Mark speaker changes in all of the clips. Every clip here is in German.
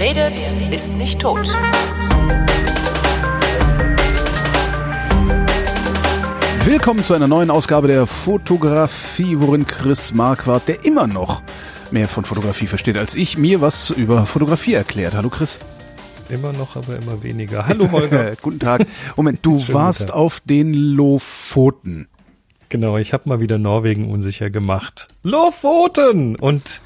Speaker 1: Wer redet, ist nicht tot.
Speaker 2: Willkommen zu einer neuen Ausgabe der Fotografie, worin Chris Marquardt, der immer noch mehr von Fotografie versteht als ich, mir was über Fotografie erklärt. Hallo Chris.
Speaker 3: Immer noch, aber immer weniger. Hallo Holger.
Speaker 2: Guten Tag. Moment, du
Speaker 3: Schönen
Speaker 2: warst auf den Lofoten.
Speaker 3: Genau, ich habe mal wieder Norwegen unsicher gemacht. Lofoten! Und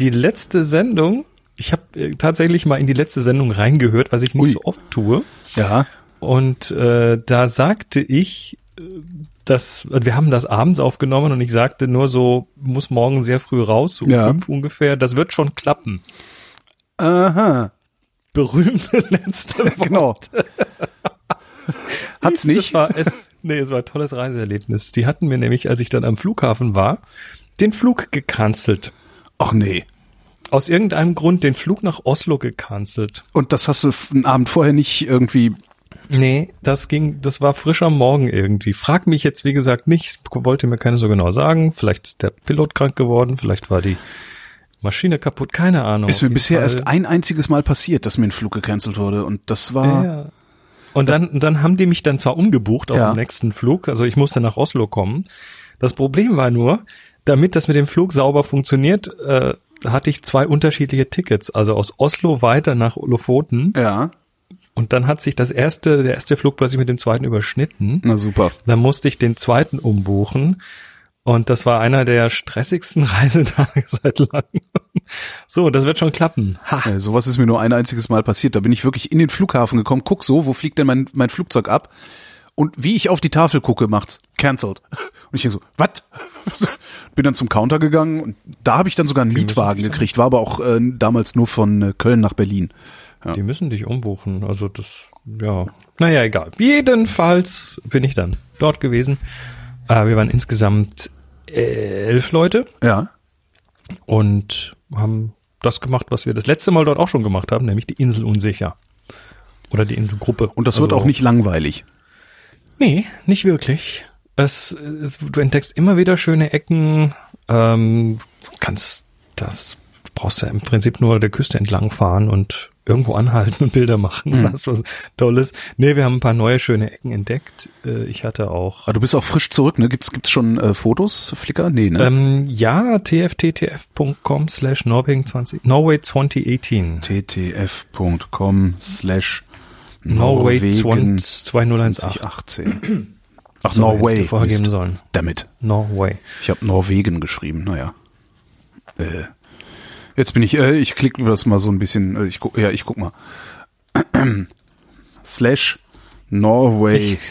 Speaker 3: die letzte Sendung, ich habe äh, tatsächlich mal in die letzte Sendung reingehört, was ich nicht
Speaker 2: Ui.
Speaker 3: so oft tue.
Speaker 2: Ja.
Speaker 3: Und äh, da sagte ich, äh, dass wir haben das abends aufgenommen und ich sagte nur so, muss morgen sehr früh raus, so um
Speaker 2: Ja.
Speaker 3: fünf ungefähr. Das wird schon klappen.
Speaker 2: Aha.
Speaker 3: Berühmte letzte Wort.
Speaker 2: Genau. Hat's
Speaker 3: Es
Speaker 2: nicht?
Speaker 3: war, es, nee, es war ein tolles Reiseerlebnis. Die hatten mir nämlich, als ich dann am Flughafen war, den Flug gecancelt.
Speaker 2: Ach nee.
Speaker 3: Aus irgendeinem Grund den Flug nach Oslo gecancelt.
Speaker 2: Und das hast du einen Abend vorher nicht irgendwie.
Speaker 3: Nee, das ging, das war frisch am Morgen irgendwie. Frag mich jetzt, wie gesagt, nicht, wollte mir keine so genau sagen. Vielleicht ist der Pilot krank geworden, vielleicht war die Maschine kaputt, keine Ahnung.
Speaker 2: Ist mir bisher
Speaker 3: Fall-
Speaker 2: erst ein einziges Mal passiert, dass mir ein Flug gecancelt wurde. Und das war.
Speaker 3: Ja. Und dann, und dann haben die mich dann zwar umgebucht auf
Speaker 2: Ja.
Speaker 3: den nächsten Flug, also ich musste nach Oslo kommen. Das Problem war nur, damit das mit dem Flug sauber funktioniert, äh, hatte ich zwei unterschiedliche Tickets, also aus Oslo weiter nach Lofoten.
Speaker 2: Ja.
Speaker 3: Und dann hat sich das erste, der erste Flug plötzlich mit dem zweiten überschnitten.
Speaker 2: Na super.
Speaker 3: Dann musste ich den zweiten umbuchen. Und das war einer der stressigsten Reisetage seit langem. So, das wird schon klappen. Ha.
Speaker 2: Äh, sowas ist mir nur ein einziges Mal passiert. Da bin ich wirklich in den Flughafen gekommen, guck so, wo fliegt denn mein, mein Flugzeug ab? Und wie ich auf die Tafel gucke, macht's cancelled. Und ich denke so, was? Bin dann zum Counter gegangen und da habe ich dann sogar einen Mietwagen gekriegt, war aber auch äh, damals nur von äh, Köln nach Berlin.
Speaker 3: Die müssen dich umbuchen. Also das, ja. Naja, egal. Jedenfalls bin ich dann dort gewesen. Äh, wir waren insgesamt äh, elf Leute
Speaker 2: Ja.
Speaker 3: und haben das gemacht, was wir das letzte Mal dort auch schon gemacht haben, nämlich die Insel unsicher. Oder die Inselgruppe.
Speaker 2: Und das
Speaker 3: Also-
Speaker 2: wird auch nicht langweilig.
Speaker 3: Nee, nicht wirklich. Es, es, du entdeckst immer wieder schöne Ecken. Ähm, kannst das, brauchst ja im Prinzip nur der Küste entlang fahren und irgendwo anhalten und Bilder machen.
Speaker 2: Mhm.
Speaker 3: Das was Tolles. Nee, wir haben ein paar neue schöne Ecken entdeckt. Äh, ich hatte auch.
Speaker 2: Aber du bist auch frisch zurück, ne? Gibt's gibt's schon äh, Fotos, Flickr? Nee, ne?
Speaker 3: Ähm, ja, tfttf.com slash Norwegen 20, Norway 2018.
Speaker 2: ttf.com slash
Speaker 3: Norway
Speaker 2: Norwegen
Speaker 3: 2018.
Speaker 2: 2018. Ach,
Speaker 3: So,
Speaker 2: Norway.
Speaker 3: vorher geben sollen.
Speaker 2: Damit.
Speaker 3: Norway.
Speaker 2: Ich habe Norwegen geschrieben, naja. Äh, jetzt bin ich, äh, ich klicke das mal so ein bisschen, äh, ich guck, ja, ich guck mal. Slash Norway.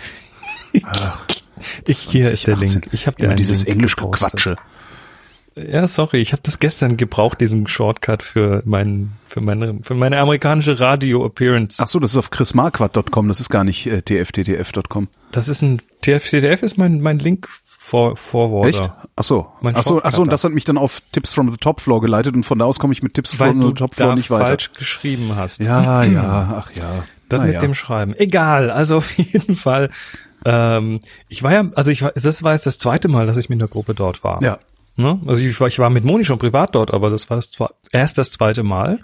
Speaker 3: Ich, hier ist der
Speaker 2: 2018.
Speaker 3: Link. Ich habe dir
Speaker 2: dieses
Speaker 3: Link
Speaker 2: Englisch
Speaker 3: gepostet.
Speaker 2: Gequatsche.
Speaker 3: Ja, sorry, ich habe das gestern gebraucht, diesen Shortcut für mein, für meine, für meine amerikanische Radio-Appearance.
Speaker 2: Ach so, das ist auf chrismarquardt.com, das ist gar nicht äh, tfttf.com.
Speaker 3: Das ist ein TFTDF ist mein mein Link vor.
Speaker 2: Echt? Ach so. Ach so, ach so, und das hat mich dann auf Tips from the Top Floor geleitet und von da aus komme ich mit Tipps
Speaker 3: Weil
Speaker 2: from
Speaker 3: du
Speaker 2: the Top Floor nicht weiter.
Speaker 3: falsch geschrieben hast.
Speaker 2: Ja, ja, ach ja.
Speaker 3: Das
Speaker 2: Na
Speaker 3: mit
Speaker 2: ja.
Speaker 3: dem Schreiben. Egal, also auf jeden Fall. Ähm, ich war ja, also ich war, das war jetzt das zweite Mal, dass ich mit einer Gruppe dort war.
Speaker 2: Ja.
Speaker 3: Ne? Also ich war, ich war mit Moni schon privat dort, aber das war das erst das zweite Mal.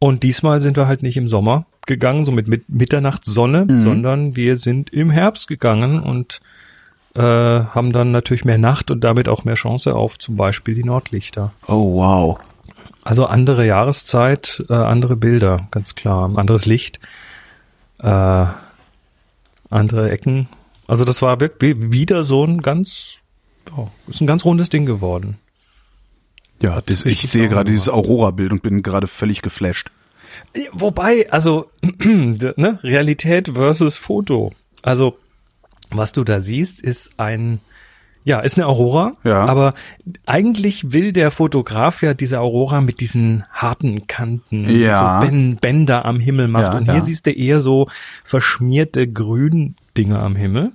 Speaker 3: Und diesmal sind wir halt nicht im Sommer gegangen, so mit, mit Mitternachtssonne,
Speaker 2: Mhm.
Speaker 3: sondern wir sind im Herbst gegangen und äh, haben dann natürlich mehr Nacht und damit auch mehr Chance auf zum Beispiel die Nordlichter.
Speaker 2: Oh, wow.
Speaker 3: Also andere Jahreszeit, äh, andere Bilder, ganz klar, anderes Licht, äh, andere Ecken. Also das war wirklich wieder so ein ganz, ja, ist ein ganz rundes Ding geworden.
Speaker 2: Ja, das, ich sehe gerade dieses Aurora-Bild und bin gerade völlig geflasht.
Speaker 3: Wobei, also ne, Realität versus Foto. Also was du da siehst, ist ein ja, ist eine Aurora,
Speaker 2: Ja.
Speaker 3: aber eigentlich will der Fotograf ja diese Aurora mit diesen harten Kanten,
Speaker 2: Ja.
Speaker 3: so Bänder am Himmel macht.
Speaker 2: Ja,
Speaker 3: und hier
Speaker 2: ja.
Speaker 3: siehst du eher so verschmierte Gründinger am Himmel.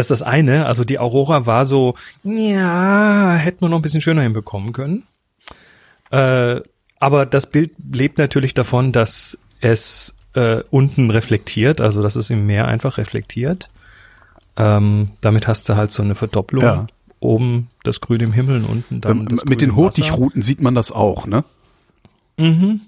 Speaker 3: Das ist das eine. Also die Aurora war so, ja, hätten wir noch ein bisschen schöner hinbekommen können. Äh, aber das Bild lebt natürlich davon, dass es äh, unten reflektiert, also dass es im Meer einfach reflektiert. Ähm, damit hast du halt so eine Verdopplung.
Speaker 2: Ja.
Speaker 3: Oben das Grün im Himmel und unten dann
Speaker 2: Ähm,
Speaker 3: das
Speaker 2: Mit den. Hurtigruten sieht man das auch, ne?
Speaker 3: Mhm.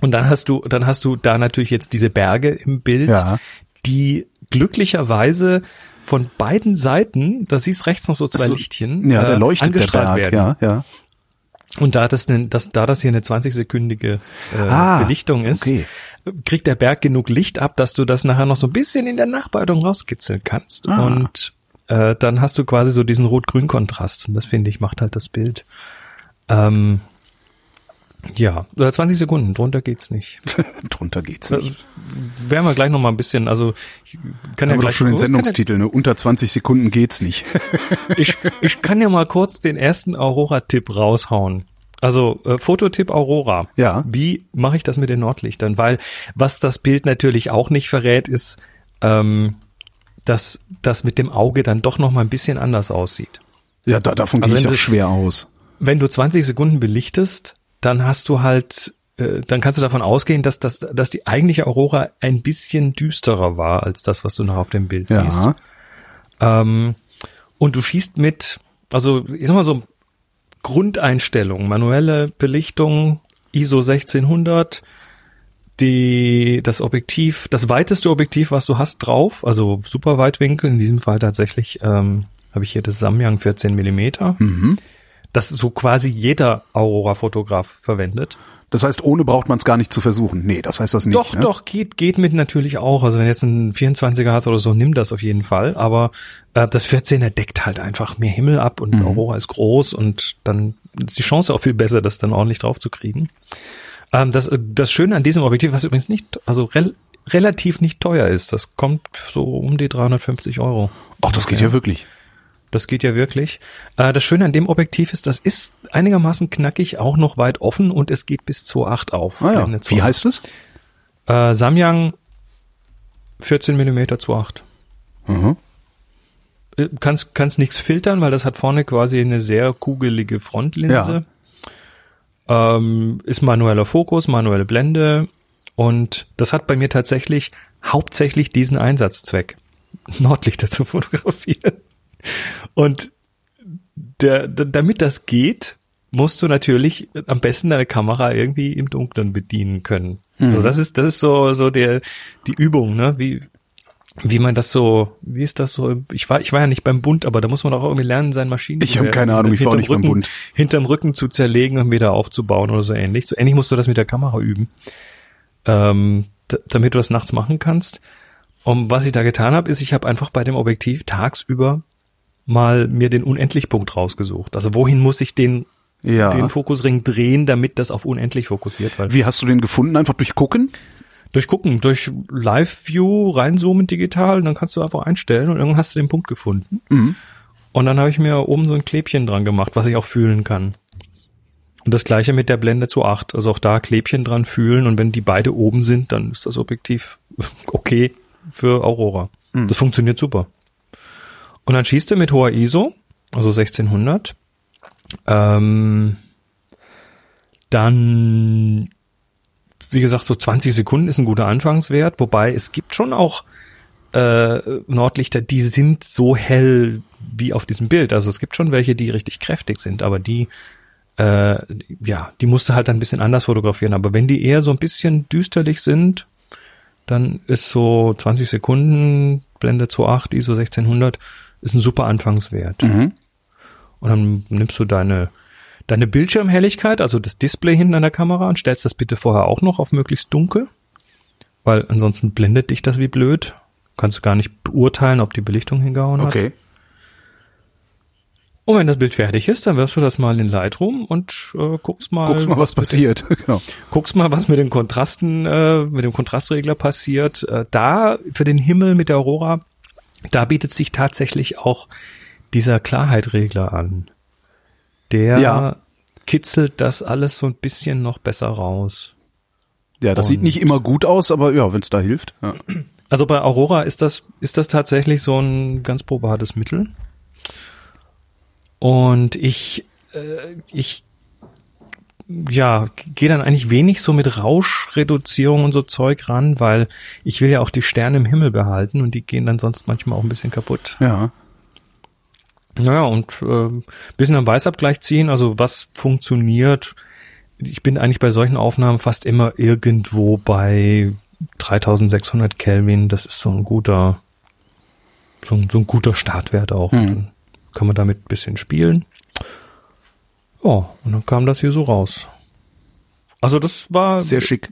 Speaker 3: Und dann hast du, dann hast du da natürlich jetzt diese Berge im Bild,
Speaker 2: Ja.
Speaker 3: die glücklicherweise von beiden Seiten, da siehst rechts noch so zwei
Speaker 2: So,
Speaker 3: Lichtchen,
Speaker 2: Ja, der
Speaker 3: äh,
Speaker 2: leuchtet der
Speaker 3: angestrahlt
Speaker 2: Berg.
Speaker 3: werden.
Speaker 2: Ja, ja.
Speaker 3: Und da das, ne, das, da das hier eine 20-sekündige äh,
Speaker 2: Ah,
Speaker 3: Belichtung ist,
Speaker 2: okay.
Speaker 3: kriegt der Berg genug Licht ab, dass du das nachher noch so ein bisschen in der Nachbearbeitung rauskitzeln kannst.
Speaker 2: Ah.
Speaker 3: Und äh, dann hast du quasi so diesen Rot-Grün-Kontrast. Und das finde ich, macht halt das Bild. Ähm, ja, äh, 20 Sekunden, drunter geht's nicht.
Speaker 2: Drunter geht's
Speaker 3: Äh,
Speaker 2: nicht.
Speaker 3: Werden wir gleich noch mal ein bisschen, also ich kann ja
Speaker 2: doch
Speaker 3: gleich
Speaker 2: schon den
Speaker 3: oh,
Speaker 2: Sendungstitel, ne? Unter 20 Sekunden geht's nicht.
Speaker 3: ja, ich, ich kann ja mal kurz den ersten Aurora-Tipp raushauen. Also äh, Fototipp Aurora.
Speaker 2: Ja.
Speaker 3: Wie mache ich das mit den Nordlichtern? Weil was das Bild natürlich auch nicht verrät, ist, ähm, dass das mit dem Auge dann doch noch mal ein bisschen anders aussieht.
Speaker 2: Ja, da, davon
Speaker 3: Also
Speaker 2: gehe ich auch schwer aus.
Speaker 3: Wenn du 20 Sekunden belichtest, dann hast du halt, äh, dann kannst du davon ausgehen, dass, das, dass die eigentliche Aurora ein bisschen düsterer war als das, was du noch auf dem Bild siehst.
Speaker 2: Ja.
Speaker 3: Ähm, und du schießt mit, also ich sag mal so Grundeinstellungen, manuelle Belichtung, ISO 1600, die, das Objektiv, das weiteste Objektiv, was du hast drauf, also super Weitwinkel, in diesem Fall tatsächlich, ähm, habe ich hier das Samyang 14 Millimeter,
Speaker 2: Mhm.
Speaker 3: Das so quasi jeder Aurora-Fotograf verwendet.
Speaker 2: Das heißt, ohne braucht man es gar nicht zu versuchen. Nee, das heißt das nicht.
Speaker 3: Doch,
Speaker 2: ne?
Speaker 3: doch, geht, geht mit natürlich auch. Also wenn du jetzt einen 24er hast oder so, nimm das auf jeden Fall. Aber äh, das 14er deckt halt einfach mehr Himmel ab und
Speaker 2: Mhm.
Speaker 3: Aurora ist groß und dann ist die Chance auch viel besser, das dann ordentlich drauf zu kriegen. Ähm, das, äh, das Schöne an diesem Objektiv, was übrigens nicht, also rel relativ nicht teuer ist, das kommt so um die 350 Euro.
Speaker 2: Ach, das geht ja wirklich.
Speaker 3: Das geht ja wirklich. Äh, das Schöne an dem Objektiv ist, das ist einigermaßen knackig, auch noch weit offen und es geht bis 2.8 auf.
Speaker 2: Ah ja.
Speaker 3: Blende
Speaker 2: Wie
Speaker 3: 2.8.
Speaker 2: heißt es?
Speaker 3: Äh, Samyang 14 mm 2.8.
Speaker 2: Mhm.
Speaker 3: Äh, Kannst, kannst nichts filtern, weil das hat vorne quasi eine sehr kugelige Frontlinse. Ähm, ist manueller Fokus, manuelle Blende und das hat bei mir tatsächlich hauptsächlich diesen Einsatzzweck, Nordlichter zu fotografieren. Und der, damit das geht, musst du natürlich am besten deine Kamera irgendwie im Dunkeln bedienen können. Also das ist, das ist so, so der, die Übung, ne? Wie, wie man das so, wie ist das so? Ich war, ich war ja nicht beim Bund, aber da muss man auch irgendwie lernen, sein Maschinen.
Speaker 2: Ich hab keine Ahnung, ich war nicht beim
Speaker 3: Rücken,
Speaker 2: Bund.
Speaker 3: Hinterm Rücken zu zerlegen und wieder aufzubauen oder so ähnlich. So ähnlich musst du das mit der Kamera üben, ähm, damit du das nachts machen kannst. Und was ich da getan habe, ist, ich habe einfach bei dem Objektiv tagsüber mal mir den Unendlichpunkt rausgesucht. Also wohin muss ich den,
Speaker 2: Ja.
Speaker 3: den Fokusring drehen, damit das auf unendlich fokussiert? Weil
Speaker 2: Wie hast du den gefunden? Einfach durch Gucken?
Speaker 3: durch Gucken, durch Live-View reinzoomen digital, dann kannst du einfach einstellen und irgendwann hast du den Punkt gefunden.
Speaker 2: Mhm.
Speaker 3: Und dann habe ich mir oben so ein Klebchen dran gemacht, was ich auch fühlen kann. Und das gleiche mit der Blende zu 8. Also auch da Klebchen dran fühlen und wenn die beide oben sind, dann ist das Objektiv okay für Aurora. Das funktioniert super. Und dann schießt du mit hoher ISO, also 1600. Ähm, dann, wie gesagt, so 20 Sekunden ist ein guter Anfangswert, wobei es gibt schon auch äh, Nordlichter, die sind so hell wie auf diesem Bild. Also es gibt schon welche, die richtig kräftig sind, aber die, äh, ja, die musst du halt ein bisschen anders fotografieren. Aber wenn die eher so ein bisschen düsterlich sind, dann ist so 20 Sekunden Blende 2.8 ISO 1600 ist ein super Anfangswert.
Speaker 2: Mhm.
Speaker 3: Und dann nimmst du deine, deine Bildschirmhelligkeit, also das Display hinten an der Kamera und stellst das bitte vorher auch noch auf möglichst dunkel, weil ansonsten blendet dich das wie blöd. Du kannst gar nicht beurteilen, ob die Belichtung hingehauen hat.
Speaker 2: Okay.
Speaker 3: Und wenn das Bild fertig ist, dann wirfst du das mal in Lightroom und äh, guckst mal,
Speaker 2: Guckst mal, was
Speaker 3: den-
Speaker 2: passiert. genau.
Speaker 3: guckst mal, was mit den Kontrasten, äh, mit dem Kontrastregler passiert. Äh, da für den Himmel mit der Aurora, da bietet sich tatsächlich auch dieser Klarheitregler an. Der
Speaker 2: Ja.
Speaker 3: kitzelt das alles so ein bisschen noch besser raus.
Speaker 2: Ja, das sieht
Speaker 3: Und-
Speaker 2: nicht immer gut aus, aber ja, wenn es da hilft. Ja.
Speaker 3: Also bei Aurora ist das, ist das tatsächlich so ein ganz probates Mittel. Und ich, äh, ich, ja, gehe dann eigentlich wenig so mit Rauschreduzierung und so Zeug ran, weil ich will ja auch die Sterne im Himmel behalten und die gehen dann sonst manchmal auch ein bisschen kaputt.
Speaker 2: ja.
Speaker 3: Naja, und äh, bisschen am Weißabgleich ziehen, also was funktioniert. ich bin eigentlich bei solchen Aufnahmen fast immer irgendwo bei 3600 Kelvin. Das ist so ein guter, so ein, so ein guter Startwert auch.
Speaker 2: Hm.
Speaker 3: Dann kann man damit ein bisschen spielen. Ja, und dann kam das hier so raus. Also das war
Speaker 2: Sehr schick.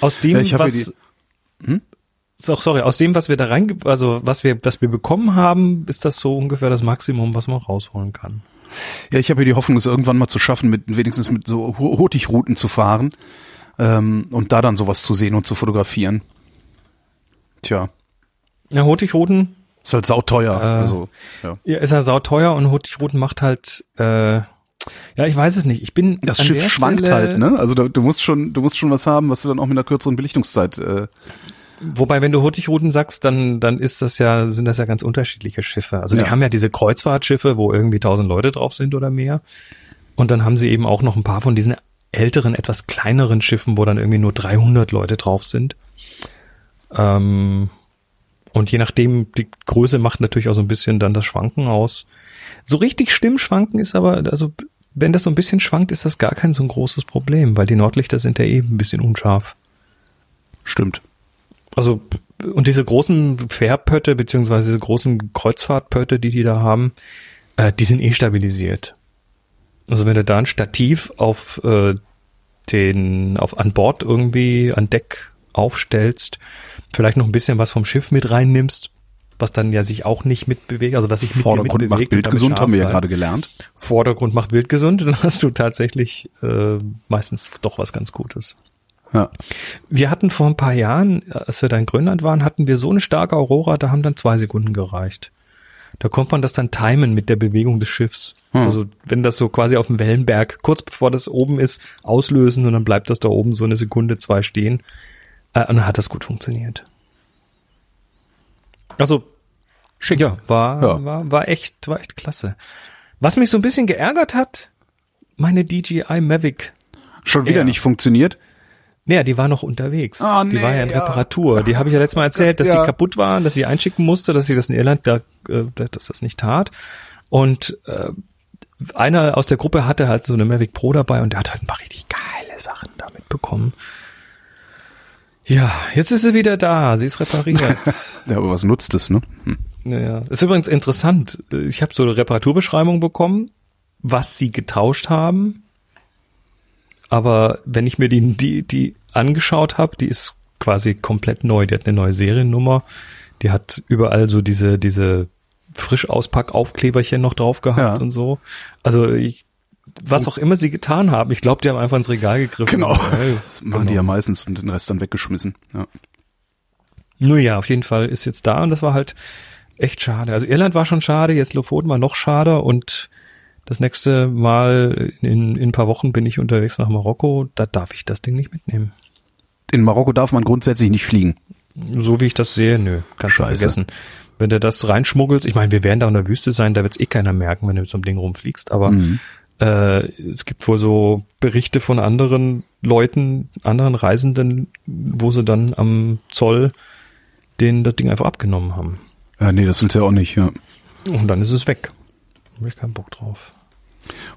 Speaker 3: aus dem,
Speaker 2: ich
Speaker 3: was
Speaker 2: Hm?
Speaker 3: so, sorry, aus dem, was wir da rein, also was wir, was wir bekommen haben, ist das so ungefähr das Maximum, was man rausholen kann.
Speaker 2: Ja, ich habe hier die Hoffnung, es irgendwann mal zu schaffen, mit wenigstens mit so Hurtigrouten zu fahren ähm, und da dann sowas zu sehen und zu fotografieren. Tja,
Speaker 3: Ja, Hurtigruten,
Speaker 2: ist halt sauteuer.
Speaker 3: Äh,
Speaker 2: also, ja.
Speaker 3: ja, ist ja sauteuer und Hurtigruten macht halt, äh, ja, ich weiß es nicht. Ich bin
Speaker 2: Das Schiff schwankt
Speaker 3: Stelle-
Speaker 2: halt, ne? Also da, du musst schon, du musst schon was haben, was du dann auch mit einer kürzeren Belichtungszeit. Äh,
Speaker 3: Wobei, wenn du Hurtigruten sagst, dann, dann ist das ja, sind das ja ganz unterschiedliche Schiffe. Also die
Speaker 2: Ja.
Speaker 3: haben ja diese Kreuzfahrtschiffe, wo irgendwie tausend Leute drauf sind oder mehr. Und dann haben sie eben auch noch ein paar von diesen älteren, etwas kleineren Schiffen, wo dann irgendwie nur 300 Leute drauf sind. Ähm, und je nachdem, die Größe macht natürlich auch so ein bisschen dann das Schwanken aus. So richtig Stimmschwanken ist aber, also wenn das so ein bisschen schwankt, ist das gar kein so ein großes Problem, weil die Nordlichter sind ja eben ein bisschen unscharf.
Speaker 2: stimmt.
Speaker 3: Also, und diese großen Fährpötte, beziehungsweise diese großen Kreuzfahrtpötte, die die da haben, äh, die sind eh stabilisiert. Also wenn du da ein Stativ auf äh, den, auf an Bord irgendwie an Deck aufstellst, vielleicht noch ein bisschen was vom Schiff mit reinnimmst, was dann ja sich auch nicht mitbewegt, also was sich mit
Speaker 2: Vordergrund macht
Speaker 3: mitbewegt und
Speaker 2: Bild
Speaker 3: damit
Speaker 2: gesund, haben wir ja gerade gelernt.
Speaker 3: Vordergrund macht Bild gesund, dann hast du tatsächlich äh, meistens doch was ganz Gutes.
Speaker 2: Ja.
Speaker 3: Wir hatten vor ein paar Jahren, als wir da in Grönland waren, hatten wir so eine starke Aurora, da haben dann zwei Sekunden gereicht. Da konnte man das dann timen mit der Bewegung des Schiffs.
Speaker 2: Hm.
Speaker 3: Also wenn das so quasi auf dem Wellenberg, kurz bevor das oben ist, auslösen und dann bleibt das da oben so eine Sekunde, zwei stehen. Äh, und dann hat das gut funktioniert. Also,
Speaker 2: Schick.
Speaker 3: ja, war,
Speaker 2: Ja.
Speaker 3: war, war echt, war echt klasse. Was mich so ein bisschen geärgert hat, meine DJI Mavic
Speaker 2: Schon wieder
Speaker 3: Ja.
Speaker 2: nicht funktioniert.
Speaker 3: Naja, die war noch unterwegs.
Speaker 2: Ah,
Speaker 3: die
Speaker 2: nee,
Speaker 3: war ja in
Speaker 2: ja.
Speaker 3: Reparatur. Die habe ich ja letztes Mal erzählt, dass
Speaker 2: Ja.
Speaker 3: die kaputt waren, dass sie einschicken musste, dass sie das in Irland da, äh, dass das nicht tat. Und äh, einer aus der Gruppe hatte halt so eine Mavic Pro dabei und der hat halt ein paar richtig geile Sachen damit bekommen. Ja, jetzt ist sie wieder da. Sie ist repariert.
Speaker 2: Ja, aber was nutzt es, ne? Hm.
Speaker 3: Naja, ist übrigens interessant. Ich habe so eine Reparaturbeschreibung bekommen, was sie getauscht haben. Aber wenn ich mir die, die, die angeschaut habe, die ist quasi komplett neu. Die hat eine neue Seriennummer. Die hat überall so diese, diese frisch Auspack-Aufkleberchen noch drauf gehabt
Speaker 2: Ja.
Speaker 3: und so. Also ich, was auch immer sie getan haben, ich glaube, die haben einfach ins Regal gegriffen.
Speaker 2: Genau. Das machen die ja meistens und den Rest dann weggeschmissen. Ja.
Speaker 3: Nur ja, auf jeden Fall ist jetzt da und das war halt echt schade. Also Irland war schon schade, jetzt Lofoten war noch schade und das nächste Mal in, in ein paar Wochen bin ich unterwegs nach Marokko, da darf ich das Ding nicht mitnehmen.
Speaker 2: In Marokko darf man grundsätzlich nicht fliegen.
Speaker 3: So wie ich das sehe, nö, kannst du vergessen. Wenn du das reinschmuggelst, ich meine, wir werden da in der Wüste sein, da wird's eh keiner merken, wenn du mit so einem Ding rumfliegst, aber
Speaker 2: Mhm.
Speaker 3: Äh, es gibt wohl so Berichte von anderen Leuten, anderen Reisenden, wo sie dann am Zoll denen das Ding einfach abgenommen haben.
Speaker 2: Ja, nee, das willst du ja auch nicht, ja.
Speaker 3: Und dann ist es weg. Da hab ich keinen Bock drauf.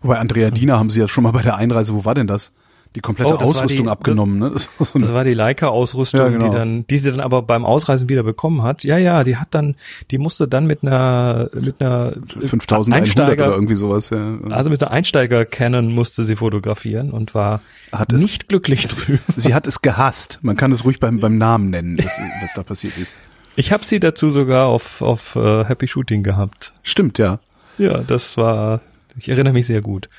Speaker 2: Wobei Andrea Diener haben sie ja schon mal bei der Einreise, wo war denn das? Die komplette
Speaker 3: Oh,
Speaker 2: Ausrüstung
Speaker 3: die-
Speaker 2: abgenommen, ne? Das
Speaker 3: Das war die Leica-Ausrüstung,
Speaker 2: Ja, genau.
Speaker 3: die dann, die sie dann aber beim Ausreisen wieder bekommen hat. Ja, ja, die hat dann, die musste dann mit einer, mit einer
Speaker 2: 5100
Speaker 3: Einsteiger,
Speaker 2: oder irgendwie sowas, ja.
Speaker 3: also mit einer Einsteiger-Canon musste sie fotografieren und war
Speaker 2: Hat es-
Speaker 3: nicht glücklich drüber.
Speaker 2: Sie hat es gehasst. Man kann es ruhig beim, beim Namen nennen, was, was da passiert ist.
Speaker 3: Ich habe sie dazu sogar auf, auf uh, Happy Shooting gehabt.
Speaker 2: Stimmt, ja.
Speaker 3: Ja, das war, ich erinnere mich sehr gut.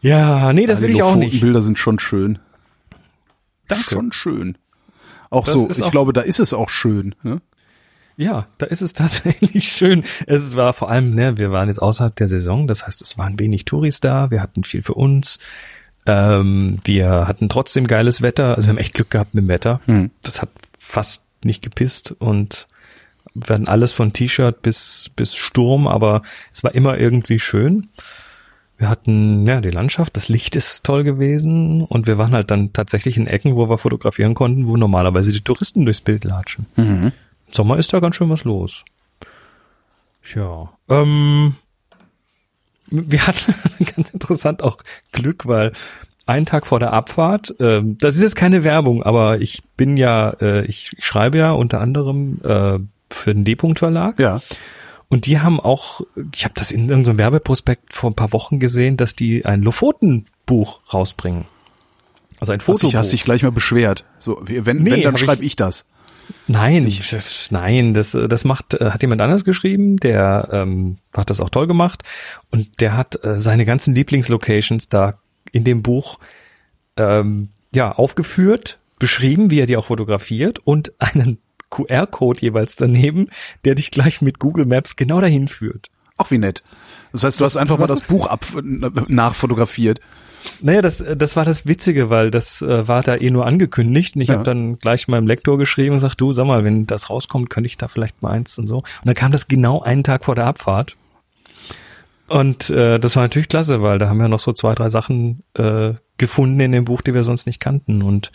Speaker 3: Ja, nee, das will ich auch nicht.
Speaker 2: Bilder sind schon schön.
Speaker 3: Danke.
Speaker 2: Schon schön. Auch
Speaker 3: Das
Speaker 2: so, ich
Speaker 3: auch-
Speaker 2: glaube, da ist es auch schön. Ne?
Speaker 3: Ja, da ist es tatsächlich schön. Es war vor allem, ne, wir waren jetzt außerhalb der Saison, das heißt, es waren wenig Touris da, wir hatten viel für uns. Ähm, wir hatten trotzdem geiles Wetter, also wir haben echt Glück gehabt mit dem Wetter.
Speaker 2: Hm.
Speaker 3: Das hat fast nicht gepisst und wir hatten alles von T-Shirt bis, bis Sturm, aber es war immer irgendwie schön. Wir hatten, ja, die Landschaft, das Licht ist toll gewesen und wir waren halt dann tatsächlich in Ecken, wo wir fotografieren konnten, wo normalerweise die Touristen durchs Bild latschen.
Speaker 2: Mhm.
Speaker 3: Im Sommer ist da ganz schön was los. Ja. Ähm, wir hatten ganz interessant auch Glück, weil einen Tag vor der Abfahrt. Ähm, das ist jetzt keine Werbung, aber ich bin ja, äh, ich, ich schreibe ja unter anderem äh, für den D-Punkt Verlag.
Speaker 2: Ja.
Speaker 3: Und die haben auch, ich habe das in irgendeinem Werbeprospekt vor ein paar Wochen gesehen, dass die ein Lofoten-Buch rausbringen. Also ein
Speaker 2: Hast
Speaker 3: Fotobuch.
Speaker 2: dich, hast dich gleich mal beschwert. So, wenn,
Speaker 3: Nee,
Speaker 2: wenn dann schreibe
Speaker 3: ich-
Speaker 2: ich das.
Speaker 3: Nein, ich, nein, das, das macht, äh, hat jemand anders geschrieben, der ähm, hat das auch toll gemacht und der hat äh, seine ganzen Lieblingslocations da in dem Buch ähm, ja aufgeführt, beschrieben, wie er die auch fotografiert und einen QR-Code jeweils daneben, der dich gleich mit Google Maps genau dahin führt.
Speaker 2: Ach, wie nett. Das heißt, du hast einfach mal das Buch ab nachfotografiert.
Speaker 3: Naja, das, das war das Witzige, weil das äh, war da eh nur angekündigt und ich
Speaker 2: Ja.
Speaker 3: habe dann gleich meinem Lektor geschrieben und gesagt, du, sag mal, wenn das rauskommt, könnte ich da vielleicht mal eins und so. Und dann kam das genau einen Tag vor der Abfahrt. Und äh, das war natürlich klasse, weil da haben wir noch so zwei, drei Sachen äh, gefunden in dem Buch, die wir sonst nicht kannten. Und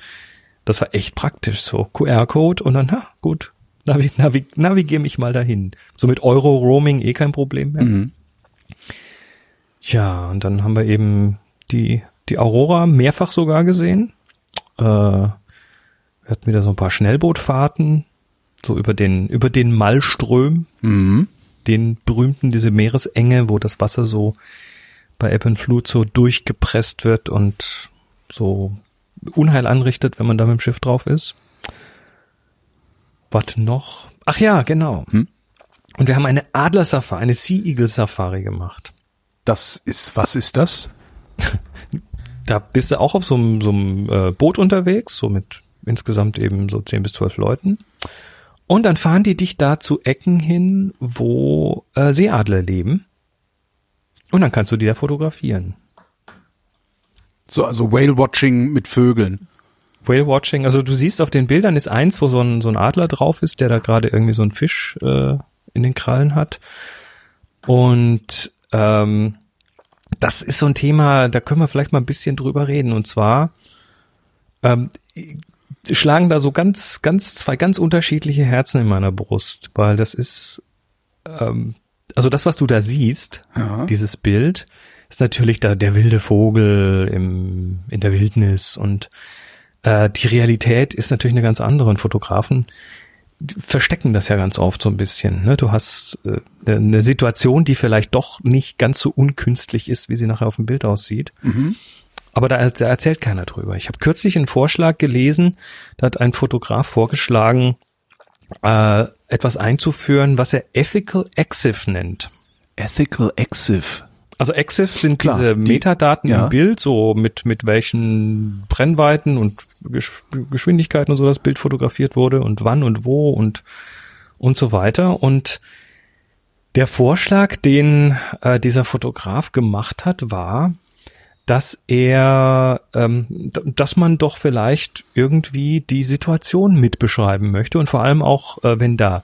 Speaker 3: das war echt praktisch, so QR-Code und dann, na gut, navi navi navigier mich mal dahin. So mit Euro-Roaming eh kein Problem mehr.
Speaker 2: Mhm.
Speaker 3: Ja, und dann haben wir eben die, die Aurora mehrfach sogar gesehen. Äh, wir hatten wieder so ein paar Schnellbootfahrten, so über den, über den Malström,
Speaker 2: Mhm.
Speaker 3: den berühmten, diese Meeresenge, wo das Wasser so bei Ebbe und Flut so durchgepresst wird und so Unheil anrichtet, wenn man da mit dem Schiff drauf ist. Was noch? Ach ja, genau.
Speaker 2: Hm?
Speaker 3: Und wir haben eine Adlersafari, eine Sea Eagle Safari gemacht.
Speaker 2: Das ist, was ist das?
Speaker 3: Da bist du auch auf so einem, so einem äh, Boot unterwegs, so mit insgesamt eben so 10 bis 12 Leuten. Und dann fahren die dich da zu Ecken hin, wo äh, Seeadler leben. Und dann kannst du die da fotografieren.
Speaker 2: So, also Whale-Watching mit Vögeln.
Speaker 3: Whale Watching, also du siehst auf den Bildern ist eins, wo so ein, so ein Adler drauf ist, der da gerade irgendwie so einen Fisch äh, in den Krallen hat. Und ähm, das ist so ein Thema, da können wir vielleicht mal ein bisschen drüber reden. Und zwar ähm, schlagen da so ganz, ganz, zwei ganz unterschiedliche Herzen in meiner Brust, weil das ist, ähm, also das, was du da siehst,
Speaker 2: Ja.
Speaker 3: dieses Bild, ist natürlich da der wilde Vogel im, in der Wildnis und äh, die Realität ist natürlich eine ganz andere. Und Fotografen verstecken das ja ganz oft so ein bisschen. Ne? Du hast äh, eine Situation, die vielleicht doch nicht ganz so unkünstlich ist, wie sie nachher auf dem Bild aussieht. Aber da, da erzählt keiner drüber. Ich habe kürzlich einen Vorschlag gelesen, da hat ein Fotograf vorgeschlagen, äh, etwas einzuführen, was er Ethical Exif nennt.
Speaker 2: Ethical Exif.
Speaker 3: Also EXIF sind
Speaker 2: Klar,
Speaker 3: diese
Speaker 2: die-
Speaker 3: Metadaten
Speaker 2: ja.
Speaker 3: im Bild, so mit, mit welchen Brennweiten und Gesch Geschwindigkeiten und so das Bild fotografiert wurde und wann und wo und, und so weiter. Und der Vorschlag, den äh, dieser Fotograf gemacht hat, war, dass er, ähm, dass man doch vielleicht irgendwie die Situation mitbeschreiben möchte und vor allem auch, äh, wenn da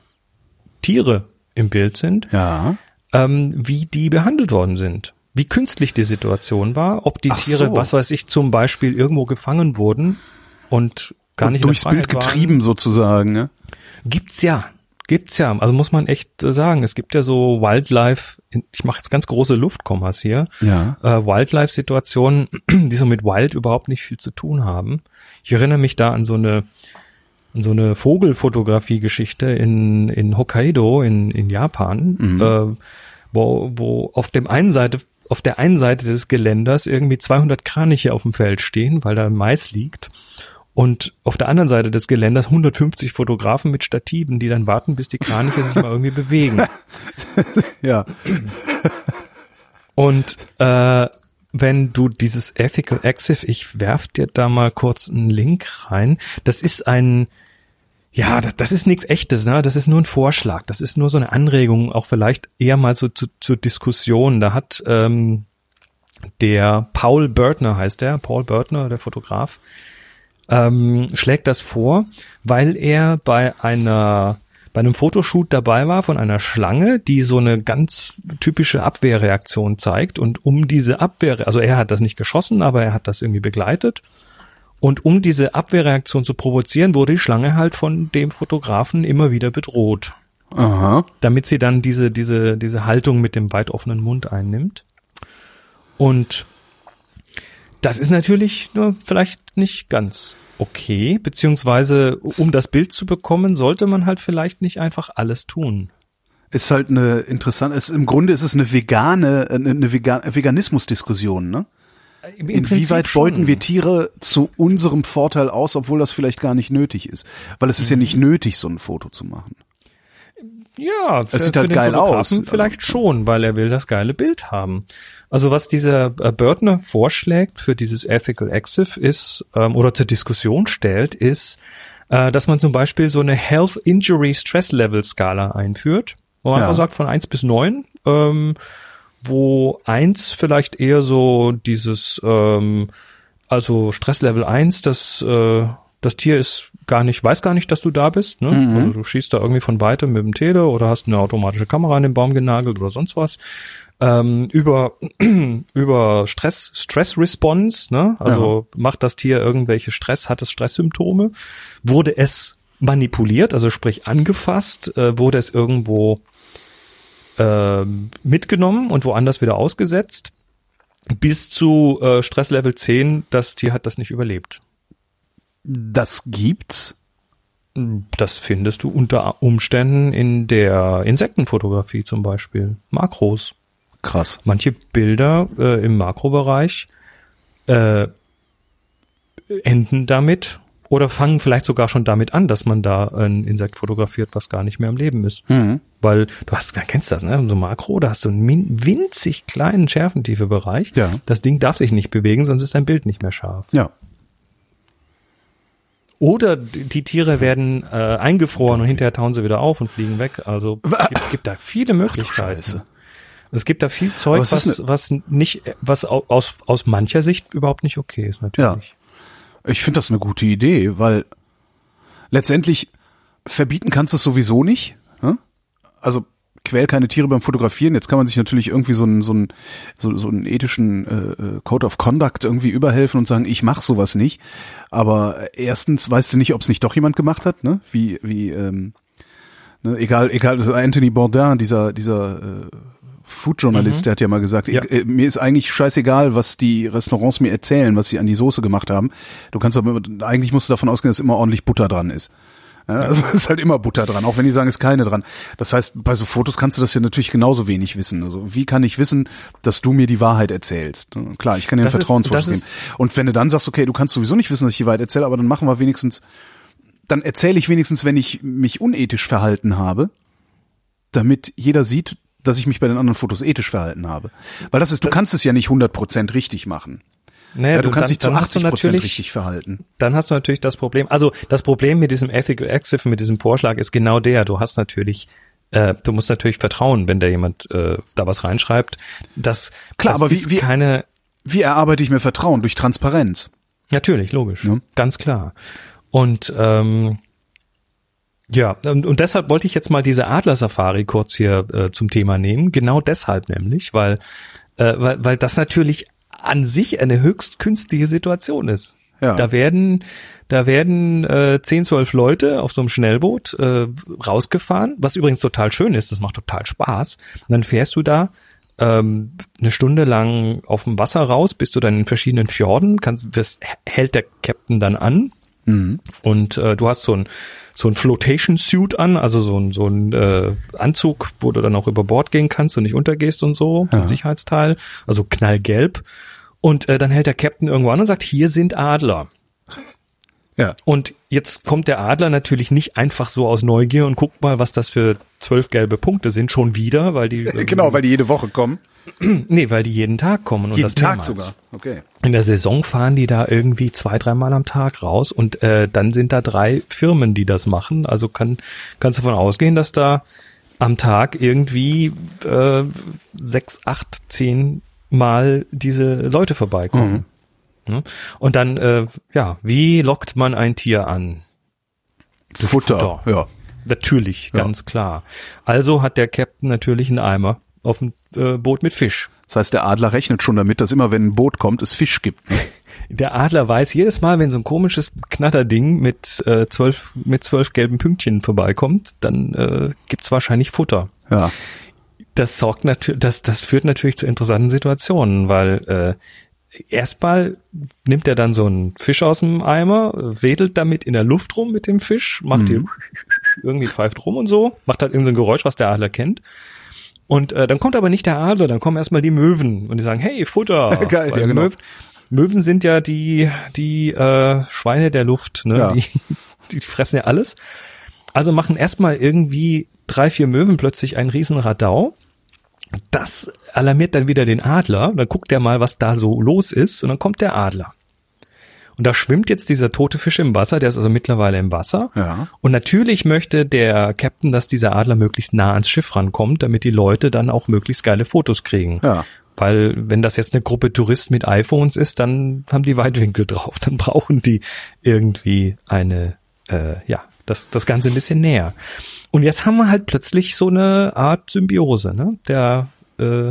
Speaker 3: Tiere im Bild sind,
Speaker 2: Ja.
Speaker 3: Ähm, wie die behandelt worden sind. Wie künstlich die Situation war, ob die
Speaker 2: Ach
Speaker 3: Tiere,
Speaker 2: so.
Speaker 3: was weiß ich, zum Beispiel irgendwo gefangen wurden und gar nicht in der
Speaker 2: Durchs Bild
Speaker 3: Freiheit waren.
Speaker 2: getrieben sozusagen, ne?
Speaker 3: Gibt's ja. Gibt's ja. Also muss man echt äh, sagen. Es gibt ja so Wildlife, ich mache jetzt ganz große Luftkommas hier,
Speaker 2: Ja.
Speaker 3: äh, Wildlife-Situationen, die so mit Wild überhaupt nicht viel zu tun haben. Ich erinnere mich da an so eine so eine Vogelfotografie-Geschichte in, in Hokkaido in, in Japan, äh, wo, wo auf dem einen Seite auf der einen Seite des Geländers irgendwie 200 Kraniche auf dem Feld stehen, weil da Mais liegt. Und auf der anderen Seite des Geländers 150 Fotografen mit Stativen, die dann warten, bis die Kraniche sich mal irgendwie bewegen.
Speaker 2: Ja.
Speaker 3: Und äh, wenn du dieses Ethical Exif, ich werf dir da mal kurz einen Link rein. Das ist ein, ja, das, das ist nichts echtes, ne? Das ist nur ein Vorschlag. Das ist nur so eine Anregung, auch vielleicht eher mal so zu, zur Diskussion. Da hat ähm, der Paul Bertner heißt der, Paul Bertner, der Fotograf, ähm, schlägt das vor, weil er bei einer bei einem Fotoshoot dabei war von einer Schlange, die so eine ganz typische Abwehrreaktion zeigt und um diese Abwehr, also er hat das nicht geschossen, aber er hat das irgendwie begleitet. Und um diese Abwehrreaktion zu provozieren, wurde die Schlange halt von dem Fotografen immer wieder bedroht,
Speaker 2: Aha.
Speaker 3: damit sie dann diese diese diese Haltung mit dem weit offenen Mund einnimmt. Und Das ist natürlich nur vielleicht nicht ganz okay, beziehungsweise um das Bild zu bekommen, sollte man halt vielleicht nicht einfach alles tun.
Speaker 2: Ist halt eine interessante, ist, im Grunde ist es eine vegane, eine, Vegan, Veganismus-Diskussion, ne?
Speaker 3: Im
Speaker 2: Inwieweit
Speaker 3: Prinzip schon.
Speaker 2: beuten wir Tiere zu unserem Vorteil aus, obwohl das vielleicht gar nicht nötig ist? Weil es ist ja
Speaker 3: Mhm.
Speaker 2: nicht nötig, so ein Foto zu machen.
Speaker 3: Ja, für,
Speaker 2: sieht halt geil aus.
Speaker 3: Vielleicht schon, weil er will das geile Bild haben. Also was dieser äh, Börtner vorschlägt für dieses Ethical Exif ist, ähm, oder zur Diskussion stellt, ist, äh, dass man zum Beispiel so eine Health Injury Stress Level Skala einführt, wo man
Speaker 2: Ja.
Speaker 3: einfach sagt von eins bis neun, ähm, wo eins vielleicht eher so dieses, ähm, also Stresslevel eins, das, äh, das Tier ist gar nicht, weiß gar nicht, dass du da bist. Ne? Also du schießt da irgendwie von weitem mit dem Tele oder hast eine automatische Kamera an den Baum genagelt oder sonst was. Ähm, über über Stress Stress Response, ne? Also macht das Tier irgendwelche Stress, hat es Stresssymptome? Wurde es manipuliert, also sprich angefasst? Äh, wurde es irgendwo ähm, mitgenommen und woanders wieder ausgesetzt? Bis zu äh, Stresslevel 10, das Tier hat das nicht überlebt.
Speaker 2: Das gibt's.
Speaker 3: Das findest du unter Umständen in der Insektenfotografie zum Beispiel. Makros.
Speaker 2: Krass.
Speaker 3: Manche Bilder äh, im Makrobereich äh, enden damit oder fangen vielleicht sogar schon damit an, dass man da ein Insekt fotografiert, was gar nicht mehr am Leben ist.
Speaker 2: Mhm.
Speaker 3: Weil du hast, kennst das, ne? So Makro, da hast du einen winzig kleinen Schärfentiefe-Bereich.
Speaker 2: Ja.
Speaker 3: Das Ding darf sich nicht bewegen, sonst ist dein Bild nicht mehr scharf.
Speaker 2: Ja.
Speaker 3: Oder die Tiere werden äh, eingefroren und hinterher tauen sie wieder auf und fliegen weg. Also es gibt da viele Möglichkeiten.
Speaker 2: Scheiße.
Speaker 3: Es gibt da viel Zeug,
Speaker 2: es ist
Speaker 3: was, was nicht, was au- aus, aus mancher Sicht überhaupt nicht okay ist, natürlich.
Speaker 2: Ich finde das eine gute Idee, weil letztendlich verbieten kannst du es sowieso nicht. Ne? Also quäl keine Tiere beim Fotografieren. Jetzt kann man sich natürlich irgendwie so einen so einen so, so einen ethischen äh, äh, Code of Conduct irgendwie überhelfen und sagen, ich mach sowas nicht. Aber erstens weißt du nicht, ob es nicht doch jemand gemacht hat, ne? Wie wie ähm, ne? egal egal das ist Anthony Bourdain, dieser dieser äh, Food-Journalist, der hat ja mal gesagt,
Speaker 3: Ja.
Speaker 2: ich, äh, mir ist eigentlich scheißegal, was die Restaurants mir erzählen, was sie an die Soße gemacht haben. Du kannst aber, eigentlich musst du davon ausgehen, dass immer ordentlich Butter dran ist. Ja, also es ist halt immer Butter dran, auch wenn die sagen, es ist keine dran. Das heißt, bei so Fotos kannst du das ja natürlich genauso wenig wissen. Also wie kann ich wissen, dass du mir die Wahrheit erzählst? Klar, ich kann dir ein Vertrauensvorschuss geben. Und wenn du dann sagst, okay, du kannst sowieso nicht wissen, dass ich die Wahrheit erzähle, aber dann machen wir wenigstens, dann erzähle ich wenigstens, wenn ich mich unethisch verhalten habe, damit jeder sieht, dass ich mich bei den anderen Fotos ethisch verhalten habe. Weil das ist, du kannst es ja nicht 100% richtig machen.
Speaker 3: Naja,
Speaker 2: Ja, du kannst dich zu
Speaker 3: hast du
Speaker 2: 80%
Speaker 3: natürlich,
Speaker 2: richtig verhalten.
Speaker 3: dann hast du natürlich das Problem, also das Problem mit diesem Ethical Exif, mit diesem Vorschlag ist genau der, du hast natürlich, äh, du musst natürlich vertrauen, wenn da jemand äh, da was reinschreibt, dass
Speaker 2: Klar,
Speaker 3: das
Speaker 2: aber wie- wie-
Speaker 3: keine,
Speaker 2: Wie erarbeite ich mir Vertrauen? Durch Transparenz.
Speaker 3: Natürlich, logisch.
Speaker 2: Ja.
Speaker 3: Ganz klar. Und ähm, ja, und, und deshalb wollte ich jetzt mal diese Adler-Safari kurz hier äh, zum Thema nehmen. Genau deshalb nämlich, weil, äh, weil, weil das natürlich an sich eine höchst künstliche Situation ist.
Speaker 2: Ja.
Speaker 3: Da werden, da werden äh, 10, 12 Leute auf so einem Schnellboot äh, rausgefahren, was übrigens total schön ist, das macht total Spaß. Und dann fährst du da ähm, eine Stunde lang auf dem Wasser raus, bist du dann in verschiedenen Fjorden, kannst, das hält der Captain dann an und äh, du hast so ein so ein Flotation Suit an, also so ein so ein äh, Anzug, wo du dann auch über Bord gehen kannst und nicht untergehst und so, so ein Sicherheitsteil, also knallgelb. Und äh, dann hält der Captain irgendwo an und sagt, hier sind Adler.
Speaker 2: Ja.
Speaker 3: Und jetzt kommt der Adler natürlich nicht einfach so aus Neugier und guckt mal, was das für zwölf gelbe Punkte sind, schon wieder, weil die ähm,
Speaker 2: Genau, weil die jede Woche kommen.
Speaker 3: nee, weil die jeden Tag kommen und
Speaker 2: Jeden
Speaker 3: das
Speaker 2: Tag
Speaker 3: mehrmals.
Speaker 2: sogar. Okay.
Speaker 3: In der Saison fahren die da irgendwie zwei, dreimal am Tag raus und äh, dann sind da drei Firmen, die das machen. Also kann, kannst du davon ausgehen, dass da am Tag irgendwie äh, sechs, acht, zehn Mal diese Leute vorbeikommen. Ne? Und dann, äh, ja, wie lockt man ein Tier an?
Speaker 2: Futter.
Speaker 3: Futter.
Speaker 2: Ja.
Speaker 3: Natürlich,
Speaker 2: Ja.
Speaker 3: ganz klar. Also hat der Captain natürlich einen Eimer auf dem äh, Boot mit Fisch.
Speaker 2: Das heißt, der Adler rechnet schon damit, dass immer, wenn ein Boot kommt, es Fisch gibt. ne?
Speaker 3: Der Adler weiß jedes Mal, wenn so ein komisches Knatterding mit äh, zwölf mit zwölf gelben Pünktchen vorbeikommt, dann äh, gibt's wahrscheinlich Futter.
Speaker 2: Ja.
Speaker 3: Das sorgt natürlich, das das führt natürlich zu interessanten Situationen, weil äh, erstmal nimmt er dann so einen Fisch aus dem Eimer, wedelt damit in der Luft rum mit dem Fisch, macht
Speaker 2: Mhm.
Speaker 3: irgendwie pfeift rum und so, macht halt irgendein Geräusch, was der Adler kennt. Und äh, dann kommt aber nicht der Adler, dann kommen erstmal die Möwen und die sagen, hey, Futter.
Speaker 2: Geil, ja, genau.
Speaker 3: Möwen, Möwen sind ja die, die äh, Schweine der Luft, ne?
Speaker 2: Ja.
Speaker 3: Die, die fressen ja alles. Also machen erstmal irgendwie drei, vier Möwen plötzlich einen riesen Radau. Das alarmiert dann wieder den Adler. Dann guckt er mal, was da so los ist. Und dann kommt der Adler. Und da schwimmt jetzt dieser tote Fisch im Wasser. Der ist also mittlerweile im Wasser.
Speaker 2: Ja.
Speaker 3: Und natürlich möchte der Captain, dass dieser Adler möglichst nah ans Schiff rankommt, damit die Leute dann auch möglichst geile Fotos kriegen.
Speaker 2: Ja.
Speaker 3: Weil wenn das jetzt eine Gruppe Touristen mit iPhones ist, dann haben die Weitwinkel drauf. Dann brauchen die irgendwie eine, äh, ja, das, das Ganze ein bisschen näher. Und jetzt haben wir halt plötzlich so eine Art Symbiose. Ne? Der äh,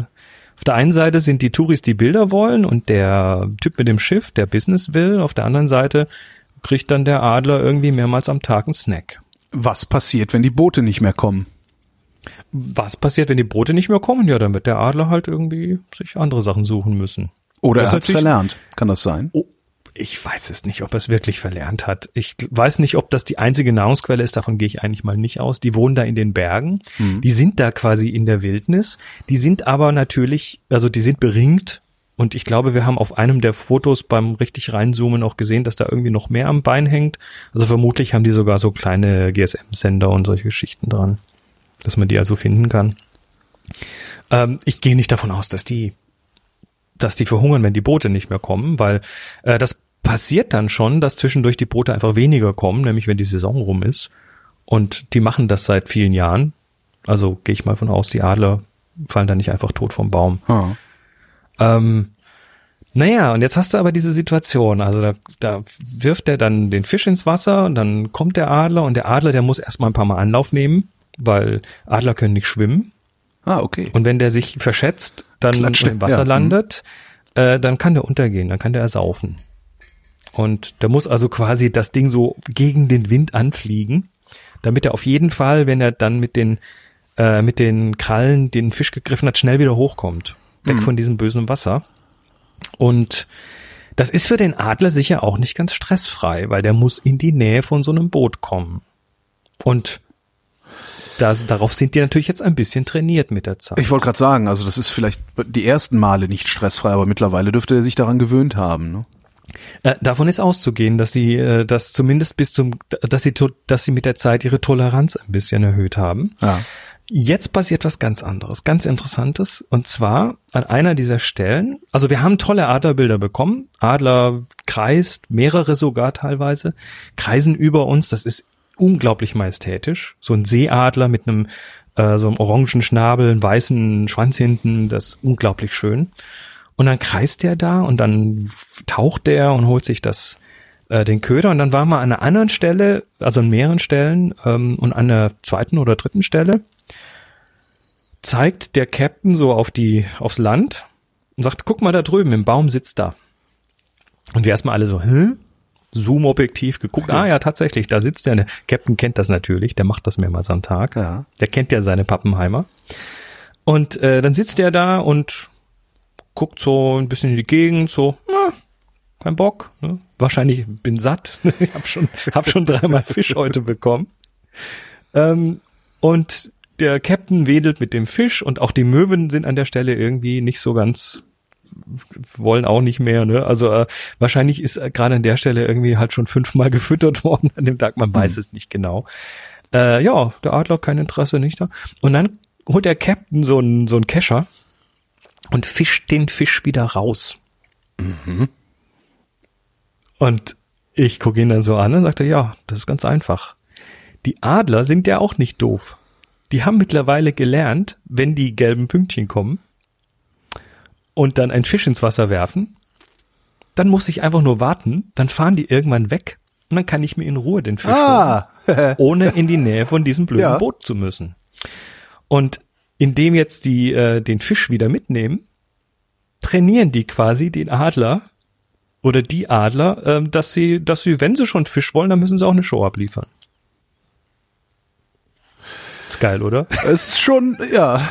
Speaker 3: auf der einen Seite sind die Touris, die Bilder wollen und der Typ mit dem Schiff, der Business will. Auf der anderen Seite kriegt dann der Adler irgendwie mehrmals am Tag einen Snack.
Speaker 2: Was passiert, wenn die Boote nicht mehr kommen?
Speaker 3: Was passiert, wenn die Boote nicht mehr kommen? Ja, dann wird der Adler halt irgendwie sich andere Sachen suchen müssen.
Speaker 2: Oder er hat's verlernt. Kann das sein?
Speaker 3: Ich weiß es nicht, ob er es wirklich verlernt hat. Ich weiß nicht, ob das die einzige Nahrungsquelle ist, davon gehe ich eigentlich mal nicht aus. Die wohnen da in den Bergen, die sind da quasi in der Wildnis, die sind aber natürlich, also die sind beringt und ich glaube, wir haben auf einem der Fotos beim richtig reinzoomen auch gesehen, dass da irgendwie noch mehr am Bein hängt. Also vermutlich haben die sogar so kleine GSM-Sender und solche Geschichten dran, dass man die also finden kann. Ähm, ich gehe nicht davon aus, dass die dass die verhungern, wenn die Boote nicht mehr kommen, weil äh, das passiert dann schon, dass zwischendurch die Boote einfach weniger kommen, nämlich wenn die Saison rum ist. Und die machen das seit vielen Jahren. Also gehe ich mal von aus, die Adler fallen da nicht einfach tot vom Baum.
Speaker 2: Ah.
Speaker 3: Ähm, naja, und jetzt hast du aber diese Situation. Also da, da wirft er dann den Fisch ins Wasser und dann kommt der Adler und der Adler, der muss erstmal ein paar Mal Anlauf nehmen, weil Adler können nicht schwimmen.
Speaker 2: Ah, okay.
Speaker 3: Und wenn der sich verschätzt, dann
Speaker 2: Klatscht,
Speaker 3: im Wasser
Speaker 2: ja. Mhm.
Speaker 3: landet, äh, dann kann der untergehen, dann kann der ersaufen. Und da muss also quasi das Ding so gegen den Wind anfliegen, damit er auf jeden Fall, wenn er dann mit den äh, mit den Krallen den Fisch gegriffen hat, schnell wieder hochkommt,
Speaker 2: Mhm.
Speaker 3: weg von diesem bösen Wasser. Und das ist für den Adler sicher auch nicht ganz stressfrei, weil der muss in die Nähe von so einem Boot kommen. Und das, darauf sind die natürlich jetzt ein bisschen trainiert mit der Zeit.
Speaker 2: Ich wollte gerade sagen, also das ist vielleicht die ersten Male nicht stressfrei, aber mittlerweile dürfte er sich daran gewöhnt haben. Ne?
Speaker 3: Äh, davon ist auszugehen, dass sie äh, das zumindest bis zum, dass sie, dass sie mit der Zeit ihre Toleranz ein bisschen erhöht haben.
Speaker 2: Ja.
Speaker 3: Jetzt passiert was ganz anderes, ganz interessantes. Und zwar an einer dieser Stellen, also wir haben tolle Adlerbilder bekommen. Adler kreist, mehrere sogar teilweise, kreisen über uns. Das ist unglaublich majestätisch. So ein Seeadler mit einem äh, so einem orangen Schnabel, einem weißen Schwanz hinten, das ist unglaublich schön. Und dann kreist der da und dann taucht der und holt sich das äh, den Köder und dann waren wir an einer anderen Stelle, also an mehreren Stellen ähm, und an der zweiten oder dritten Stelle zeigt der Captain so auf die aufs Land und sagt, guck mal da drüben im Baum sitzt da. Und wir erstmal alle so, hä? Zoom-Objektiv geguckt. Ah ja, tatsächlich, da sitzt der. Der Captain kennt das natürlich, der macht das mehrmals am Tag.
Speaker 2: Ja.
Speaker 3: Der kennt ja seine Pappenheimer. Und äh, dann sitzt er da und guckt so ein bisschen in die Gegend, so, na, kein Bock. Ne? Wahrscheinlich bin satt. ich habe schon, hab schon dreimal Fisch heute bekommen. Ähm, und der Captain wedelt mit dem Fisch und auch die Möwen sind an der Stelle irgendwie nicht so ganz wollen auch nicht mehr, ne? Also äh, wahrscheinlich ist äh, gerade an der Stelle irgendwie halt schon fünfmal gefüttert worden an dem Tag, man weiß es nicht genau. Äh, ja, der Adler kein Interesse nicht da. Und dann holt der Captain so einen so einen Kescher und fischt den Fisch wieder raus. Und ich gucke ihn dann so an und sagte, ja, das ist ganz einfach. Die Adler sind ja auch nicht doof. Die haben mittlerweile gelernt, wenn die gelben Pünktchen kommen und dann einen Fisch ins Wasser werfen, dann muss ich einfach nur warten, dann fahren die irgendwann weg und dann kann ich mir in Ruhe den Fisch holen
Speaker 2: Ah,
Speaker 3: ohne in die Nähe von diesem blöden
Speaker 2: Ja.
Speaker 3: Boot zu müssen. Und indem jetzt die äh, den Fisch wieder mitnehmen, trainieren die quasi den Adler oder die Adler, ähm, dass sie, dass sie, wenn sie schon Fisch wollen, dann müssen sie auch eine Show abliefern. Ist geil, oder?
Speaker 2: ist schon, ja.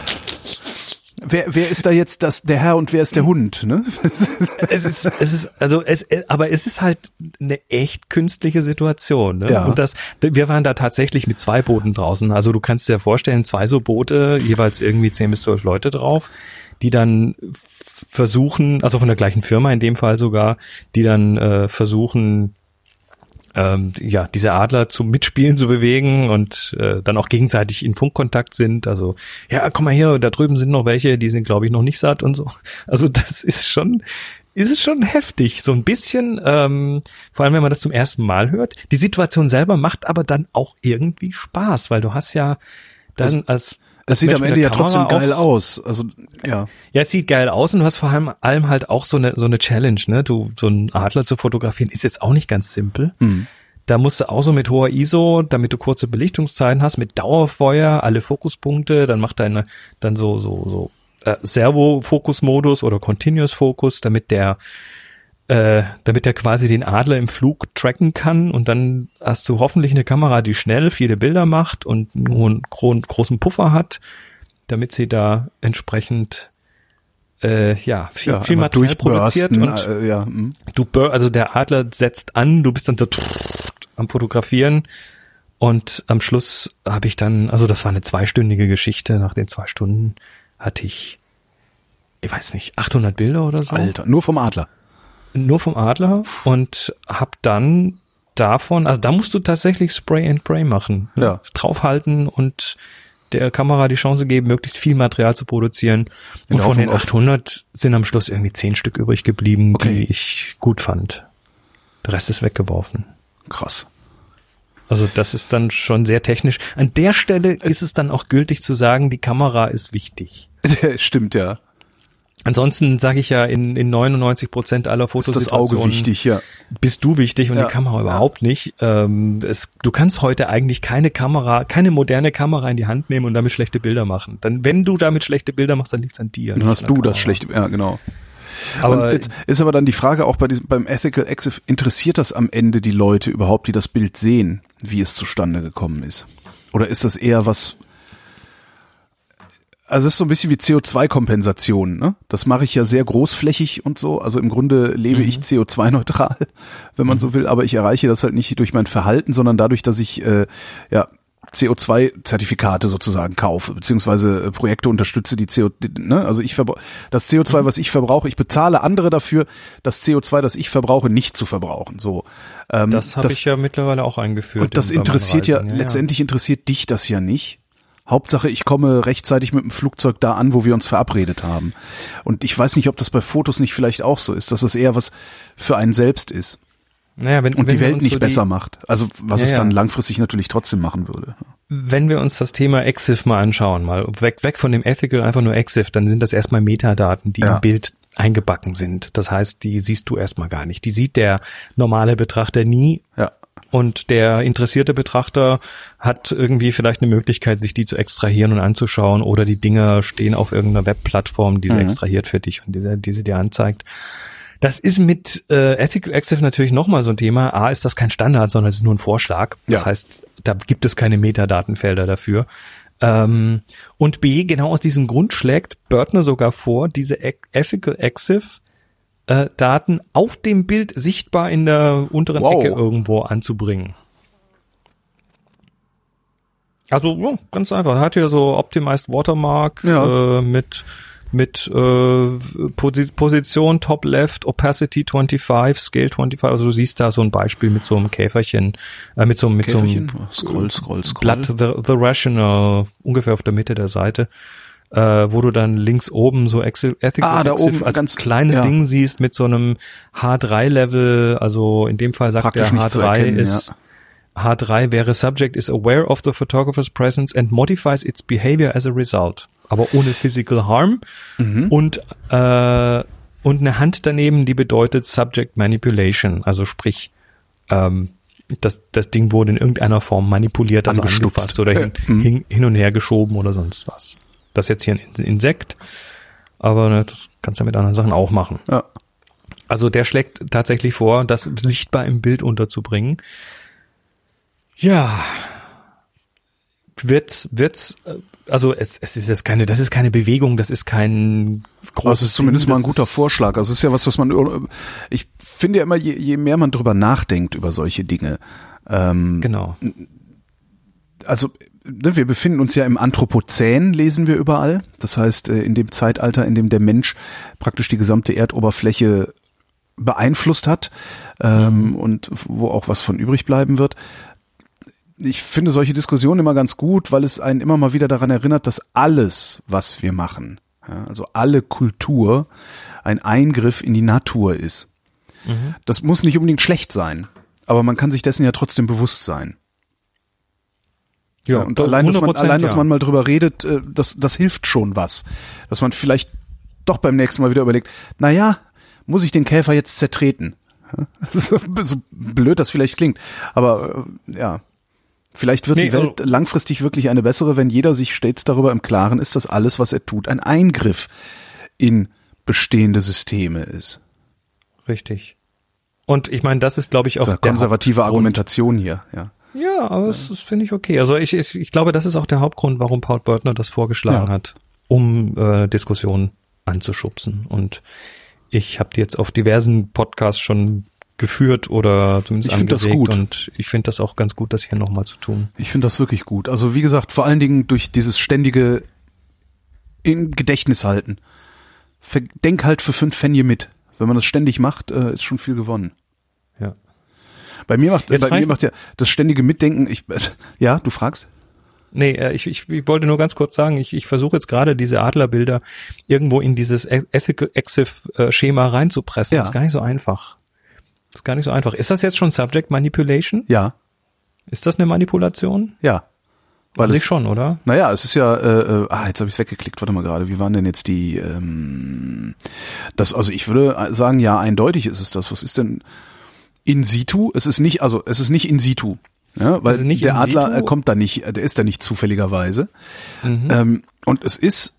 Speaker 2: Wer, wer ist da jetzt das, der Herr und wer ist der Hund, ne?
Speaker 3: es ist, es ist, also es, aber es ist halt eine echt künstliche Situation. Ne?
Speaker 2: Ja.
Speaker 3: Und das, wir waren da tatsächlich mit zwei Booten draußen. Also du kannst dir vorstellen, zwei so Boote, jeweils irgendwie zehn bis zwölf Leute drauf, die dann versuchen, also von der gleichen Firma in dem Fall sogar, die dann äh, versuchen, ähm, ja, diese Adler zum Mitspielen zu bewegen und äh, dann auch gegenseitig in Funkkontakt sind. Also, ja, komm mal hier, da drüben sind noch welche, die sind, glaube ich, noch nicht satt und so. Also das ist schon, ist es schon heftig. So ein bisschen, ähm, vor allem wenn man das zum ersten Mal hört. Die Situation selber macht aber dann auch irgendwie Spaß, weil du hast ja dann
Speaker 2: Es-
Speaker 3: als
Speaker 2: Es sieht
Speaker 3: Mensch
Speaker 2: am Ende ja trotzdem
Speaker 3: Kamera
Speaker 2: geil
Speaker 3: auch-
Speaker 2: aus. Also, ja.
Speaker 3: ja, es sieht geil aus und du hast vor allem, allem halt auch so eine, so eine Challenge, ne? Du, so einen Adler zu fotografieren ist jetzt auch nicht ganz simpel. Da musst du auch so mit hoher ISO, damit du kurze Belichtungszeiten hast, mit Dauerfeuer, alle Fokuspunkte, dann macht deine, dann so, so, so, äh, Servo-Fokus-Modus oder Continuous Focus, damit der, äh, damit er quasi den Adler im Flug tracken kann und dann hast du hoffentlich eine Kamera, die schnell viele Bilder macht und nur einen gro großen Puffer hat, damit sie da entsprechend äh, ja viel,
Speaker 2: ja,
Speaker 3: viel Material produziert und
Speaker 2: äh, ja, hm.
Speaker 3: du also der Adler setzt an, du bist dann so am fotografieren und am Schluss habe ich dann, also das war eine zweistündige Geschichte, nach den zwei Stunden hatte ich ich weiß nicht, 800 Bilder oder so
Speaker 2: Alter, nur vom Adler.
Speaker 3: Nur vom Adler und hab dann davon, also da musst du tatsächlich Spray and Pray machen. ne?
Speaker 2: Ja.
Speaker 3: Draufhalten und der Kamera die Chance geben, möglichst viel Material zu produzieren.
Speaker 2: In
Speaker 3: Und von den
Speaker 2: auf-
Speaker 3: 800 sind am Schluss irgendwie 10 Stück übrig geblieben,
Speaker 2: Okay.
Speaker 3: die ich gut fand. Der Rest ist weggeworfen.
Speaker 2: Krass.
Speaker 3: Also das ist dann schon sehr technisch. An der Stelle ist es dann auch gültig zu sagen, die Kamera ist wichtig.
Speaker 2: Stimmt, ja.
Speaker 3: Ansonsten sage ich ja, in, in 99 Prozent aller
Speaker 2: Ist das Auge wichtig, ja.
Speaker 3: bist du wichtig und
Speaker 2: Ja.
Speaker 3: die Kamera überhaupt nicht. Ähm, es, du kannst heute eigentlich keine Kamera, keine moderne Kamera in die Hand nehmen und damit schlechte Bilder machen. Dann, wenn du damit schlechte Bilder machst, dann liegt's an dir.
Speaker 2: Dann hast du das
Speaker 3: Kamera.
Speaker 2: schlechte, ja, genau.
Speaker 3: Aber
Speaker 2: und jetzt ist aber dann die Frage auch bei diesem, beim Ethical Exif, interessiert das am Ende die Leute überhaupt, die das Bild sehen, wie es zustande gekommen ist? Oder ist das eher was, also es ist so ein bisschen wie CO2-Kompensation, ne? Das mache ich ja sehr großflächig und so. Also im Grunde lebe ich CO2-neutral, wenn man so will, aber ich erreiche das halt nicht durch mein Verhalten, sondern dadurch, dass ich äh, ja CO2-Zertifikate sozusagen kaufe, beziehungsweise äh, Projekte unterstütze, die CO, die, ne? Also ich das CO2, was ich verbrauche, ich bezahle andere dafür, das CO2, das ich verbrauche, nicht zu verbrauchen. So. Ähm,
Speaker 3: das habe ich ja mittlerweile auch eingeführt.
Speaker 2: und das interessiert ja,
Speaker 3: Reisen.
Speaker 2: letztendlich interessiert dich das ja nicht. Hauptsache, ich komme rechtzeitig mit dem Flugzeug da an, wo wir uns verabredet haben. Und ich weiß nicht, ob das bei Fotos nicht vielleicht auch so ist, dass es eher was für einen selbst ist
Speaker 3: Naja, wenn,
Speaker 2: und
Speaker 3: wenn
Speaker 2: die
Speaker 3: wir
Speaker 2: Welt nicht
Speaker 3: so
Speaker 2: besser
Speaker 3: die,
Speaker 2: macht. Also was
Speaker 3: Ja,
Speaker 2: es dann langfristig natürlich trotzdem machen würde.
Speaker 3: Wenn wir uns das Thema EXIF mal anschauen, mal weg, weg von dem Ethical, einfach nur EXIF, dann sind das erstmal Metadaten, die
Speaker 2: Ja.
Speaker 3: im Bild eingebacken sind. Das heißt, die siehst du erstmal gar nicht. Die sieht der normale Betrachter nie.
Speaker 2: Ja.
Speaker 3: Und der interessierte Betrachter hat irgendwie vielleicht eine Möglichkeit, sich die zu extrahieren und anzuschauen oder die Dinger stehen auf irgendeiner Webplattform, die sie
Speaker 2: Mhm.
Speaker 3: extrahiert für dich und diese, diese dir anzeigt. Das ist mit äh, Ethical Exif natürlich nochmal so ein Thema. A, ist das kein Standard, sondern es ist nur ein Vorschlag. Das
Speaker 2: Ja.
Speaker 3: heißt, da gibt es keine Metadatenfelder dafür. Ähm, und B, genau aus diesem Grund schlägt Börtner sogar vor, diese Ethical Exif äh, Daten auf dem Bild sichtbar in der unteren
Speaker 2: Wow.
Speaker 3: Ecke irgendwo anzubringen. Also ja, ganz einfach. Er hat hier so Optimized Watermark
Speaker 2: Ja.
Speaker 3: äh, mit mit äh, Posi Position Top Left, Opacity 25, Scale 25. Also du siehst da so ein Beispiel mit so einem Käferchen, äh, mit so, einem- mit
Speaker 2: Käferchen?
Speaker 3: so einem
Speaker 2: Scroll, scroll, scroll.
Speaker 3: Blatt the, the Rational, ungefähr auf der Mitte der Seite, äh, wo du dann links oben so Exi- Ethical
Speaker 2: Ah,
Speaker 3: Exif
Speaker 2: oben
Speaker 3: als
Speaker 2: ganz-
Speaker 3: kleines
Speaker 2: ja.
Speaker 3: Ding siehst mit so einem H3-Level, also in dem Fall sagt
Speaker 2: Praktisch
Speaker 3: der
Speaker 2: nicht zu
Speaker 3: H3
Speaker 2: erkennen,
Speaker 3: ist H3 wäre Subject is aware of the photographer's presence and modifies its behavior as a result. Aber ohne physical harm
Speaker 2: Mhm.
Speaker 3: und äh, und eine Hand daneben, die bedeutet Subject Manipulation, also sprich ähm, das, das Ding wurde in irgendeiner Form manipuliert, also angefasst oder hin,
Speaker 2: Mhm.
Speaker 3: hin, hin und her geschoben oder sonst was. Das ist jetzt hier ein In- Insekt, aber ne, das kannst du mit anderen Sachen auch machen.
Speaker 2: Ja.
Speaker 3: Also der schlägt tatsächlich vor, das sichtbar im Bild unterzubringen. Ja. wird wird's äh, also es, es ist jetzt keine das ist keine Bewegung das ist kein
Speaker 2: großes das ist zumindest Ding, mal ein guter Vorschlag also es ist ja was was man ich finde ja immer je, je mehr man drüber nachdenkt über solche Dinge ähm,
Speaker 3: genau
Speaker 2: also ne, wir befinden uns ja im Anthropozän, lesen wir überall. Das heißt, äh, in dem Zeitalter, in dem der Mensch praktisch die gesamte Erdoberfläche beeinflusst hat ähm, mhm. und wo auch was von übrig bleiben wird ich finde solche Diskussionen immer ganz gut, weil es einen immer mal wieder daran erinnert, dass alles, was wir machen, ja, also alle Kultur, ein Eingriff in die Natur ist. Mhm. Das muss nicht unbedingt schlecht sein, aber man kann sich dessen ja trotzdem bewusst sein. Ja, und allein, dass man, allein, dass man mal drüber redet, äh, das, das hilft schon was. Dass man vielleicht doch beim nächsten Mal wieder überlegt, na ja, muss ich den Käfer jetzt zertreten? so blöd das vielleicht klingt, aber äh, ja, Vielleicht wird nee, die Welt also, langfristig wirklich eine bessere, wenn jeder sich stets darüber im Klaren ist, dass alles, was er tut, ein Eingriff in bestehende Systeme ist.
Speaker 3: Richtig. Und ich meine, das ist, glaube ich, auch
Speaker 2: das ist konservative Argumentation hier. Ja,
Speaker 3: ja aber das, das finde ich okay. Also ich, ich, ich glaube, das ist auch der Hauptgrund, warum Paul Bertner das vorgeschlagen ja. hat, um äh, Diskussionen anzuschubsen. Und ich habe jetzt auf diversen Podcasts schon geführt oder zumindest
Speaker 2: ich angeregt das gut.
Speaker 3: und ich finde das auch ganz gut, das hier nochmal zu tun.
Speaker 2: Ich finde das wirklich gut. Also wie gesagt, vor allen Dingen durch dieses ständige in Gedächtnis halten. Denk halt für fünf Pfennige mit. Wenn man das ständig macht, äh, ist schon viel gewonnen.
Speaker 3: Ja.
Speaker 2: Bei mir macht, Jetzt bei mir macht ja das ständige Mitdenken, ich, ja, du fragst?
Speaker 3: Nee, äh, ich, ich, ich wollte nur ganz kurz sagen, ich, ich versuche jetzt gerade diese Adlerbilder irgendwo in dieses Ethical Exif äh, Schema reinzupressen. Ja. Das ist gar nicht so einfach. Ist gar nicht so einfach. Ist das jetzt schon Subject Manipulation?
Speaker 2: Ja.
Speaker 3: Ist das eine Manipulation?
Speaker 2: Ja.
Speaker 3: Weil es, schon, oder?
Speaker 2: Naja, es ist ja, äh, äh ah, jetzt habe ich es weggeklickt, warte mal gerade, wie waren denn jetzt die, ähm, das, also ich würde sagen, ja, eindeutig ist es das. Was ist denn in situ? Es ist nicht, also es ist nicht in situ. Ja, weil der Adler situ? kommt da nicht, der ist da nicht zufälligerweise. Mhm. Ähm, und es ist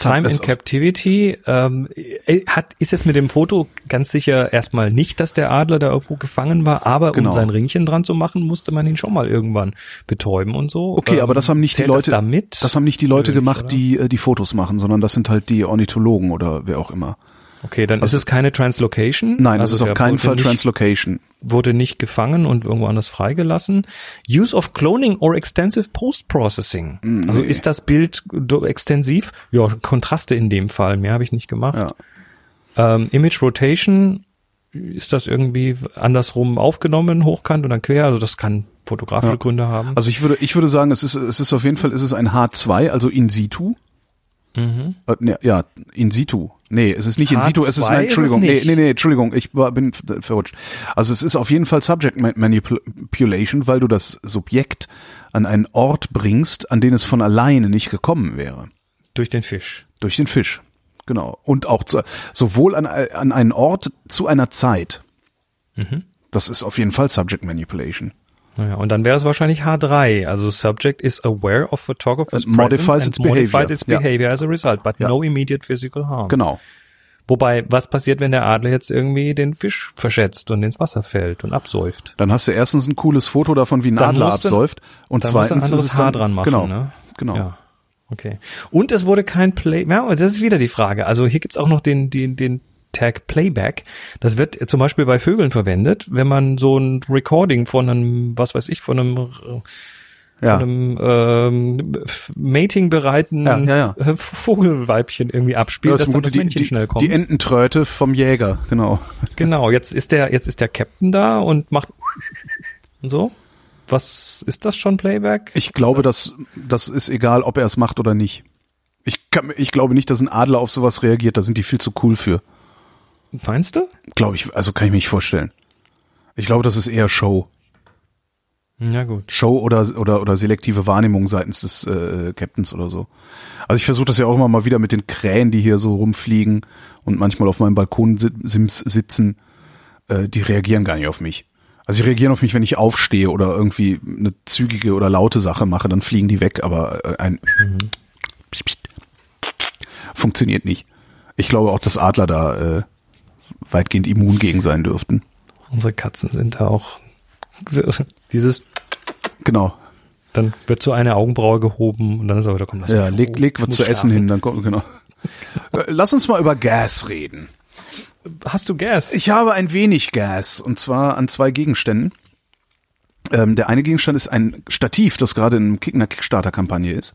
Speaker 3: Time in Captivity ähm, äh, hat ist es mit dem Foto ganz sicher erstmal nicht, dass der Adler da irgendwo gefangen war, aber genau. um sein Ringchen dran zu machen, musste man ihn schon mal irgendwann betäuben und so.
Speaker 2: Okay, ähm, aber das haben nicht die Leute das, das, haben nicht die Leute gemacht, oder? die äh, die Fotos machen, sondern das sind halt die Ornithologen oder wer auch immer.
Speaker 3: Okay, dann also, ist es keine Translocation.
Speaker 2: Nein, also es ist auf keinen Fall nicht, Translocation.
Speaker 3: Wurde nicht gefangen und irgendwo anders freigelassen. Use of Cloning or Extensive Post-Processing. Mm, also ist das Bild extensiv? Ja, Kontraste in dem Fall. Mehr habe ich nicht gemacht. Ja. Ähm, Image Rotation, ist das irgendwie andersrum aufgenommen, hochkant und dann quer? Also das kann fotografische ja. Gründe haben.
Speaker 2: Also ich würde, ich würde sagen, es ist, es ist auf jeden Fall, ist es ein H2, also in situ. Mhm. Äh, ne, ja, in situ. Nee, es ist nicht H2 in situ, es ist, nein, Entschuldigung, ist nee, nee, nee, Entschuldigung, ich war, bin verrutscht. Also es ist auf jeden Fall Subject Manipulation, weil du das Subjekt an einen Ort bringst, an den es von alleine nicht gekommen wäre.
Speaker 3: Durch den Fisch.
Speaker 2: Durch den Fisch, genau. Und auch zu, sowohl an, an einen Ort zu einer Zeit. Mhm. Das ist auf jeden Fall Subject Manipulation.
Speaker 3: Naja, und dann wäre es wahrscheinlich H3. Also Subject is aware of photographer's
Speaker 2: modifies its behavior,
Speaker 3: modifies its behavior ja. as a result, but ja. no immediate physical harm.
Speaker 2: Genau.
Speaker 3: Wobei, was passiert, wenn der Adler jetzt irgendwie den Fisch verschätzt und ins Wasser fällt und absäuft?
Speaker 2: Dann hast du erstens ein cooles Foto davon, wie ein dann Adler absäuft und zweitens
Speaker 3: ist es Haar dran machen.
Speaker 2: Genau,
Speaker 3: ne?
Speaker 2: genau.
Speaker 3: Ja. Okay. Und es wurde kein Play. Ja, das ist wieder die Frage. Also hier gibt's auch noch den, den, den Tag Playback. Das wird zum Beispiel bei Vögeln verwendet, wenn man so ein Recording von einem, was weiß ich, von einem ja. von einem ähm, Mating bereiten ja, ja, ja. Vogelweibchen irgendwie abspielt,
Speaker 2: das dass dann das Männchen die, schnell kommt. Die Ententröte vom Jäger, genau.
Speaker 3: Genau, jetzt ist der jetzt ist der Captain da und macht und so. Was ist das schon Playback?
Speaker 2: Ich glaube, das? das das ist egal, ob er es macht oder nicht. Ich kann, ich glaube nicht, dass ein Adler auf sowas reagiert, da sind die viel zu cool für.
Speaker 3: Meinst du?
Speaker 2: Glaube ich, also kann ich mir nicht vorstellen. Ich glaube, das ist eher Show.
Speaker 3: Ja gut.
Speaker 2: Show oder oder oder selektive Wahrnehmung seitens des äh, Captains oder so. Also ich versuche das ja auch immer mal wieder mit den Krähen, die hier so rumfliegen und manchmal auf meinem Balkon sims sitzen. Äh, die reagieren gar nicht auf mich. Also sie reagieren auf mich, wenn ich aufstehe oder irgendwie eine zügige oder laute Sache mache, dann fliegen die weg, aber äh, ein mhm. funktioniert nicht. Ich glaube auch, dass Adler da äh, weitgehend immun gegen sein dürften.
Speaker 3: Unsere Katzen sind da auch dieses
Speaker 2: genau
Speaker 3: Dann wird so eine Augenbraue gehoben und dann ist er wieder, komm, lass
Speaker 2: Ja, leg, leg was zu essen hin, dann kommt, genau. Äh, Lass uns mal über Gas reden.
Speaker 3: Hast du Gas?
Speaker 2: Ich habe ein wenig Gas und zwar an zwei Gegenständen. Ähm, der eine Gegenstand ist ein Stativ, das gerade in einer Kickstarter-Kampagne ist.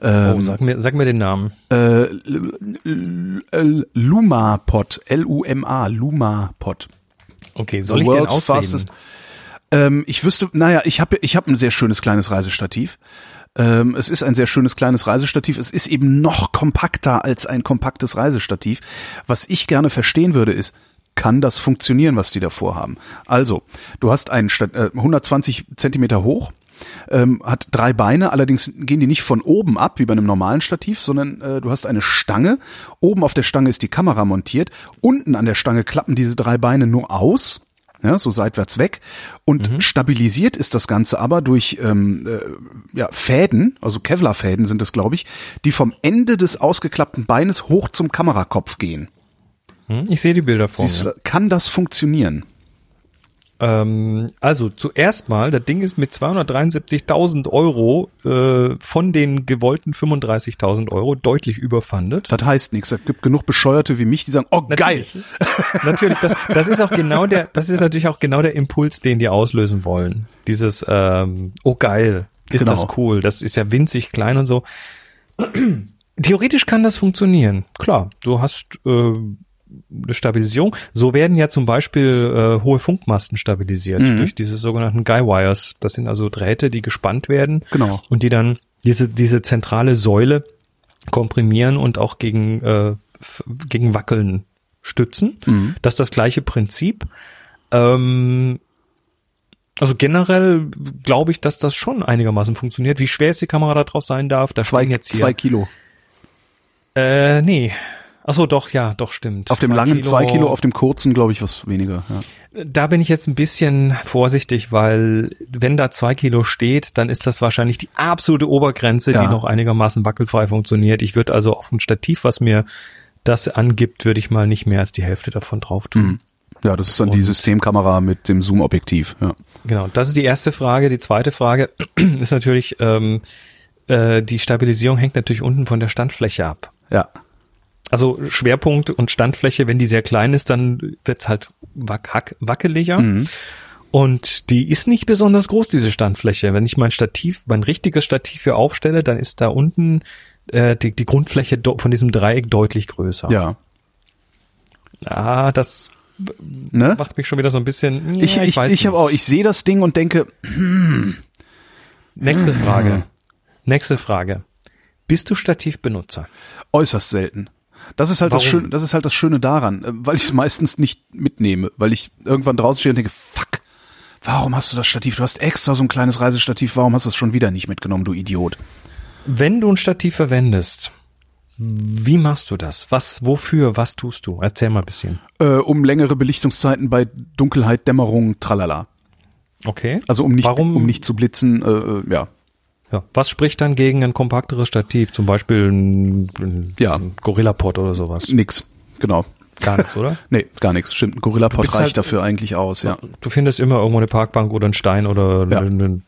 Speaker 3: Oh, sag mir, sag mir den Namen.
Speaker 2: Äh, Lumapod, L-U-M-A, Lumapod.
Speaker 3: Okay, soll ich den
Speaker 2: World's
Speaker 3: ausreden?
Speaker 2: fastest- Ähm, ich wüsste, naja, ich habe ich hab ein sehr schönes kleines Reisestativ. Ähm, es ist ein sehr schönes kleines Reisestativ. Es ist eben noch kompakter als ein kompaktes Reisestativ. Was ich gerne verstehen würde, ist, kann das funktionieren, was die da vorhaben? Also, du hast einen Sta- äh, 120 Zentimeter hoch, ähm, hat drei Beine, allerdings gehen die nicht von oben ab, wie bei einem normalen Stativ, sondern äh, du hast eine Stange. Oben auf der Stange ist die Kamera montiert. Unten an der Stange klappen diese drei Beine nur aus. Ja, so seitwärts weg. Und stabilisiert ist das Ganze aber durch ähm, äh, ja, Fäden, also Kevlar-Fäden sind es, glaube ich, die vom Ende des ausgeklappten Beines hoch zum Kamerakopf gehen.
Speaker 3: Hm? Ich sehe die Bilder vor
Speaker 2: Siehst
Speaker 3: mir.
Speaker 2: kann das funktionieren?
Speaker 3: Ähm, also zuerst mal, das Ding ist mit 273.000 Euro äh, von den gewollten 35.000 Euro deutlich überfundet.
Speaker 2: Das heißt nichts. Es gibt genug Bescheuerte wie mich, die sagen, oh geil.
Speaker 3: Natürlich. Natürlich, das, das ist auch genau der, das ist natürlich auch genau der Impuls, den die auslösen wollen. Dieses, ähm, oh geil, ist
Speaker 2: Genau.
Speaker 3: das cool, das ist ja winzig klein und so. Theoretisch kann das funktionieren. Klar, du hast äh, eine Stabilisierung. So werden ja zum Beispiel äh, hohe Funkmasten stabilisiert
Speaker 2: Mhm.
Speaker 3: durch diese sogenannten Guy-Wires. Das sind also Drähte, die gespannt werden
Speaker 2: Genau.
Speaker 3: und die dann diese, diese zentrale Säule komprimieren und auch gegen, äh, gegen Wackeln stützen. Das ist das gleiche Prinzip. Ähm, also generell glaube ich, dass das schon einigermaßen funktioniert. Wie schwer jetzt die Kamera da drauf sein darf, da
Speaker 2: Zwei,
Speaker 3: jetzt hier.
Speaker 2: zwei Kilo.
Speaker 3: Äh, nee. Ach so, doch, ja, doch, stimmt.
Speaker 2: Auf dem
Speaker 3: Zwei
Speaker 2: langen zwei Kilo, auf dem kurzen, glaube ich, was weniger. Ja.
Speaker 3: Da bin ich jetzt ein bisschen vorsichtig, weil wenn da zwei Kilo steht, dann ist das wahrscheinlich die absolute Obergrenze,
Speaker 2: Ja.
Speaker 3: die noch einigermaßen wackelfrei funktioniert. Ich würde also auf ein Stativ, was mir das angibt, würde ich mal nicht mehr als die Hälfte davon drauf tun.
Speaker 2: ja, das ist dann die
Speaker 3: Und-
Speaker 2: Systemkamera mit dem Zoom-Objektiv. Ja.
Speaker 3: Genau, das ist die erste Frage. Die zweite Frage ist natürlich, ähm, äh, die Stabilisierung hängt natürlich unten von der Standfläche ab.
Speaker 2: ja.
Speaker 3: Also Schwerpunkt und Standfläche, wenn die sehr klein ist, dann wird's halt wack, wackeliger. Und die ist nicht besonders groß, diese Standfläche. Wenn ich mein Stativ, mein richtiges Stativ hier aufstelle, dann ist da unten äh, die, die Grundfläche von diesem Dreieck deutlich größer.
Speaker 2: Ja.
Speaker 3: Ah, das
Speaker 2: Ne?
Speaker 3: macht mich schon wieder so ein bisschen. Ja,
Speaker 2: Ich, ich,
Speaker 3: weiß
Speaker 2: ich habe auch, ich sehe das Ding und denke,
Speaker 3: Nächste Frage. Nächste Frage. Bist du Stativbenutzer?
Speaker 2: äußerst selten. Das ist halt das
Speaker 3: Warum?
Speaker 2: Schöne, das ist halt das Schöne daran, äh, weil ich es meistens nicht mitnehme, weil ich irgendwann draußen stehe und denke, fuck, warum hast du das Stativ? Du hast extra so ein kleines Reisestativ, warum hast du es schon wieder nicht mitgenommen, du Idiot?
Speaker 3: Wenn du ein Stativ verwendest, wie machst du das? Was, wofür, was tust du? Erzähl mal ein bisschen.
Speaker 2: Äh, um längere Belichtungszeiten bei Dunkelheit, Dämmerung, tralala.
Speaker 3: Okay.
Speaker 2: Also um nicht,
Speaker 3: Warum-
Speaker 2: um nicht zu blitzen, äh, äh, ja.
Speaker 3: Ja. Was spricht dann gegen ein kompakteres Stativ? Zum Beispiel ein, ein,
Speaker 2: Ja.
Speaker 3: Gorilla-Pod oder sowas?
Speaker 2: Nix. Genau.
Speaker 3: Gar nichts, oder?
Speaker 2: Nee, gar nichts. Stimmt, ein Gorilla-Pod reicht
Speaker 3: halt-
Speaker 2: dafür eigentlich aus, ja.
Speaker 3: Du findest immer irgendwo eine Parkbank oder einen Stein oder
Speaker 2: Ja.
Speaker 3: einen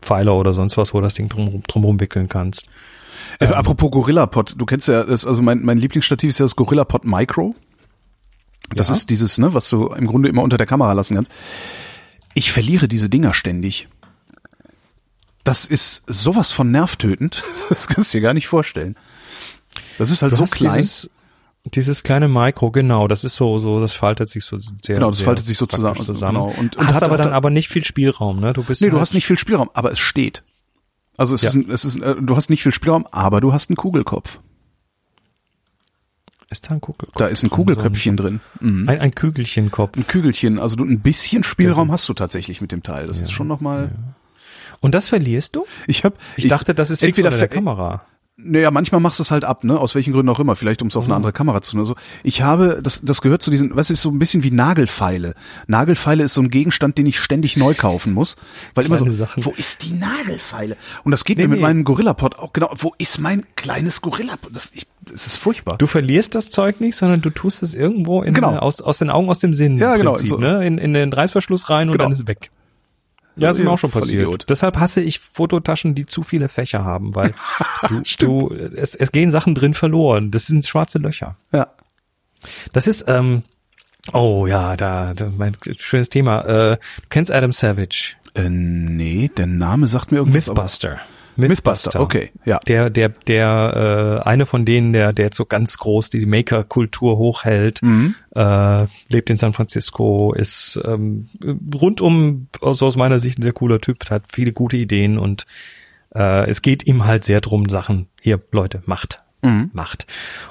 Speaker 3: Pfeiler oder sonst was, wo du das Ding drum, drumherum wickeln kannst.
Speaker 2: Äh, apropos Gorilla-Pod, du kennst ja, das, also mein, mein Lieblingsstativ ist ja das Gorilla-Pod Micro. Das
Speaker 3: Ja.
Speaker 2: ist dieses, ne, was du im Grunde immer unter der Kamera lassen kannst. Ich verliere diese Dinger ständig. Das ist sowas von nervtötend. Das kannst du dir gar nicht vorstellen. Das ist halt
Speaker 3: Du
Speaker 2: so klein.
Speaker 3: Dieses, dieses kleine Mikro, genau, das ist so, so, das faltet sich so sehr.
Speaker 2: Genau, das
Speaker 3: sehr
Speaker 2: faltet sich so zusammen-
Speaker 3: zusammen.
Speaker 2: genau. Und- und
Speaker 3: hast
Speaker 2: hat-
Speaker 3: aber
Speaker 2: hat-
Speaker 3: dann aber nicht viel Spielraum, ne? Du bist
Speaker 2: Nee, du
Speaker 3: halt-
Speaker 2: hast nicht viel Spielraum, aber es steht. Also es
Speaker 3: Ja.
Speaker 2: ist, es ist, äh, du hast nicht viel Spielraum, aber du hast einen Kugelkopf.
Speaker 3: Ist da ein Kugelkopf?
Speaker 2: Da ist ein Kugelköpfchen drin. Mhm.
Speaker 3: Ein, ein, ein Kügelchenkopf.
Speaker 2: Ein Kügelchen. Also du ein bisschen Spielraum hast du tatsächlich mit dem Teil. Das ist schon nochmal.
Speaker 3: Und das verlierst du?
Speaker 2: Ich habe.
Speaker 3: Ich, dachte, das ist fix
Speaker 2: entweder
Speaker 3: unter der Kamera.
Speaker 2: Naja, manchmal machst du es halt ab, ne? Aus welchen Gründen auch immer. Vielleicht um es auf
Speaker 3: Mhm.
Speaker 2: eine andere Kamera zu tun oder so. Ich habe, das, das gehört zu diesen, du, ist so ein bisschen wie Nagelfeile. Nagelfeile ist so ein Gegenstand, den ich ständig neu kaufen muss. Weil immer so,
Speaker 3: Sachen.
Speaker 2: wo ist die Nagelfeile? Und das geht
Speaker 3: Nee,
Speaker 2: mir mit
Speaker 3: nee.
Speaker 2: meinem Gorillapod auch genau. Wo ist mein kleines Gorillapod? Das, ich, das ist furchtbar.
Speaker 3: Du verlierst das Zeug nicht, sondern du tust es irgendwo in,
Speaker 2: Genau.
Speaker 3: aus, aus den Augen, aus dem Sinn.
Speaker 2: Ja, genau,
Speaker 3: Prinzip,
Speaker 2: so.
Speaker 3: ne? in, in den Reißverschluss rein und
Speaker 2: Genau.
Speaker 3: dann ist es weg. Ja, ist mir auch schon passiert.
Speaker 2: Idiot.
Speaker 3: Deshalb hasse ich Fototaschen, die zu viele Fächer haben, weil du, du es, es gehen Sachen drin verloren. Das sind schwarze Löcher.
Speaker 2: Ja.
Speaker 3: Das ist, ähm, oh ja, da, da mein schönes Thema. Äh, du kennst Adam Savage.
Speaker 2: Äh, nee, der Name sagt mir irgendwas.
Speaker 3: Mythbuster.
Speaker 2: Mythbuster, okay, ja.
Speaker 3: Der, der, der, äh, eine von denen, der, der jetzt so ganz groß die Maker-Kultur hochhält,
Speaker 2: Mhm.
Speaker 3: äh, lebt in San Francisco, ist ähm, rundum, also aus meiner Sicht, ein sehr cooler Typ, hat viele gute Ideen und äh, es geht ihm halt sehr drum, Sachen, hier, Leute, macht. Macht.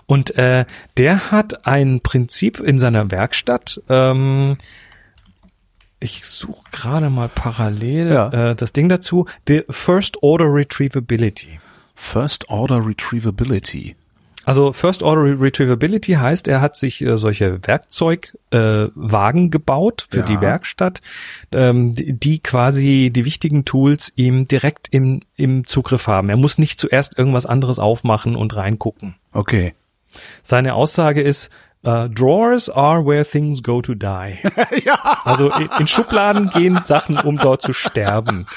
Speaker 3: Und äh, der hat ein Prinzip in seiner Werkstatt, ähm, ich suche gerade mal parallel
Speaker 2: Ja.
Speaker 3: äh, das Ding dazu, the First Order Retrievability.
Speaker 2: First Order Retrievability.
Speaker 3: Also First Order Re- Retrievability heißt, er hat sich äh, solche Werkzeugwagen äh, gebaut für
Speaker 2: Ja.
Speaker 3: die Werkstatt, ähm, die, die quasi die wichtigen Tools ihm direkt im, im Zugriff haben. Er muss nicht zuerst irgendwas anderes aufmachen und reingucken.
Speaker 2: Okay.
Speaker 3: Seine Aussage ist, äh, Drawers are where things go to die. Also in, Schubladen gehen Sachen, um dort zu sterben.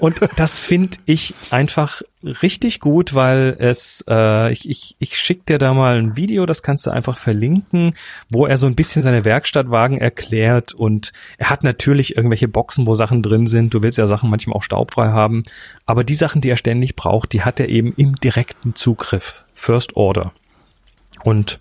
Speaker 3: Und das finde ich einfach richtig gut, weil es, äh, ich, ich, ich schick dir da mal ein Video, das kannst du einfach verlinken, wo er so ein bisschen seine Werkstattwagen erklärt und er hat natürlich irgendwelche Boxen, wo Sachen drin sind. Du willst ja Sachen manchmal auch staubfrei haben, aber die Sachen, die er ständig braucht, die hat er eben im direkten Zugriff. First Order. Und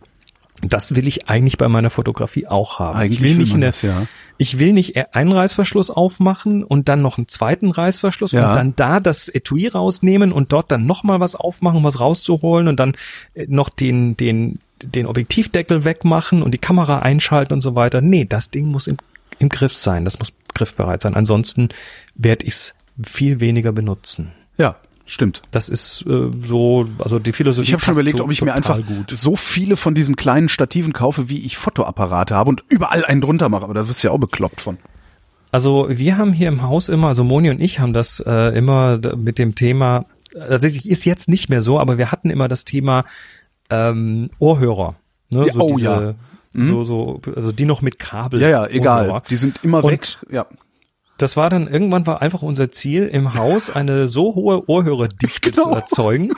Speaker 3: das will ich eigentlich bei meiner Fotografie auch haben.
Speaker 2: Eigentlich
Speaker 3: ich will
Speaker 2: will
Speaker 3: nicht
Speaker 2: man
Speaker 3: eine,
Speaker 2: das, ja.
Speaker 3: ich will nicht einen Reißverschluss aufmachen und dann noch einen zweiten Reißverschluss
Speaker 2: Ja.
Speaker 3: und dann da das Etui rausnehmen und dort dann noch mal was aufmachen, um was rauszuholen und dann äh, noch den den den Objektivdeckel wegmachen und die Kamera einschalten und so weiter. Nee, das Ding muss im, im Griff sein, das muss griffbereit sein. Ansonsten werde ich es viel weniger benutzen.
Speaker 2: Ja, stimmt.
Speaker 3: Das ist äh, so, also die Philosophie.
Speaker 2: Ich habe schon überlegt,
Speaker 3: so
Speaker 2: ob ich mir einfach
Speaker 3: gut.
Speaker 2: so viele von diesen kleinen Stativen kaufe, wie ich Fotoapparate habe und überall einen drunter mache. Aber da wirst du ja auch bekloppt von.
Speaker 3: Also wir haben hier im Haus immer, also Moni und ich haben das äh, immer mit dem Thema, tatsächlich ist jetzt nicht mehr so, aber wir hatten immer das Thema ähm, Ohrhörer. Ne?
Speaker 2: Ja, oh ja.
Speaker 3: So, so, also die noch mit Kabel.
Speaker 2: Ja, ja, egal.
Speaker 3: Ohrhörer.
Speaker 2: Die sind immer
Speaker 3: Und
Speaker 2: weg. Ja.
Speaker 3: Das war dann irgendwann war einfach unser Ziel im Haus eine so hohe Ohrhörerdichte
Speaker 2: Genau.
Speaker 3: zu erzeugen,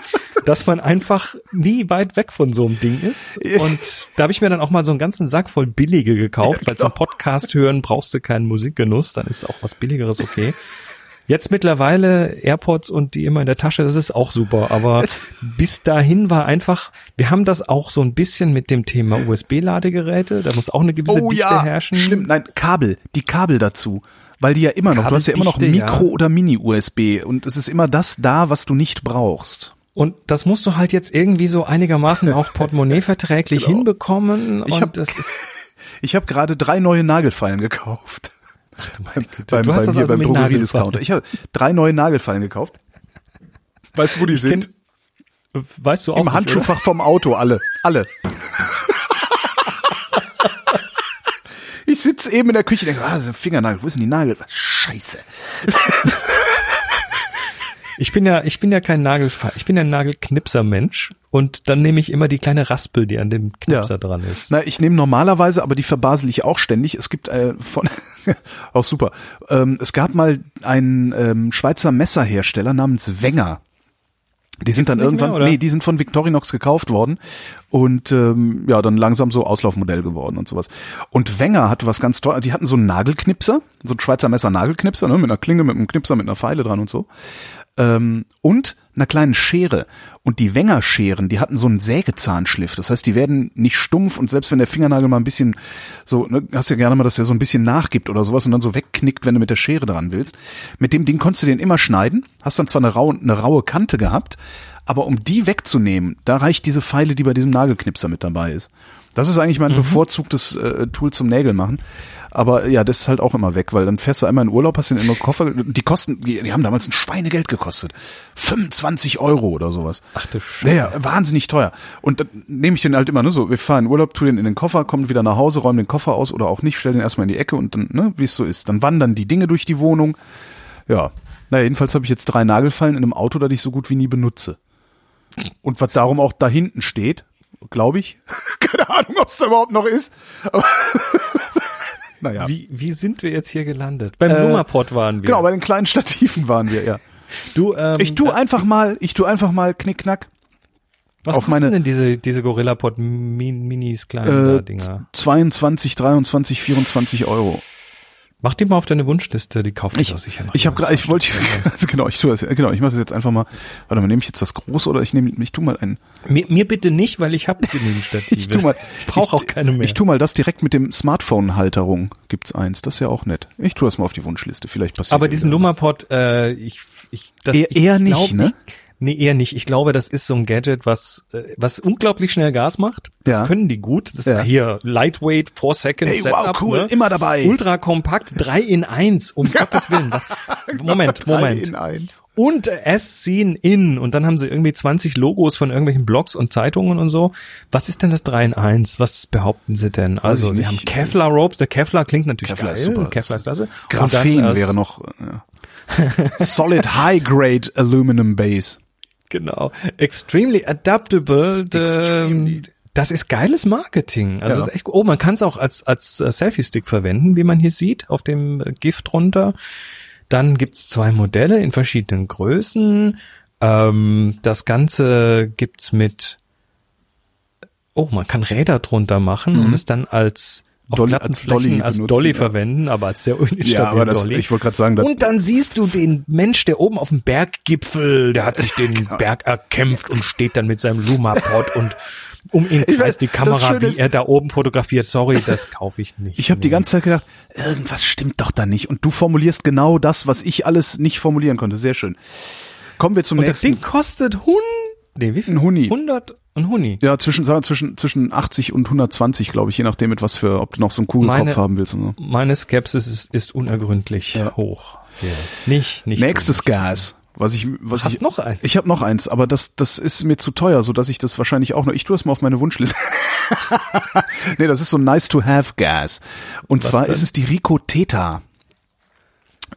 Speaker 3: dass man einfach nie weit weg von so einem Ding ist. Und da habe ich mir dann auch mal so einen ganzen Sack voll billige gekauft, weil
Speaker 2: genau.
Speaker 3: zum Podcast hören brauchst du keinen Musikgenuss, dann ist auch was billigeres okay. Jetzt mittlerweile AirPods und die immer in der Tasche, das ist auch super. Aber bis dahin war einfach, wir haben das auch so ein bisschen mit dem Thema USB-Ladegeräte. Da muss auch eine gewisse
Speaker 2: Oh
Speaker 3: Dichte
Speaker 2: ja,
Speaker 3: herrschen.
Speaker 2: stimmt. Nein, Kabel, die Kabel dazu. Weil die ja immer noch, du hast ja immer noch Mikro-
Speaker 3: ja.
Speaker 2: oder Mini-USB und es ist immer das da, was du nicht brauchst.
Speaker 3: Und das musst du halt jetzt irgendwie so einigermaßen auch portemonnaie-verträglich
Speaker 2: Genau.
Speaker 3: hinbekommen.
Speaker 2: Ich
Speaker 3: und
Speaker 2: hab- Ich habe gerade drei neue Nagelfeilen gekauft. beim, beim,
Speaker 3: Du hast
Speaker 2: bei
Speaker 3: das
Speaker 2: mir
Speaker 3: also
Speaker 2: beim Drogeriediscounter. Ich habe drei neue Nagelfeilen gekauft. Weißt du, wo die sind?
Speaker 3: kenn- weißt du auch
Speaker 2: Im
Speaker 3: nicht,
Speaker 2: Handschuhfach vom Auto, alle. Alle. Ich sitze eben in der Küche und denke, ah, ein Fingernagel, wo ist denn die Nagel? Scheiße.
Speaker 3: Ich bin ja, ich bin ja kein Nagelfall, ich bin ja ein Nagelknipser-Mensch und dann nehme ich immer die kleine Raspel, die an dem Knipser
Speaker 2: Ja.
Speaker 3: dran ist.
Speaker 2: Na, ich nehme normalerweise, aber die verbasel ich auch ständig. Es gibt äh, von auch super. Ähm, es gab mal einen ähm, Schweizer Messerhersteller namens Wenger. Die sind dann irgendwann,
Speaker 3: mehr,
Speaker 2: nee, die sind von Victorinox gekauft worden und ähm, ja, dann langsam so Auslaufmodell geworden und sowas. Und Wenger hatte was ganz toll, die hatten so einen Nagelknipser, so ein Schweizer Messer Nagelknipser, ne, mit einer Klinge, mit einem Knipser, mit einer Pfeile dran und so. Ähm, und einer kleinen Schere. Und die Wenger-Scheren, die hatten so einen Sägezahnschliff. Das heißt, die werden nicht stumpf und selbst wenn der Fingernagel mal ein bisschen so, ne, hast ja gerne mal, dass der so ein bisschen nachgibt oder sowas und dann so wegknickt, wenn du mit der Schere dran willst. Mit dem Ding konntest du den immer schneiden, hast dann zwar eine raue, eine raue Kante gehabt, aber um die wegzunehmen, da reicht diese Pfeile, die bei diesem Nagelknipser mit dabei ist. Das ist eigentlich mein bevorzugtes äh, Tool zum Nägel machen. Aber ja, das ist halt auch immer weg, weil dann fährst du einmal in Urlaub, hast den in den Koffer. Die kosten, die, die haben damals ein Schweinegeld gekostet. 25 Euro oder sowas.
Speaker 3: Ach du Scheiße.
Speaker 2: Ja, ja, wahnsinnig teuer. Und dann nehme ich den halt immer, ne, so, wir fahren in Urlaub, tu den in den Koffer, kommen wieder nach Hause, räumen den Koffer aus oder auch nicht, stell den erstmal in die Ecke und dann, ne, wie es so ist. Dann wandern die Dinge durch die Wohnung. Ja. Naja, jedenfalls habe ich jetzt drei Nagelfallen in einem Auto, das ich so gut wie nie benutze. Und was darum auch da hinten steht, glaube ich. Keine Ahnung, ob es da überhaupt noch ist. Aber Naja.
Speaker 3: Wie, wie sind wir jetzt hier gelandet? Beim
Speaker 2: Äh,
Speaker 3: Lumapod waren wir.
Speaker 2: Genau, bei den kleinen Stativen waren wir, ja.
Speaker 3: du, ähm,
Speaker 2: Ich tu einfach mal, ich tu einfach mal Knickknack.
Speaker 3: was
Speaker 2: auf
Speaker 3: kosten
Speaker 2: meine-
Speaker 3: denn diese, diese Gorilla-Pod Min Minis, kleine
Speaker 2: Äh,
Speaker 3: Dinger?
Speaker 2: 22, 23, 24 Euro.
Speaker 3: Mach die mal auf deine Wunschliste, die kauft
Speaker 2: Ich,
Speaker 3: auch sicher noch.
Speaker 2: ich habe gerade, ich wollte, also genau, ich tue das, genau, ich mache das jetzt einfach mal. Warte mal, nehme ich jetzt das große oder ich nehme, ich tu mal ein,
Speaker 3: Mir, mir bitte nicht, weil ich habe genügend Stative.
Speaker 2: ich tu mal,
Speaker 3: ich brauche auch keine mehr.
Speaker 2: Ich tu mal das direkt mit dem Smartphone-Halterung. Gibt's eins, das ist ja auch nett. Ich tu das mal auf die Wunschliste, vielleicht passiert.
Speaker 3: Aber diesen. Lumapod, äh, ich, ich, das,
Speaker 2: Eher-
Speaker 3: ich,
Speaker 2: eher
Speaker 3: ich
Speaker 2: nicht,
Speaker 3: glaub,
Speaker 2: ne?
Speaker 3: Ich, nee, eher nicht. Ich glaube, das ist so ein Gadget, was, äh, was unglaublich schnell Gas macht. Das
Speaker 2: Ja.
Speaker 3: können die gut. Das
Speaker 2: Ja.
Speaker 3: hier Lightweight, 4 Second
Speaker 2: Hey,
Speaker 3: Setup.
Speaker 2: wow, cool,
Speaker 3: ne?
Speaker 2: immer dabei.
Speaker 3: Ultra kompakt, 3 in 1, um Gottes Willen. Moment,
Speaker 2: Drei
Speaker 3: Moment.
Speaker 2: in eins.
Speaker 3: Und as seen in. Und dann haben sie irgendwie 20 Logos von irgendwelchen Blogs und Zeitungen und so. Was ist denn das 3 in 1? Was behaupten sie denn? Also, sie haben Kevlar Ropes. Der Kevlar klingt natürlich
Speaker 2: Kevlar
Speaker 3: geil.
Speaker 2: ist super.
Speaker 3: Kevlar ist klasse.
Speaker 2: Graphen
Speaker 3: äh,
Speaker 2: wäre noch ja. Solid High Grade Aluminum Base.
Speaker 3: Genau. Extremely adaptable.
Speaker 2: Extremely.
Speaker 3: Das ist geiles Marketing. Also
Speaker 2: Ja.
Speaker 3: ist echt. Oh, man kann es auch als, als äh, Selfie-Stick verwenden, wie man hier sieht, auf dem äh, Gift drunter. Dann gibt's zwei Modelle in verschiedenen Größen. Ähm, das Ganze gibt's mit, oh, man kann Räder drunter machen und es dann als
Speaker 2: Dolly- als Dolly
Speaker 3: als Dolly
Speaker 2: ja.
Speaker 3: verwenden, aber als sehr instabil
Speaker 2: Ja, das,
Speaker 3: Dolly.
Speaker 2: ich wollte gerade sagen, das,
Speaker 3: Und dann siehst du den Mensch, der oben auf dem Berggipfel, der hat sich den
Speaker 2: Genau.
Speaker 3: Berg erkämpft und steht dann mit seinem Lumapod und um ihn
Speaker 2: Ich weiß,
Speaker 3: kreist die
Speaker 2: das
Speaker 3: Kamera, wie
Speaker 2: ist-
Speaker 3: er da oben fotografiert. Sorry, das kaufe ich nicht.
Speaker 2: ich habe die ganze Zeit gedacht, irgendwas stimmt doch da nicht. Und du formulierst genau das, was ich alles nicht formulieren konnte. Sehr schön. Kommen wir zum
Speaker 3: Und das
Speaker 2: nächsten.
Speaker 3: Ding kostet Hund, nee, wie viel?
Speaker 2: Ein Huni.
Speaker 3: 100 und Huni.
Speaker 2: Ja, zwischen, sagen wir, zwischen, zwischen 80 und 120, glaube ich, je nachdem, mit was für, ob du noch so einen Kugelkopf
Speaker 3: Meine-
Speaker 2: haben willst. So.
Speaker 3: Meine Skepsis ist, ist unergründlich
Speaker 2: Ja.
Speaker 3: hoch. Ja. Nicht, nicht.
Speaker 2: Nächstes Gas. Was ich, was
Speaker 3: Hast
Speaker 2: ich,
Speaker 3: noch eins?
Speaker 2: Ich habe noch eins, aber das, das ist mir zu teuer, so dass ich das wahrscheinlich auch noch. Ich tue das mal auf meine Wunschliste. nee, das ist so ein nice to have Gas. Und zwar
Speaker 3: denn?
Speaker 2: ist es die Rico Theta.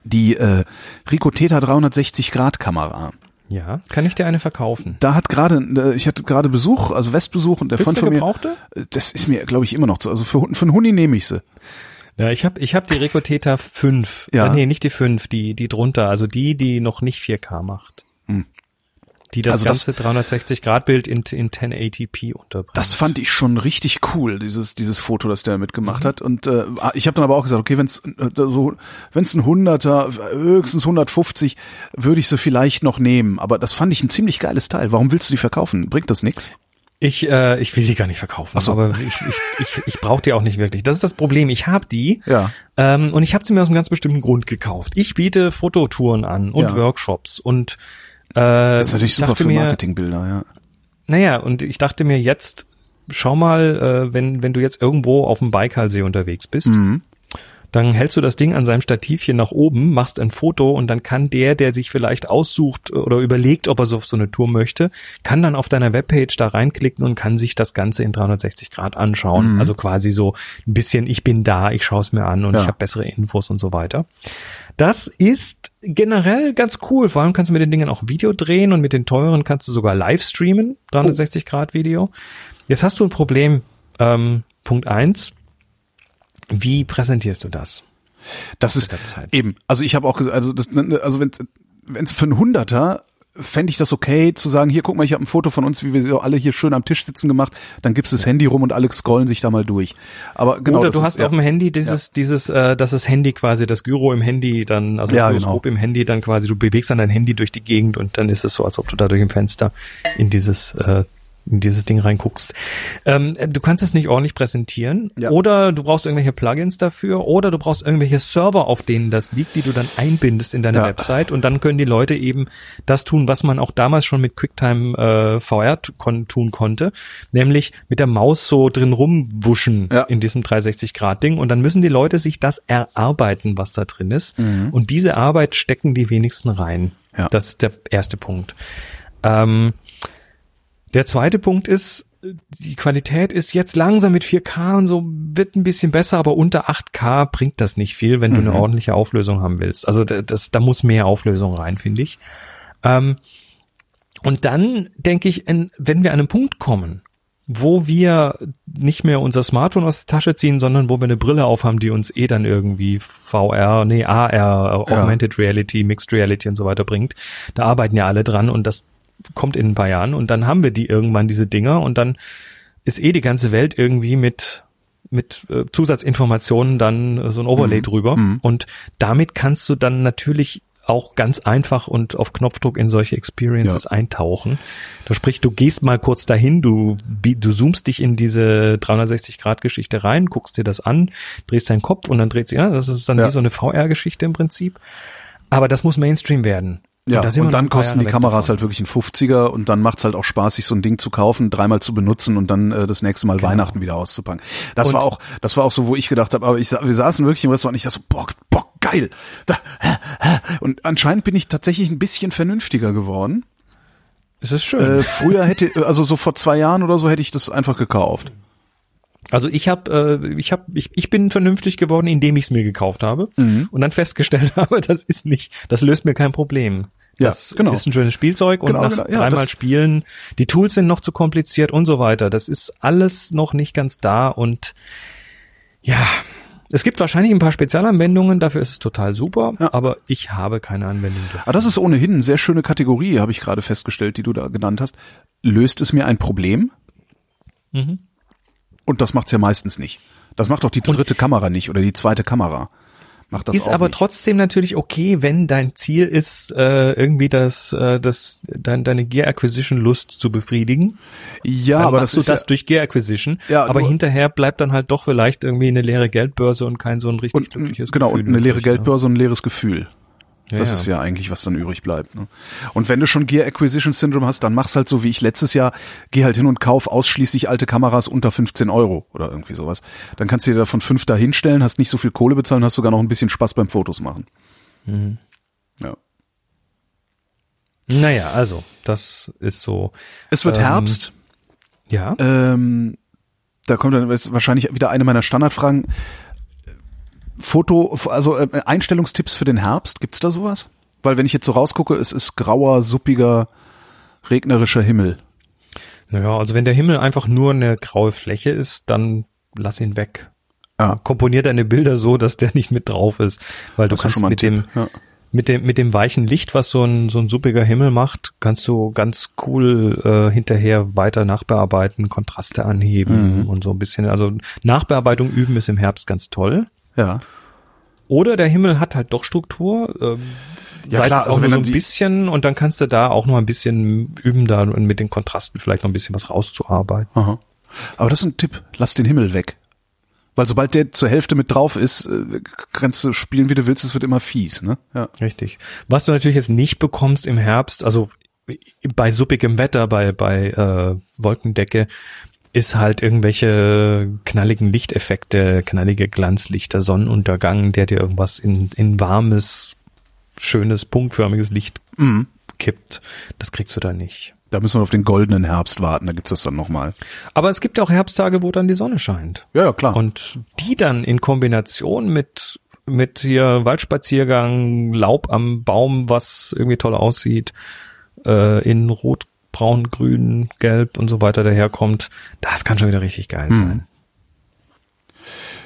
Speaker 2: Die äh, Rico Theta 360 Grad Kamera.
Speaker 3: Ja, kann ich dir eine verkaufen?
Speaker 2: Da hat gerade, äh, ich hatte gerade Besuch, also Westbesuch und der Freund von mir.
Speaker 3: gebrauchte?
Speaker 2: Das ist mir, glaube ich, immer noch zu. Also für, für einen Huni nehme ich sie.
Speaker 3: Ja, ich habe ich hab die Rico Theta 5.
Speaker 2: Ja.
Speaker 3: Äh, nee, nicht die 5, die, die drunter, also die, die noch nicht 4K macht. Die das
Speaker 2: Also
Speaker 3: ganze 360-Grad-Bild in, in 1080p unterbringt.
Speaker 2: Das fand ich schon richtig cool, dieses dieses Foto, das der
Speaker 3: Mhm.
Speaker 2: mitgemacht hat. Und äh, ich habe dann aber auch gesagt, okay, wenn es so, wenn es ein Hunderter, höchstens 150, würde ich sie vielleicht noch nehmen. Aber das fand ich ein ziemlich geiles Teil. Warum willst du die verkaufen? Bringt das nichts?
Speaker 3: Ich, äh, ich will die gar nicht verkaufen,
Speaker 2: Ach so.
Speaker 3: aber ich, ich, ich, ich brauche die auch nicht wirklich. Das ist das Problem. Ich habe die
Speaker 2: Ja.
Speaker 3: ähm, und ich habe sie mir aus einem ganz bestimmten Grund gekauft. Ich biete Fototouren an und
Speaker 2: Ja.
Speaker 3: Workshops und äh,
Speaker 2: Das ist natürlich
Speaker 3: ich
Speaker 2: super für Marketingbilder, ja.
Speaker 3: Naja, und ich dachte mir jetzt, schau mal, äh, wenn, wenn du jetzt irgendwo auf dem Baikalsee unterwegs bist,
Speaker 2: Mhm.
Speaker 3: dann hältst du das Ding an seinem Stativchen nach oben, machst ein Foto und dann kann der, der sich vielleicht aussucht oder überlegt, ob er so auf so eine Tour möchte, kann dann auf deiner Webpage da reinklicken und kann sich das Ganze in 360 Grad anschauen. Also quasi so ein bisschen, ich bin da, ich schaue es mir an und
Speaker 2: Ja.
Speaker 3: ich habe bessere Infos und so weiter. Das ist generell ganz cool. Vor allem kannst du mit den Dingen auch Video drehen und mit den teuren kannst du sogar live streamen, 360 Grad Video. Jetzt hast du ein Problem. Ähm, Punkt eins. Wie präsentierst du das?
Speaker 2: Das ist eben. Also ich habe auch gesagt, also das, also wenn wenn es für einen Hunderter fände ich das okay zu sagen, hier guck mal, ich habe ein Foto von uns, wie wir so alle hier schön am Tisch sitzen gemacht, dann gibst du das Handy rum und alle scrollen sich da mal durch. Aber genau,
Speaker 3: Oder
Speaker 2: das
Speaker 3: du
Speaker 2: ist,
Speaker 3: hast
Speaker 2: ja.
Speaker 3: auf dem Handy dieses, dieses, äh, dass das Handy quasi, das Gyro im Handy dann, also
Speaker 2: Ja,
Speaker 3: das Gyroskop im Handy dann quasi, du bewegst dann dein Handy durch die Gegend und dann ist es so, als ob du da durch ein Fenster in dieses, äh, in dieses Ding reinguckst. Ähm, du kannst es nicht ordentlich präsentieren
Speaker 2: Ja.
Speaker 3: oder du brauchst irgendwelche Plugins dafür oder du brauchst irgendwelche Server, auf denen das liegt, die du dann einbindest in deine
Speaker 2: Ja.
Speaker 3: Website und dann können die Leute eben das tun, was man auch damals schon mit QuickTime äh, VR kon tun konnte, nämlich mit der Maus so drin rumwuschen
Speaker 2: Ja.
Speaker 3: in diesem 360-Grad-Ding und dann müssen die Leute sich das erarbeiten, was da drin ist und diese Arbeit stecken die wenigsten rein.
Speaker 2: Ja.
Speaker 3: Das ist der erste Punkt. Ähm, der zweite Punkt ist, die Qualität ist jetzt langsam mit 4K und so wird ein bisschen besser, aber unter 8K bringt das nicht viel, wenn du eine ordentliche Auflösung haben willst. Also da- das, da muss mehr Auflösung rein, finde ich. Ähm, und dann denke ich, wenn wir an einen Punkt kommen, wo wir nicht mehr unser Smartphone aus der Tasche ziehen, sondern wo wir eine Brille aufhaben, die uns eh dann irgendwie VR, nee, AR, Augmented Reality, Mixed Reality und so weiter bringt. Da arbeiten ja alle dran und das kommt in ein paar Jahren und dann haben wir die irgendwann, diese Dinger und dann ist eh die ganze Welt irgendwie mit mit äh, Zusatzinformationen dann äh, so ein Overlay
Speaker 2: Mhm.
Speaker 3: drüber
Speaker 2: Mhm.
Speaker 3: und damit kannst du dann natürlich auch ganz einfach und auf Knopfdruck in solche Experiences
Speaker 2: Ja.
Speaker 3: eintauchen. Da sprich, du gehst mal kurz dahin, du, du zoomst dich in diese 360-Grad-Geschichte rein, guckst dir das an, drehst deinen Kopf und dann dreht sich, ja, das ist dann
Speaker 2: Ja.
Speaker 3: wie so eine VR-Geschichte im Prinzip. Aber das muss Mainstream werden.
Speaker 2: Ja, und,
Speaker 3: noch
Speaker 2: dann kosten die Kameras
Speaker 3: davon.
Speaker 2: halt wirklich ein 50er und dann macht's halt auch Spaß, sich so ein Ding zu kaufen, dreimal zu benutzen und dann äh, das nächste Mal Weihnachten wieder auszupacken. Das
Speaker 3: Und-
Speaker 2: war auch, das war auch so, wo ich gedacht habe, aber ich, wir saßen wirklich im Restaurant und ich dachte so, boah, boah, geil. Da, und anscheinend bin ich tatsächlich ein bisschen vernünftiger geworden.
Speaker 3: Es ist schön.
Speaker 2: Äh, früher hätte, also so vor zwei Jahren oder so hätte ich das einfach gekauft.
Speaker 3: Also ich habe, äh, ich habe, ich, ich bin vernünftig geworden, indem ich es mir gekauft habe
Speaker 2: Mhm.
Speaker 3: und dann festgestellt habe, das ist nicht, das löst mir kein Problem.
Speaker 2: Ja,
Speaker 3: Das
Speaker 2: genau.
Speaker 3: ist ein schönes Spielzeug und
Speaker 2: Genau,
Speaker 3: nach
Speaker 2: genau. Ja,
Speaker 3: dreimal spielen, die Tools sind noch zu kompliziert und so weiter. Das ist alles noch nicht ganz da und ja, es gibt wahrscheinlich ein paar Spezialanwendungen, dafür ist es total super,
Speaker 2: Ja.
Speaker 3: aber ich habe keine Anwendung dafür.
Speaker 2: Aber das ist ohnehin eine sehr schöne Kategorie, habe ich gerade festgestellt, die du da genannt hast. Löst es mir ein Problem?
Speaker 3: Mhm.
Speaker 2: Und das macht's ja meistens nicht. Das macht doch die dritte Kamera nicht oder die zweite Kamera. Macht das
Speaker 3: ist aber
Speaker 2: nicht.
Speaker 3: trotzdem natürlich okay, wenn dein Ziel ist, äh, irgendwie das, äh, das, dein, deine Gear Acquisition Lust zu befriedigen.
Speaker 2: Ja, aber das ist
Speaker 3: das
Speaker 2: ja,
Speaker 3: durch Gear Acquisition.
Speaker 2: Ja,
Speaker 3: aber hinterher bleibt dann halt doch vielleicht irgendwie eine leere Geldbörse und kein so ein richtig
Speaker 2: und,
Speaker 3: glückliches
Speaker 2: genau
Speaker 3: Gefühl
Speaker 2: und eine leere
Speaker 3: ne?
Speaker 2: Geldbörse und ein leeres Gefühl.
Speaker 3: Ja,
Speaker 2: das
Speaker 3: ja.
Speaker 2: ist ja eigentlich, was dann übrig bleibt. Ne? Und wenn du schon Gear Acquisition Syndrome hast, dann mach's halt so wie ich letztes Jahr. Geh halt hin und kauf ausschließlich alte Kameras unter 15 Euro oder irgendwie sowas. Dann kannst du dir davon fünf da hinstellen, hast nicht so viel Kohle bezahlen, hast sogar noch ein bisschen Spaß beim Fotos machen.
Speaker 3: Mhm.
Speaker 2: Ja.
Speaker 3: Naja, also, das ist so.
Speaker 2: Es wird
Speaker 3: Ähm,
Speaker 2: Herbst.
Speaker 3: Ja.
Speaker 2: Ähm, da kommt dann wahrscheinlich wieder eine meiner Standardfragen. Foto, also äh, Einstellungstipps für den Herbst, gibt's da sowas? Weil wenn ich jetzt so rausgucke, es ist grauer, suppiger, regnerischer Himmel.
Speaker 3: Naja, also wenn der Himmel einfach nur eine graue Fläche ist, dann lass ihn weg.
Speaker 2: Ja.
Speaker 3: Komponier deine Bilder so, dass der nicht mit drauf ist. Weil du
Speaker 2: Das ist
Speaker 3: kannst
Speaker 2: schon mal ein
Speaker 3: mit dem,
Speaker 2: Tipp, ja.
Speaker 3: mit dem, mit dem weichen Licht, was so ein, so ein suppiger Himmel macht, kannst du ganz cool äh, hinterher weiter nachbearbeiten, Kontraste anheben
Speaker 2: Mhm.
Speaker 3: und so ein bisschen. Also Nachbearbeitung üben ist im Herbst ganz toll.
Speaker 2: Ja.
Speaker 3: Oder der Himmel hat halt doch Struktur. Ähm,
Speaker 2: Ja,
Speaker 3: sei
Speaker 2: klar,
Speaker 3: es
Speaker 2: also
Speaker 3: auch
Speaker 2: wenn
Speaker 3: nur so ein bisschen und dann kannst du da auch noch ein bisschen üben, da mit den Kontrasten vielleicht noch ein bisschen was rauszuarbeiten.
Speaker 2: Aha. Aber das ist ein Tipp. Lass den Himmel weg. Weil sobald der zur Hälfte mit drauf ist, äh, kannst du spielen, wie du willst, es wird immer fies, ne? Ja.
Speaker 3: Richtig. Was du natürlich jetzt nicht bekommst im Herbst, also bei suppigem Wetter, bei, bei äh, Wolkendecke, ist halt irgendwelche knalligen Lichteffekte, knallige Glanzlichter, Sonnenuntergang, der dir irgendwas in, in warmes, schönes, punktförmiges Licht
Speaker 2: Mhm.
Speaker 3: kippt. Das kriegst du da nicht.
Speaker 2: Da müssen wir auf den goldenen Herbst warten, da gibt's das dann nochmal.
Speaker 3: Aber es gibt auch Herbsttage, wo dann die Sonne scheint.
Speaker 2: Ja, ja, klar.
Speaker 3: Und die dann in Kombination mit mit hier Waldspaziergang, Laub am Baum, was irgendwie toll aussieht, äh, in Rot, Braun, Grün, Gelb und so weiter daherkommt, das kann schon wieder richtig geil
Speaker 2: Hm.
Speaker 3: sein.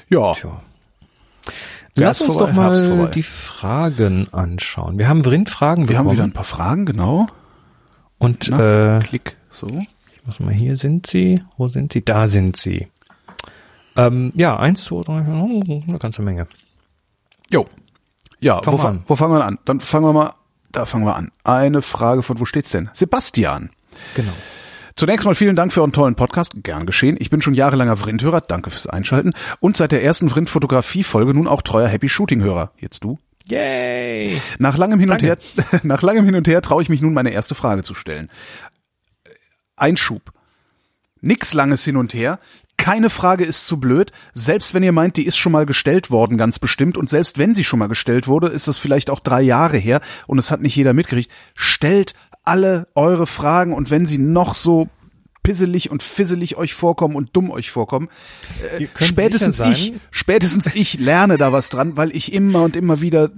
Speaker 2: ja.
Speaker 3: Tja.
Speaker 2: Ja,
Speaker 3: Lass uns
Speaker 2: vorbei,
Speaker 3: doch mal die Fragen anschauen. Wir haben Vrind-Fragen
Speaker 2: Wir haben wieder ein paar Fragen, genau.
Speaker 3: und
Speaker 2: Na,
Speaker 3: äh,
Speaker 2: Klick, so.
Speaker 3: ich muss mal hier sind sie. Wo sind sie? Da sind sie. Ähm, ja, eins, zwei, drei, eine ganze Menge.
Speaker 2: Jo. Ja,
Speaker 3: Fang
Speaker 2: wo,
Speaker 3: an.
Speaker 2: wo fangen wir an? Dann fangen wir mal, da fangen wir an. Eine Frage von, wo steht's denn? Sebastian.
Speaker 3: Genau.
Speaker 2: Zunächst mal vielen Dank für euren tollen Podcast. Gern geschehen. Ich bin schon jahrelanger Vrindhörer. Danke fürs Einschalten. Und seit der ersten Vrind-Fotografie-Folge nun auch treuer Happy Shooting-Hörer. Jetzt du.
Speaker 3: Yay!
Speaker 2: Nach langem Hin und
Speaker 3: Danke.
Speaker 2: her, nach langem Hin und her traue ich mich nun meine erste Frage zu stellen. Einschub. Nix langes Hin und her. Keine Frage ist zu blöd, selbst wenn ihr meint, die ist schon mal gestellt worden, ganz bestimmt. Und selbst wenn sie schon mal gestellt wurde, ist das vielleicht auch drei Jahre her und es hat nicht jeder mitgekriegt. Stellt alle eure Fragen und wenn sie noch so pisselig und fisselig euch vorkommen und dumm euch vorkommen,
Speaker 3: könnt
Speaker 2: spätestens ich, spätestens ich lerne da was dran, weil ich immer und immer wieder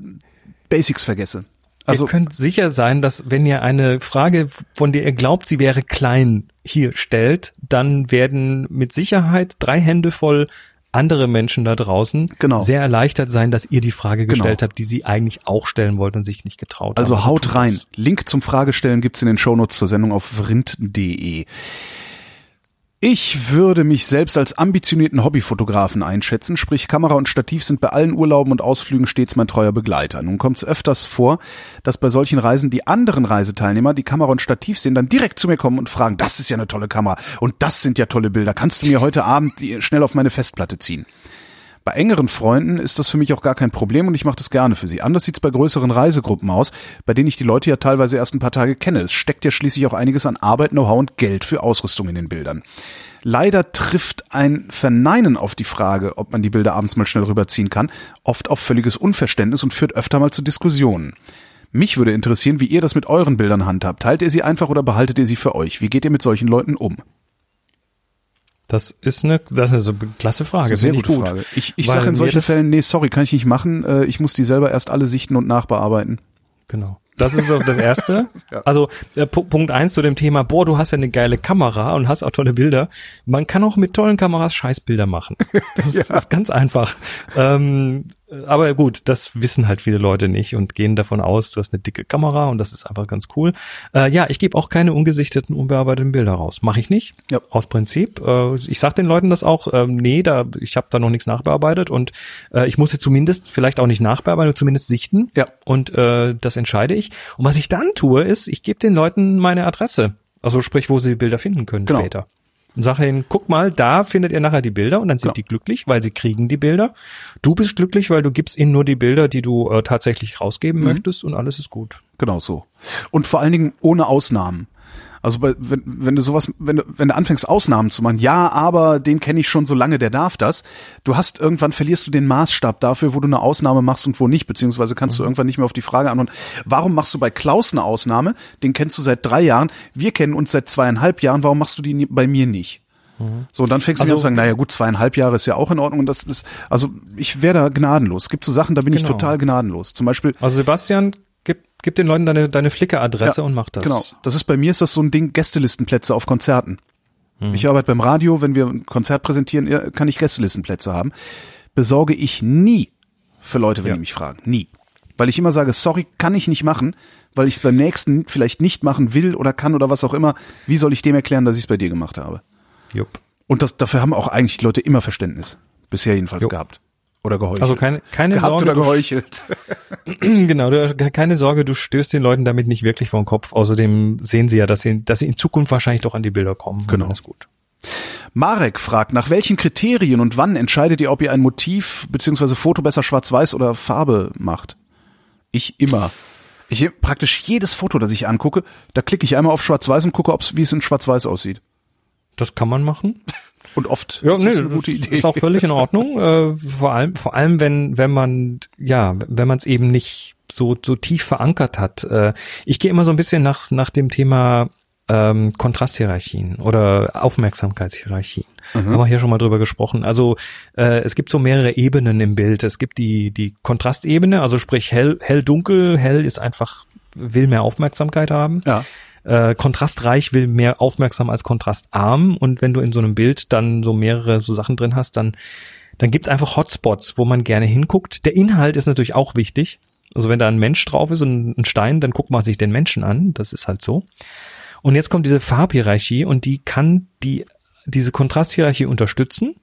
Speaker 2: Basics vergesse. Also-
Speaker 3: ihr könnt sicher sein, dass wenn ihr eine Frage, von der ihr glaubt, sie wäre klein, hier stellt, dann werden mit Sicherheit drei Hände voll andere Menschen da draußen
Speaker 2: Genau.
Speaker 3: sehr erleichtert sein, dass ihr die Frage
Speaker 2: Genau.
Speaker 3: gestellt habt, die sie eigentlich auch stellen wollten und sich nicht getraut haben.
Speaker 2: Also haut rein.
Speaker 3: das.
Speaker 2: Link zum Fragestellen gibt's in den Shownotes zur Sendung auf vrind.de. Ich würde mich selbst als ambitionierten Hobbyfotografen einschätzen, sprich Kamera und Stativ sind bei allen Urlauben und Ausflügen stets mein treuer Begleiter. Nun kommt es öfters vor, dass bei solchen Reisen die anderen Reiseteilnehmer, die Kamera und Stativ sehen, dann direkt zu mir kommen und fragen, das ist ja eine tolle Kamera und das sind ja tolle Bilder, kannst du mir heute Abend schnell auf meine Festplatte ziehen? Bei engeren Freunden ist das für mich auch gar kein Problem und ich mache das gerne für sie. Anders sieht's bei größeren Reisegruppen aus, bei denen ich die Leute ja teilweise erst ein paar Tage kenne. Es steckt ja schließlich auch einiges an Arbeit, Know-how und Geld für Ausrüstung in den Bildern. Leider trifft ein Verneinen auf die Frage, ob man die Bilder abends mal schnell rüberziehen kann, oft auf völliges Unverständnis und führt öfter mal zu Diskussionen. Mich würde interessieren, wie ihr das mit euren Bildern handhabt. Teilt ihr sie einfach oder behaltet ihr sie für euch? Wie geht ihr mit solchen Leuten um?
Speaker 3: Das ist eine, das ist eine so klasse Frage.
Speaker 2: Sehr gute
Speaker 3: gut.
Speaker 2: Frage. Ich, ich sage in solchen Fällen, nee, sorry, kann ich nicht machen. Äh, Ich muss die selber erst alle sichten und nachbearbeiten.
Speaker 3: Genau. Das ist auch das Erste.
Speaker 2: Ja.
Speaker 3: Also äh, Pu- Punkt eins zu dem Thema, boah, du hast ja eine geile Kamera und hast auch tolle Bilder. Man kann auch mit tollen Kameras Scheißbilder machen. Das ist ganz einfach. Ähm, aber gut, das wissen halt viele Leute nicht und gehen davon aus, du hast eine dicke Kamera und das ist einfach ganz cool. Äh, ja, ich gebe auch keine ungesichteten, unbearbeiteten Bilder raus. Mache ich nicht.
Speaker 2: Ja.
Speaker 3: Aus Prinzip. Äh, ich sag den Leuten das auch, ähm, nee, da ich habe da noch nichts nachbearbeitet und äh, ich muss jetzt zumindest vielleicht auch nicht nachbearbeiten, zumindest sichten.
Speaker 2: Ja.
Speaker 3: Und äh, das entscheide ich. Und was ich dann tue, ist, ich gebe den Leuten meine Adresse. Also sprich, wo sie die Bilder finden können
Speaker 2: Genau.
Speaker 3: später. Und sage ihnen, guck mal, da findet ihr nachher die Bilder und dann sind
Speaker 2: Genau.
Speaker 3: die glücklich, weil sie kriegen die Bilder. Du bist glücklich, weil du gibst ihnen nur die Bilder, die du äh, tatsächlich rausgeben
Speaker 2: Mhm.
Speaker 3: möchtest und alles ist gut.
Speaker 2: Genau so. Und vor allen Dingen ohne Ausnahmen. Also bei, wenn, wenn du sowas, wenn du, wenn du anfängst Ausnahmen zu machen, ja, aber den kenne ich schon so lange, der darf das. Du hast irgendwann verlierst du den Maßstab dafür, wo du eine Ausnahme machst und wo nicht, beziehungsweise kannst du irgendwann nicht mehr auf die Frage antworten, warum machst du bei Klaus eine Ausnahme? Den kennst du seit drei Jahren, wir kennen uns seit zweieinhalb Jahren, warum machst du die bei mir nicht? So, und dann fängst du
Speaker 3: Also-
Speaker 2: an zu sagen, naja gut, zweieinhalb Jahre ist ja auch in Ordnung und das ist, also ich wäre da gnadenlos. Es gibt so Sachen, da bin ich
Speaker 3: Genau.
Speaker 2: total gnadenlos. Zum Beispiel,
Speaker 3: Also Sebastian, gib, gib den Leuten deine, deine Flickr-Adresse
Speaker 2: Ja,
Speaker 3: und mach das.
Speaker 2: Genau. Das ist bei mir ist das so ein Ding Gästelistenplätze auf Konzerten. Ich arbeite beim Radio, wenn wir ein Konzert präsentieren, kann ich Gästelistenplätze haben. Besorge ich nie für Leute, wenn
Speaker 3: Ja.
Speaker 2: die mich fragen. Nie. Weil ich immer sage, sorry, kann ich nicht machen, weil ich es beim nächsten vielleicht nicht machen will oder kann oder was auch immer. Wie soll ich dem erklären, dass ich es bei dir gemacht habe?
Speaker 3: Jupp.
Speaker 2: Und das, dafür haben auch eigentlich die Leute immer Verständnis. Bisher jedenfalls
Speaker 3: Jo.
Speaker 2: gehabt. Oder geheuchelt.
Speaker 3: Also keine, keine
Speaker 2: gehabt
Speaker 3: Sorge.
Speaker 2: oder
Speaker 3: du
Speaker 2: geheuchelt.
Speaker 3: Genau, du, keine Sorge, du stößt den Leuten damit nicht wirklich vor den Kopf. Außerdem sehen sie ja, dass sie, dass sie in Zukunft wahrscheinlich doch an die Bilder kommen.
Speaker 2: Genau.
Speaker 3: Ist gut.
Speaker 2: Marek fragt, nach welchen Kriterien und wann entscheidet ihr, ob ihr ein Motiv bzw. Foto besser schwarz-weiß oder Farbe macht? Ich immer. Ich praktisch jedes Foto, das ich angucke, da klicke ich einmal auf schwarz-weiß und gucke, ob's, wie es in schwarz-weiß aussieht.
Speaker 3: Das kann man machen.
Speaker 2: Und oft
Speaker 3: Ja,
Speaker 2: ist
Speaker 3: nee,
Speaker 2: das eine gute
Speaker 3: das
Speaker 2: Idee.
Speaker 3: ist auch völlig in Ordnung. Äh, vor allem, vor allem, wenn, wenn man, ja, wenn man es eben nicht so, so tief verankert hat. Äh, ich gehe immer so ein bisschen nach, nach dem Thema ähm, Kontrasthierarchien oder Aufmerksamkeitshierarchien. Haben wir hier schon mal drüber gesprochen. Also äh, es gibt so mehrere Ebenen im Bild. Es gibt die, die Kontrastebene, also sprich hell, hell, dunkel. Hell ist einfach, will mehr Aufmerksamkeit haben
Speaker 2: ja.
Speaker 3: Äh, kontrastreich will mehr aufmerksam als kontrastarm und wenn du in so einem Bild dann so mehrere so Sachen drin hast, dann dann gibt's einfach Hotspots, wo man gerne hinguckt. Der Inhalt ist natürlich auch wichtig. Also wenn da ein Mensch drauf ist und ein Stein, dann guckt man sich den Menschen an. Das ist halt so. Und jetzt kommt diese Farbhierarchie und die kann die diese Kontrasthierarchie unterstützen,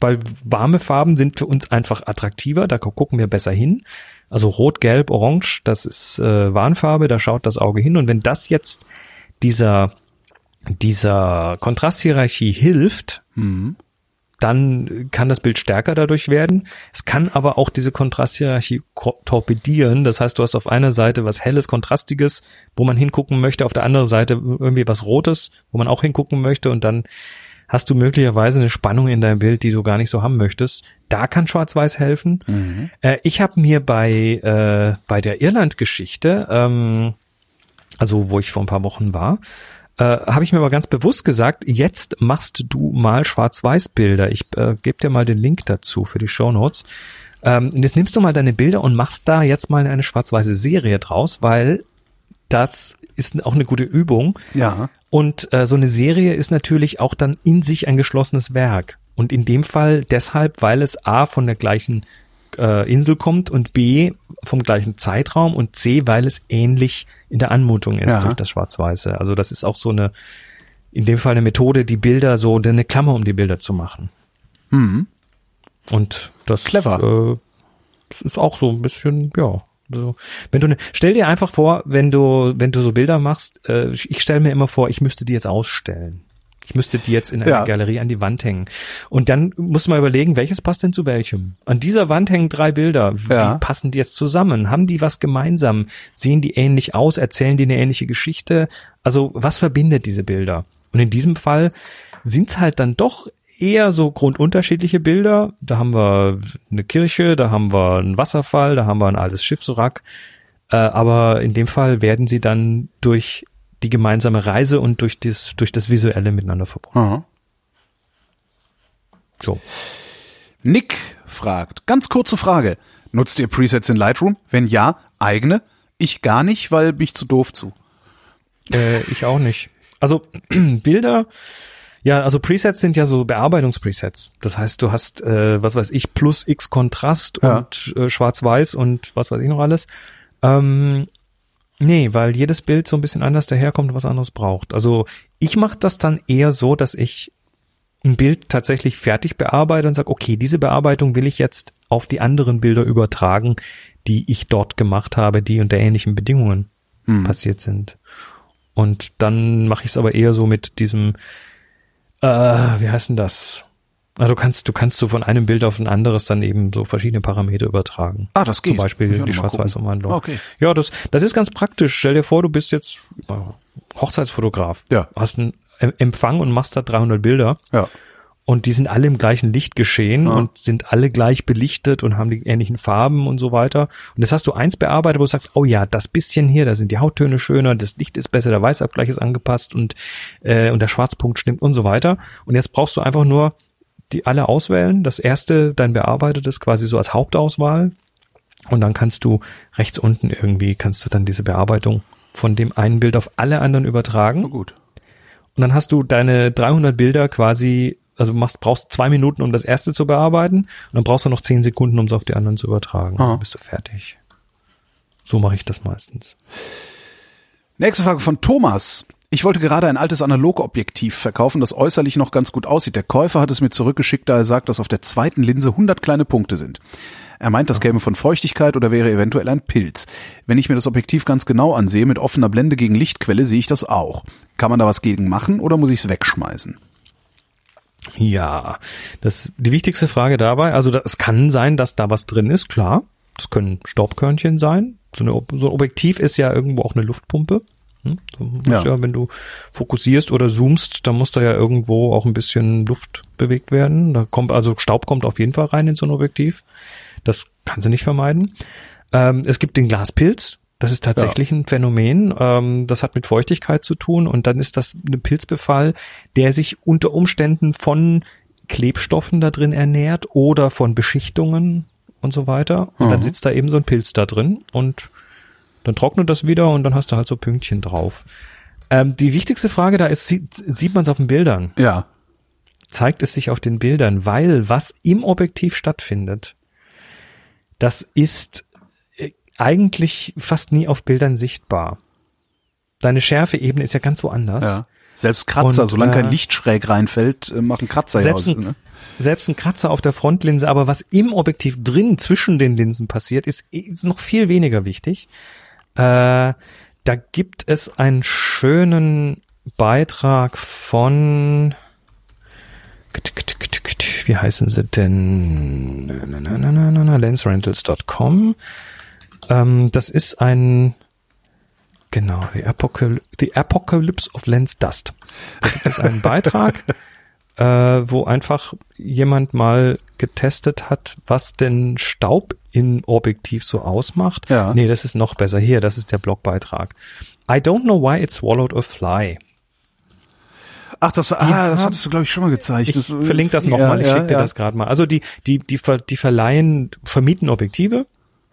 Speaker 3: weil warme Farben sind für uns einfach attraktiver, da gucken wir besser hin. Also rot, gelb, orange, das ist äh, Warnfarbe, da schaut das Auge hin. Und wenn das jetzt dieser, dieser Kontrasthierarchie hilft, dann kann das Bild stärker dadurch werden. Es kann aber auch diese Kontrasthierarchie ko- torpedieren. Das heißt, du hast auf einer Seite was Helles, Kontrastiges, wo man hingucken möchte, auf der anderen Seite irgendwie was Rotes, wo man auch hingucken möchte und dann hast du möglicherweise eine Spannung in deinem Bild, die du gar nicht so haben möchtest. Da kann Schwarz-Weiß helfen. Äh, ich habe mir bei, äh, bei der Irland-Geschichte, ähm, also wo ich vor ein paar Wochen war, äh, habe ich mir mal ganz bewusst gesagt, jetzt machst du mal Schwarz-Weiß-Bilder. Ich äh, gebe dir mal den Link dazu für die Show Notes. Ähm, jetzt nimmst du mal deine Bilder und machst da jetzt mal eine schwarz-weiße Serie draus, weil das ist auch eine gute Übung.
Speaker 2: Ja.
Speaker 3: Und äh, so eine Serie ist natürlich auch dann in sich ein geschlossenes Werk. Und in dem Fall deshalb, weil es A von der gleichen äh, Insel kommt und B vom gleichen Zeitraum und C, weil es ähnlich in der Anmutung ist
Speaker 2: Ja.
Speaker 3: durch das Schwarz-Weiße. Also das ist auch so eine, in dem Fall eine Methode, die Bilder so, eine Klammer um die Bilder zu machen.
Speaker 2: Mhm.
Speaker 3: Und das
Speaker 2: Clever.
Speaker 3: Äh, das ist auch so ein bisschen, ja. So. Wenn du ne, stell dir einfach vor, wenn du, wenn du so Bilder machst, äh, ich stelle mir immer vor, ich müsste die jetzt ausstellen. Ich müsste die jetzt in einer
Speaker 2: Ja.
Speaker 3: Galerie an die Wand hängen. Und dann muss man überlegen, welches passt denn zu welchem? An dieser Wand hängen drei Bilder. Wie
Speaker 2: Ja.
Speaker 3: passen die jetzt zusammen? Haben die was gemeinsam? Sehen die ähnlich aus? Erzählen die eine ähnliche Geschichte? Also, was verbindet diese Bilder? Und in diesem Fall sind's halt dann doch eher so grundunterschiedliche Bilder. Da haben wir eine Kirche, da haben wir einen Wasserfall, da haben wir ein altes Schiffswrack. Äh, aber in dem Fall werden sie dann durch die gemeinsame Reise und durch das, durch das Visuelle miteinander verbunden.
Speaker 2: Aha.
Speaker 3: So.
Speaker 2: Nick fragt, ganz kurze Frage. Nutzt ihr Presets in Lightroom? Wenn ja, eigene? Ich gar nicht, weil bin ich zu doof zu.
Speaker 3: Äh, ich auch nicht. Also Bilder, ja, also Presets sind ja so Bearbeitungspresets. Das heißt, du hast, äh, was weiß ich, plus X Kontrast
Speaker 2: Ja.
Speaker 3: und äh, Schwarz-Weiß und was weiß ich noch alles. Ähm, nee, weil jedes Bild so ein bisschen anders daherkommt und was anderes braucht. Also ich mache das dann eher so, dass ich ein Bild tatsächlich fertig bearbeite und sage, okay, diese Bearbeitung will ich jetzt auf die anderen Bilder übertragen, die ich dort gemacht habe, die unter ähnlichen Bedingungen passiert sind. Und dann mache ich es aber eher so mit diesem, äh, wie heißt denn das? Na, du kannst, du kannst so von einem Bild auf ein anderes dann eben so verschiedene Parameter übertragen.
Speaker 2: Ah, das geht.
Speaker 3: Zum Beispiel die
Speaker 2: noch mal
Speaker 3: Schwarz-Weiß-Umwandlung.
Speaker 2: gucken. Okay.
Speaker 3: Ja, das, das ist ganz praktisch. Stell dir vor, du bist jetzt äh, Hochzeitsfotograf.
Speaker 2: Ja.
Speaker 3: Hast einen Em- Empfang und machst da 300 Bilder.
Speaker 2: Ja.
Speaker 3: Und die sind alle im gleichen Licht geschehen
Speaker 2: Ja.
Speaker 3: und sind alle gleich belichtet und haben die ähnlichen Farben und so weiter. Und jetzt hast du eins bearbeitet, wo du sagst, oh ja, das bisschen hier, da sind die Hauttöne schöner, das Licht ist besser, der Weißabgleich ist angepasst und, äh, und der Schwarzpunkt stimmt und so weiter. Und jetzt brauchst du einfach nur die alle auswählen. Das erste, dein bearbeitetes quasi so als Hauptauswahl. Und dann kannst du rechts unten irgendwie, kannst du dann diese Bearbeitung von dem einen Bild auf alle anderen übertragen.
Speaker 2: Na gut.
Speaker 3: Und dann hast du deine 300 Bilder quasi, also machst, brauchst zwei Minuten, um das erste zu bearbeiten. Und dann brauchst du noch zehn Sekunden, um es auf die anderen zu übertragen.
Speaker 2: Aha.
Speaker 3: Dann bist du fertig. So mache ich das meistens.
Speaker 2: Nächste Frage von Thomas. Ich wollte gerade ein altes Analogobjektiv verkaufen, das äußerlich noch ganz gut aussieht. Der Käufer hat es mir zurückgeschickt, da er sagt, dass auf der zweiten Linse 100 kleine Punkte sind. Er meint, das käme von Feuchtigkeit oder wäre eventuell ein Pilz. Wenn ich mir das Objektiv ganz genau ansehe, mit offener Blende gegen Lichtquelle, sehe ich das auch. Kann man da was gegen machen oder muss ich es wegschmeißen?
Speaker 3: Ja, das die wichtigste Frage dabei. Also da, es kann sein, dass da was drin ist, klar. Das können Staubkörnchen sein. So, eine, so ein Objektiv ist ja irgendwo auch eine Luftpumpe. Hm?
Speaker 2: Ja.
Speaker 3: ja. wenn du fokussierst oder zoomst, dann muss da ja irgendwo auch ein bisschen Luft bewegt werden. Da kommt also Staub kommt auf jeden Fall rein in so ein Objektiv. Das kann sie nicht vermeiden. Ähm, es gibt den Glaspilz. Das ist tatsächlich ein Phänomen. Ähm, das hat mit Feuchtigkeit zu tun und dann ist das ein Pilzbefall, der sich unter Umständen von Klebstoffen da drin ernährt oder von Beschichtungen und so weiter. Und dann
Speaker 2: Mhm.
Speaker 3: sitzt da eben so ein Pilz da drin und dann trocknet das wieder und dann hast du halt so Pünktchen drauf. Ähm, die wichtigste Frage da ist, sieht, sieht man es auf den Bildern?
Speaker 2: Ja.
Speaker 3: zeigt es sich auf den Bildern, weil was im Objektiv stattfindet, das ist eigentlich fast nie auf Bildern sichtbar. Deine Schärfeebene ist ja ganz woanders.
Speaker 2: ja. Selbst Kratzer,
Speaker 3: Und,
Speaker 2: solange kein
Speaker 3: äh,
Speaker 2: Licht schräg reinfällt, äh, machen Kratzer ja aus.
Speaker 3: Selbst ein,
Speaker 2: Ne?
Speaker 3: selbst ein Kratzer auf der Frontlinse, aber was im Objektiv drin zwischen den Linsen passiert, ist, ist noch viel weniger wichtig. Äh, da gibt es einen schönen Beitrag von wie heißen sie denn? Na, na, na, na, na, na, lensrentals.com. Ähm, das ist ein Genau, the, Apocal the Apocalypse of Lens Dust. Da gibt es einen Beitrag, äh, wo einfach jemand mal getestet hat, was denn Staub im Objektiv so ausmacht.
Speaker 2: Ja.
Speaker 3: Nee, das ist noch besser. Hier, das ist der Blogbeitrag. I don't know why it swallowed a fly.
Speaker 2: Ach, das, ah, das
Speaker 3: haben-
Speaker 2: hattest du, glaube ich, schon mal gezeigt.
Speaker 3: Ich
Speaker 2: das, äh,
Speaker 3: verlinke das nochmal, ich schicke dir das gerade mal. Also die, die, die, die verleihen, vermieten Objektive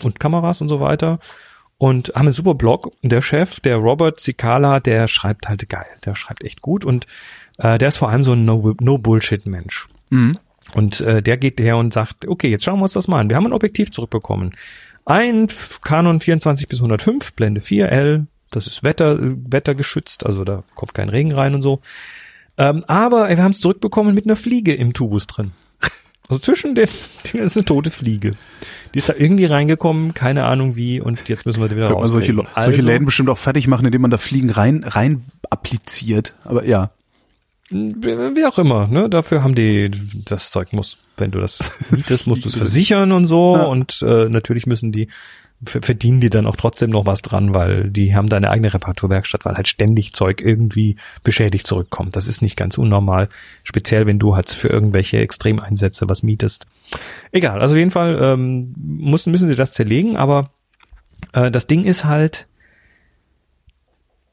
Speaker 3: und Kameras und so weiter und haben einen super Blog. Und der Chef, der Robert Zicala, der schreibt halt geil, der schreibt echt gut und äh, der ist vor allem so ein No- No-Bullshit-Mensch. Und äh, der geht her und sagt, okay, jetzt schauen wir uns das mal an. Wir haben ein Objektiv zurückbekommen. Ein Canon 24 bis 105, Blende 4L, das ist Wetter, wettergeschützt, also da kommt kein Regen rein und so. Ähm, aber wir haben es zurückbekommen mit einer Fliege im Tubus drin. Also zwischen den, die ist eine tote Fliege. Die ist da irgendwie reingekommen, keine Ahnung wie, und jetzt müssen wir die wieder
Speaker 2: man solche,
Speaker 3: Also,
Speaker 2: Läden bestimmt auch fertig machen, indem man da Fliegen rein, rein appliziert. Aber ja.
Speaker 3: wie wie auch immer, ne? Dafür haben die das Zeug muss, wenn du das mietest, musst du es versichern und so
Speaker 2: Ja.
Speaker 3: und äh, natürlich müssen die verdienen die dann auch trotzdem noch was dran, weil die haben da eine eigene Reparaturwerkstatt, weil halt ständig Zeug irgendwie beschädigt zurückkommt. Das ist nicht ganz unnormal, speziell wenn du halt für irgendwelche Extremeinsätze was mietest. Egal, also auf jeden Fall ähm, müssen müssen sie das zerlegen, aber äh, das Ding ist halt,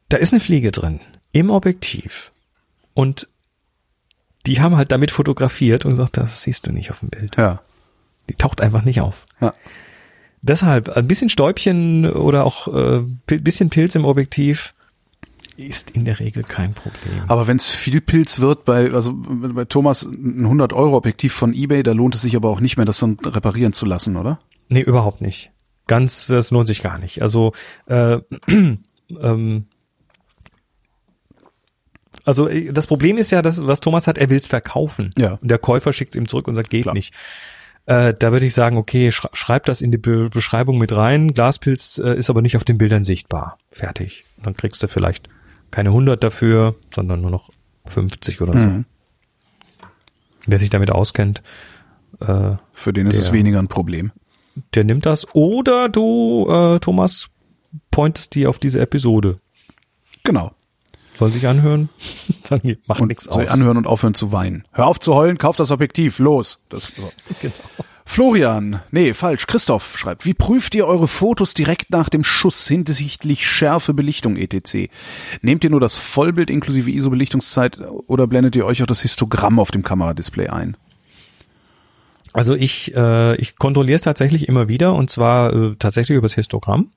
Speaker 3: da ist eine Fliege drin im Objektiv und die haben halt damit fotografiert und gesagt, das siehst du nicht auf dem Bild.
Speaker 2: Ja.
Speaker 3: Die taucht einfach nicht auf.
Speaker 2: Ja.
Speaker 3: Deshalb ein bisschen Stäubchen oder auch äh, ein bisschen Pilz im Objektiv ist in der Regel kein Problem.
Speaker 2: Aber wenn es viel Pilz wird, bei, also bei Thomas ein 100 Euro Objektiv von eBay, da lohnt es sich aber auch nicht mehr, das dann reparieren zu lassen, oder?
Speaker 3: Nee, überhaupt nicht. Ganz, das lohnt sich gar nicht. Also, äh, ähm, also äh, das Problem ist ja, dass, was Thomas hat, er will es verkaufen.
Speaker 2: Ja.
Speaker 3: Und der Käufer schickt es ihm zurück und sagt, geht
Speaker 2: Klar.
Speaker 3: nicht. Äh, da würde ich sagen, okay, schreib das in die Be Beschreibung mit rein. Glaspilz äh, ist aber nicht auf den Bildern sichtbar. Fertig. Und dann kriegst du vielleicht keine 100 dafür, sondern nur noch 50 oder so.
Speaker 2: Mhm.
Speaker 3: Wer sich damit auskennt, äh,
Speaker 2: Für den ist es
Speaker 3: Der-
Speaker 2: weniger ein Problem.
Speaker 3: der nimmt das. Oder du, äh, Thomas, pointest die auf diese Episode.
Speaker 2: Genau.
Speaker 3: Soll sich anhören? Dann macht nichts
Speaker 2: soll
Speaker 3: aus.
Speaker 2: anhören und aufhören zu weinen. Hör auf zu heulen, kauf das Objektiv, los. Das, so.
Speaker 3: Genau.
Speaker 2: Florian, nee, falsch, Christoph schreibt, wie prüft ihr eure Fotos direkt nach dem Schuss hinsichtlich Schärfe, Belichtung etc.? Nehmt ihr nur das Vollbild inklusive ISO-Belichtungszeit oder blendet ihr euch auch das Histogramm auf dem Kameradisplay ein?
Speaker 3: Also ich, äh, ich kontrolliere es tatsächlich immer wieder und zwar äh, tatsächlich übers Histogramm.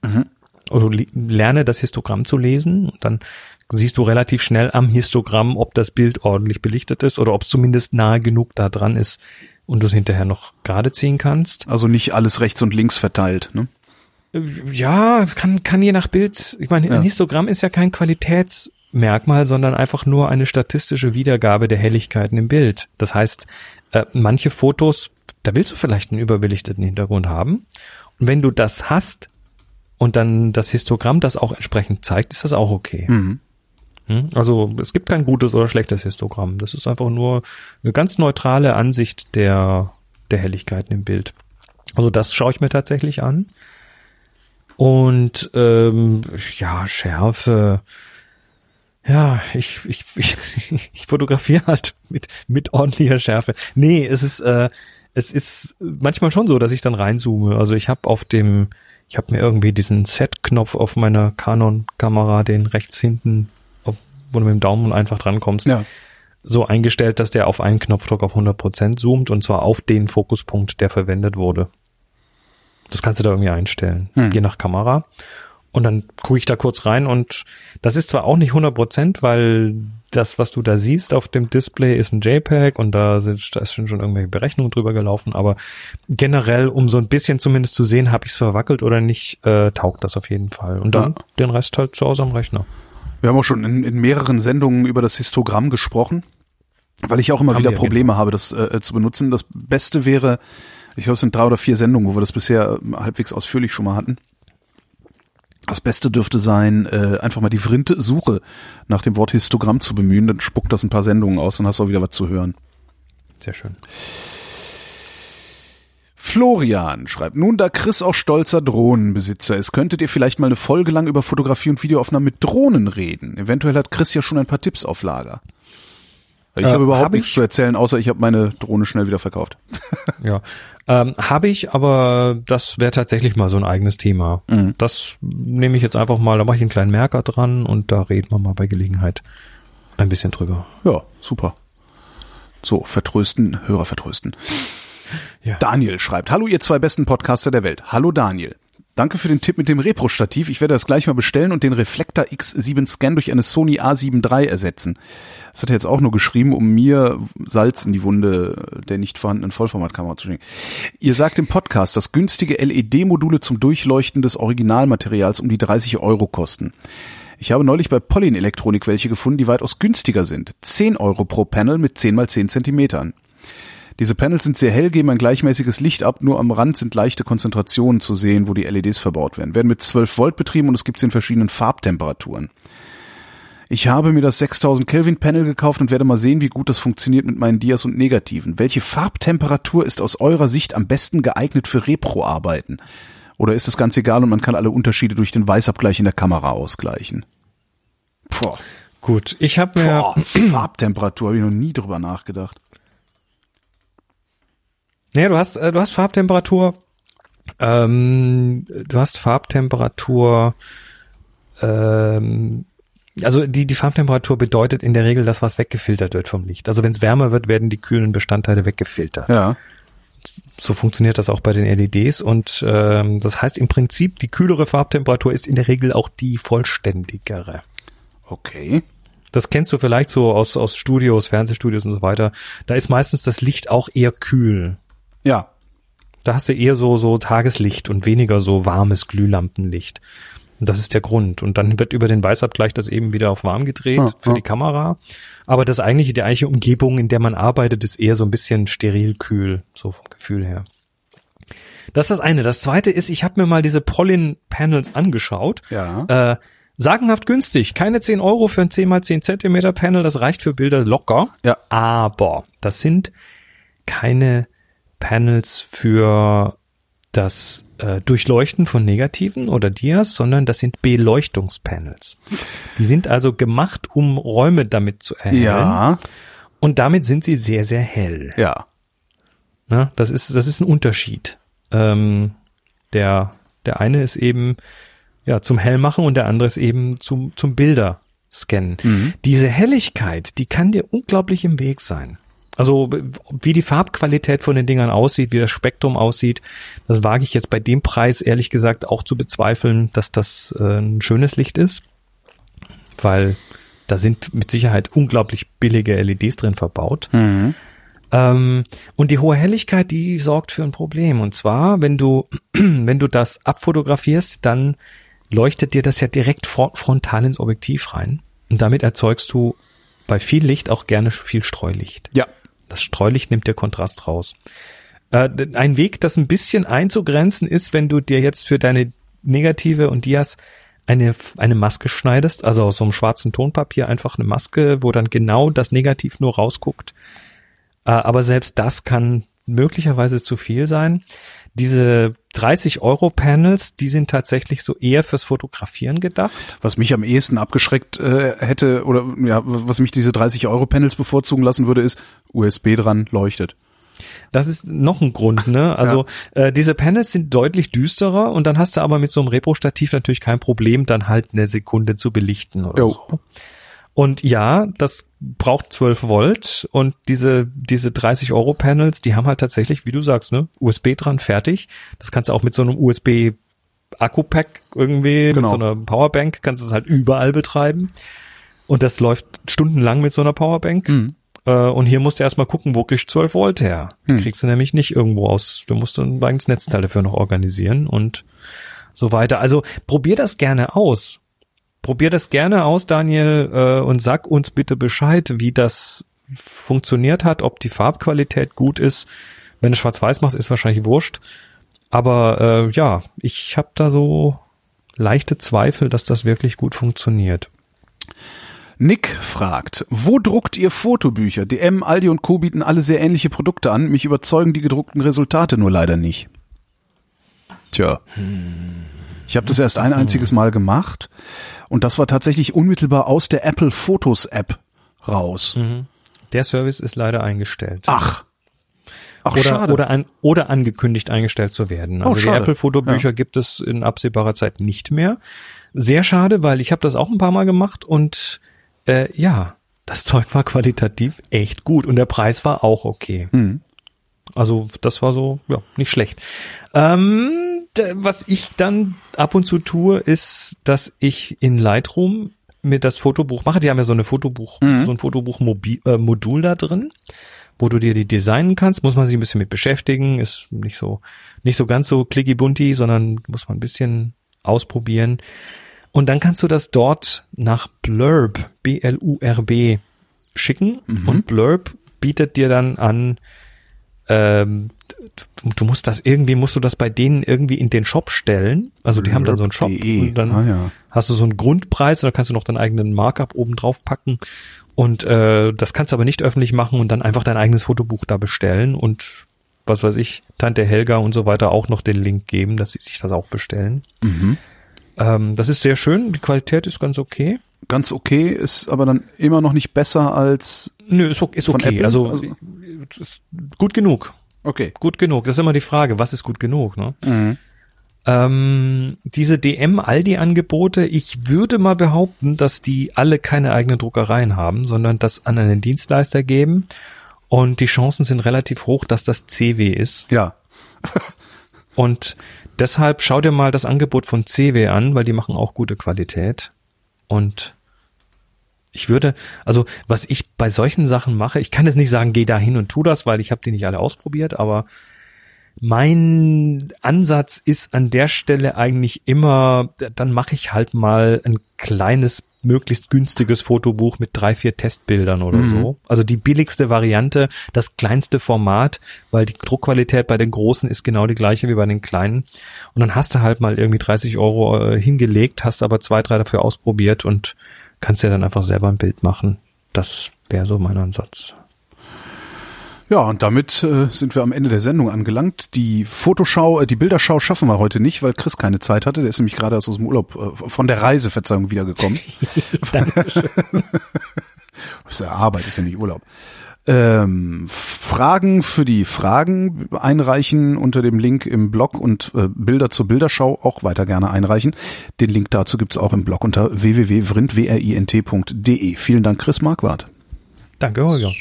Speaker 3: Also li- lerne das Histogramm zu lesen und dann siehst du relativ schnell am Histogramm, ob das Bild ordentlich belichtet ist oder ob es zumindest nahe genug da dran ist und du es hinterher noch gerade ziehen kannst.
Speaker 2: Also nicht alles rechts und links verteilt, ne?
Speaker 3: Ja, es kann, kann je nach Bild. Ich meine,
Speaker 2: Ja.
Speaker 3: ein Histogramm ist ja kein Qualitätsmerkmal, sondern einfach nur eine statistische Wiedergabe der Helligkeiten im Bild. Das heißt, äh, manche Fotos, da willst du vielleicht einen überbelichteten Hintergrund haben. Und wenn du das hast und dann das Histogramm das auch entsprechend zeigt, ist das auch okay.
Speaker 2: Mhm.
Speaker 3: Hm? Also es gibt kein gutes oder schlechtes Histogramm. Das ist einfach nur eine ganz neutrale Ansicht der, der Helligkeiten im Bild. Also das schaue ich mir tatsächlich an. Und ähm, ja, Schärfe. Ja, ich, ich, ich, ich fotografiere halt mit, mit ordentlicher Schärfe. Nee, es ist, äh, es ist manchmal schon so, dass ich dann reinzoome. Also ich habe auf dem, ich habe mir irgendwie diesen Set-Knopf auf meiner Canon-Kamera, den rechts hinten, wo du mit dem Daumen einfach drankommst,
Speaker 2: Ja.
Speaker 3: so eingestellt, dass der auf einen Knopfdruck auf 100% zoomt und zwar auf den Fokuspunkt, der verwendet wurde. Das kannst du da irgendwie einstellen,
Speaker 2: Hm.
Speaker 3: je nach Kamera. Und dann gucke ich da kurz rein und das ist zwar auch nicht 100%, weil das, was du da siehst auf dem Display, ist ein JPEG und da, sind, da ist schon irgendwelche Berechnungen drüber gelaufen, aber generell, um so ein bisschen zumindest zu sehen, habe ich es verwackelt oder nicht, äh, taugt das auf jeden Fall. Und dann
Speaker 2: Ja.
Speaker 3: den Rest halt zu Hause am Rechner.
Speaker 2: Wir haben auch schon in, in mehreren Sendungen über das Histogramm gesprochen, weil ich auch immer wieder
Speaker 3: wir,
Speaker 2: Probleme habe, das äh, zu benutzen. Das Beste wäre, ich glaube, es sind drei oder vier Sendungen, wo wir das bisher äh, halbwegs ausführlich schon mal hatten. Das Beste dürfte sein, äh, einfach mal die Vrinte-Suche nach dem Wort Histogramm zu bemühen, dann spuckt das ein paar Sendungen aus und hast auch wieder was zu hören.
Speaker 3: Sehr schön.
Speaker 2: Florian schreibt, nun da Chris auch stolzer Drohnenbesitzer ist, könntet ihr vielleicht mal eine Folge lang über Fotografie und Videoaufnahmen mit Drohnen reden. Eventuell hat Chris ja schon ein paar Tipps auf Lager. Ich
Speaker 3: Äh,
Speaker 2: habe überhaupt
Speaker 3: hab
Speaker 2: nichts
Speaker 3: ich-
Speaker 2: zu erzählen, außer ich habe meine Drohne schnell wieder verkauft.
Speaker 3: Ja, ähm, habe ich, aber das wäre tatsächlich mal so ein eigenes Thema.
Speaker 2: Mhm.
Speaker 3: Das nehme ich jetzt einfach mal, da mache ich einen kleinen Merker dran und da reden wir mal bei Gelegenheit Ein bisschen drüber.
Speaker 2: Ja, super. So, vertrösten, Hörer vertrösten.
Speaker 3: Ja.
Speaker 2: Daniel schreibt, hallo ihr zwei besten Podcaster der Welt. Hallo Daniel. Danke für den Tipp mit dem Repro-Stativ. Ich werde das gleich mal bestellen und den Reflektor X7 Scan durch eine Sony A7 III ersetzen. Das hat er jetzt auch nur geschrieben, um mir Salz in die Wunde der nicht vorhandenen Vollformatkamera zu schenken. Ihr sagt im Podcast, dass günstige LED-Module zum Durchleuchten des Originalmaterials um die 30 Euro kosten. Ich habe neulich bei Pollin Elektronik welche gefunden, die weitaus günstiger sind. 10 Euro pro Panel mit 10 mal 10 Zentimetern. Diese Panels sind sehr hell, geben ein gleichmäßiges Licht ab, nur am Rand sind leichte Konzentrationen zu sehen, wo die LEDs verbaut werden. Werden mit 12 Volt betrieben und es gibt sie in verschiedenen Farbtemperaturen. Ich habe mir das 6000 Kelvin Panel gekauft und werde mal sehen, wie gut das funktioniert mit meinen Dias und Negativen. Welche Farbtemperatur ist aus eurer Sicht am besten geeignet für Repro-Arbeiten? Oder ist das ganz egal und man kann alle Unterschiede durch den Weißabgleich in der Kamera ausgleichen? Puh.
Speaker 3: Gut, ich habe mir
Speaker 2: Boah, Farbtemperatur habe ich noch nie drüber nachgedacht.
Speaker 3: Naja, du hast, äh, du hast Farbtemperatur, ähm, du hast Farbtemperatur, ähm, also die, die Farbtemperatur bedeutet in der Regel, dass was weggefiltert wird vom Licht. Also wenn es wärmer wird, werden die kühlen Bestandteile weggefiltert.
Speaker 2: Ja.
Speaker 3: So funktioniert das auch bei den LEDs und ähm, das heißt im Prinzip, die kühlere Farbtemperatur ist in der Regel auch die vollständigere.
Speaker 2: Okay.
Speaker 3: Das kennst du vielleicht so aus, aus Studios, Fernsehstudios und so weiter. Da ist meistens das Licht auch eher kühl.
Speaker 2: Ja.
Speaker 3: Da hast du eher so, so Tageslicht und weniger so warmes Glühlampenlicht. Und das ist der Grund. Und dann wird über den Weißabgleich das eben wieder auf warm gedreht
Speaker 2: Ah,
Speaker 3: für
Speaker 2: ah.
Speaker 3: die Kamera. Aber das eigentliche, die eigentliche Umgebung, in der man arbeitet, ist eher so ein bisschen steril kühl, so vom Gefühl her. Das ist das eine. Das zweite ist, ich habe mir mal diese Pollen-Panels angeschaut.
Speaker 2: Ja.
Speaker 3: Äh, sagenhaft günstig. Keine 10 Euro für ein 10 x 10 Zentimeter Panel. Das reicht für Bilder locker.
Speaker 2: Ja.
Speaker 3: Aber das sind keine Panels für das äh, Durchleuchten von Negativen oder Dias, sondern das sind Beleuchtungspanels. Die sind also gemacht, um Räume damit zu erhellen.
Speaker 2: Ja.
Speaker 3: Und damit sind sie sehr, sehr hell.
Speaker 2: Ja.
Speaker 3: Ne? Das ist, das ist ein Unterschied. Ähm, der, der eine ist eben ja zum Hellmachen und der andere ist eben zum, zum Bilder scannen.
Speaker 2: Mhm.
Speaker 3: Diese Helligkeit, die kann dir unglaublich im Weg sein. Also wie die Farbqualität von den Dingern aussieht, wie das Spektrum aussieht, das wage ich jetzt bei dem Preis ehrlich gesagt auch zu bezweifeln, dass das äh, ein schönes Licht ist, weil da sind mit Sicherheit unglaublich billige LEDs drin verbaut.
Speaker 2: Mhm.
Speaker 3: Ähm, und die hohe Helligkeit, die sorgt für ein Problem. Und zwar, wenn du, wenn du das abfotografierst, dann leuchtet dir das ja direkt fro- frontal ins Objektiv rein. Und damit erzeugst du bei viel Licht auch gerne viel Streulicht.
Speaker 2: Ja.
Speaker 3: Das Streulicht nimmt der Kontrast raus. Äh, ein Weg, das ein bisschen einzugrenzen ist, wenn du dir jetzt für deine Negative und Dias eine, eine Maske schneidest, also aus so einem schwarzen Tonpapier einfach eine Maske, wo dann genau das Negativ nur rausguckt. Äh, aber selbst das kann möglicherweise zu viel sein. Diese 30 Euro Panels, die sind tatsächlich so eher fürs Fotografieren gedacht.
Speaker 2: Was mich am ehesten abgeschreckt äh, hätte oder ja, was mich diese 30 Euro Panels bevorzugen lassen würde, ist USB dran leuchtet.
Speaker 3: Das ist noch ein Grund, ne? Also äh, diese Panels sind deutlich düsterer und dann hast du aber mit so einem Repro-Stativ natürlich kein Problem, dann halt eine Sekunde zu belichten oder
Speaker 2: Jo.
Speaker 3: so. Und ja, das braucht 12 Volt und diese, diese 30 Euro Panels, die haben halt tatsächlich, wie du sagst, ne, USB dran, fertig. Das kannst du auch mit so einem USB Akku-Pack irgendwie,
Speaker 2: Genau.
Speaker 3: mit so einer Powerbank, kannst du es halt überall betreiben. Und das läuft stundenlang mit so einer Powerbank. Äh, und hier musst du erstmal gucken, wo kriegst du 12 Volt her? Die kriegst du nämlich nicht irgendwo aus. Du musst ein eigenes Netzteil dafür noch organisieren und so weiter. Also probier das gerne aus. Probier das gerne aus, Daniel, äh, und sag uns bitte Bescheid, wie das funktioniert hat, ob die Farbqualität gut ist. Wenn du schwarz-weiß machst, ist wahrscheinlich wurscht. Aber äh, ja, ich habe da so leichte Zweifel, dass das wirklich gut funktioniert.
Speaker 2: Nick fragt, wo druckt ihr Fotobücher? DM, Aldi und Co. bieten alle sehr ähnliche Produkte an. Mich überzeugen die gedruckten Resultate nur leider nicht. Tja. Ich habe das erst ein einziges Mal gemacht und das war tatsächlich unmittelbar aus der Apple Photos App raus.
Speaker 3: Der Service ist leider eingestellt.
Speaker 2: Ach. Ach,
Speaker 3: oder,
Speaker 2: schade.
Speaker 3: oder, an, oder angekündigt eingestellt zu werden. Also
Speaker 2: Oh,
Speaker 3: die. Apple-Fotobücher gibt es in absehbarer Zeit nicht mehr. Sehr schade, weil ich habe das auch ein paar Mal gemacht und äh, ja, das Zeug war qualitativ echt gut und der Preis war auch okay.
Speaker 2: Mhm.
Speaker 3: Also das war so, ja, nicht schlecht. Ähm, was ich dann ab und zu tue, ist, dass ich in Lightroom mir das Fotobuch mache. Die haben ja so eine Fotobuch, mhm. so ein Fotobuch-Modul äh, da drin, wo du dir die designen kannst. Muss man sich ein bisschen mit beschäftigen. Ist nicht so, nicht so ganz so clicky bunty, sondern muss man ein bisschen ausprobieren. Und dann kannst du das dort nach Blurb, B-L-U-R-B, schicken. Mhm. Und Blurb bietet dir dann an, ähm, du, du, musst das irgendwie, musst du das bei denen irgendwie in den Shop stellen. Also die haben dann so einen Shop und dann ah, ja. hast du so einen Grundpreis und dann kannst du noch deinen eigenen Markup oben drauf packen. Und äh, das kannst du aber nicht öffentlich machen und dann einfach dein eigenes Fotobuch da bestellen und was weiß ich, Tante Helga und so weiter auch noch den Link geben, dass sie sich das auch bestellen. Mhm. Ähm, das ist sehr schön, die Qualität ist ganz okay.
Speaker 2: Ganz okay, ist aber dann immer noch nicht besser als.
Speaker 3: Nö, ist, ist okay. Also, also gut genug.
Speaker 2: Okay.
Speaker 3: Gut genug. Das ist immer die Frage, was ist gut genug, ne? Mhm. Ähm, diese DM-Aldi-Angebote, ich würde mal behaupten, dass die alle keine eigenen Druckereien haben, sondern das an einen Dienstleister geben. Und die Chancen sind relativ hoch, dass das CW ist.
Speaker 2: Ja.
Speaker 3: und deshalb schau dir mal das Angebot von CW an, weil die machen auch gute Qualität. Und ich würde, also was ich bei solchen Sachen mache, ich kann jetzt nicht sagen, geh da hin und tu das, weil ich habe die nicht alle ausprobiert, aber mein Ansatz ist an der Stelle eigentlich immer, dann mache ich halt mal ein kleines, möglichst günstiges Fotobuch mit drei, vier Testbildern oder mhm. so. Also die billigste Variante, das kleinste Format, weil die Druckqualität bei den großen ist genau die gleiche wie bei den kleinen. Und dann hast du halt mal irgendwie 30 Euro äh, hingelegt, hast aber zwei, drei dafür ausprobiert und kannst ja dann einfach selber ein Bild machen. Das wäre so mein Ansatz.
Speaker 2: Ja, und damit äh, sind wir am Ende der Sendung angelangt. Die Fotoschau, äh, die Bilderschau schaffen wir heute nicht, weil Chris keine Zeit hatte. Der ist nämlich gerade aus dem Urlaub, äh, von der Reise, Verzeihung, wiedergekommen. Dankeschön. das ist ja Arbeit, ist ja nicht Urlaub. Ähm, Fragen für die Fragen einreichen unter dem Link im Blog und äh, Bilder zur Bilderschau auch weiter gerne einreichen. Den Link dazu gibt's auch im Blog unter www.vrint.de. Vielen Dank, Chris Marquardt.
Speaker 3: Danke, Holger.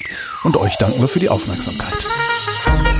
Speaker 2: Und euch danken wir für die Aufmerksamkeit.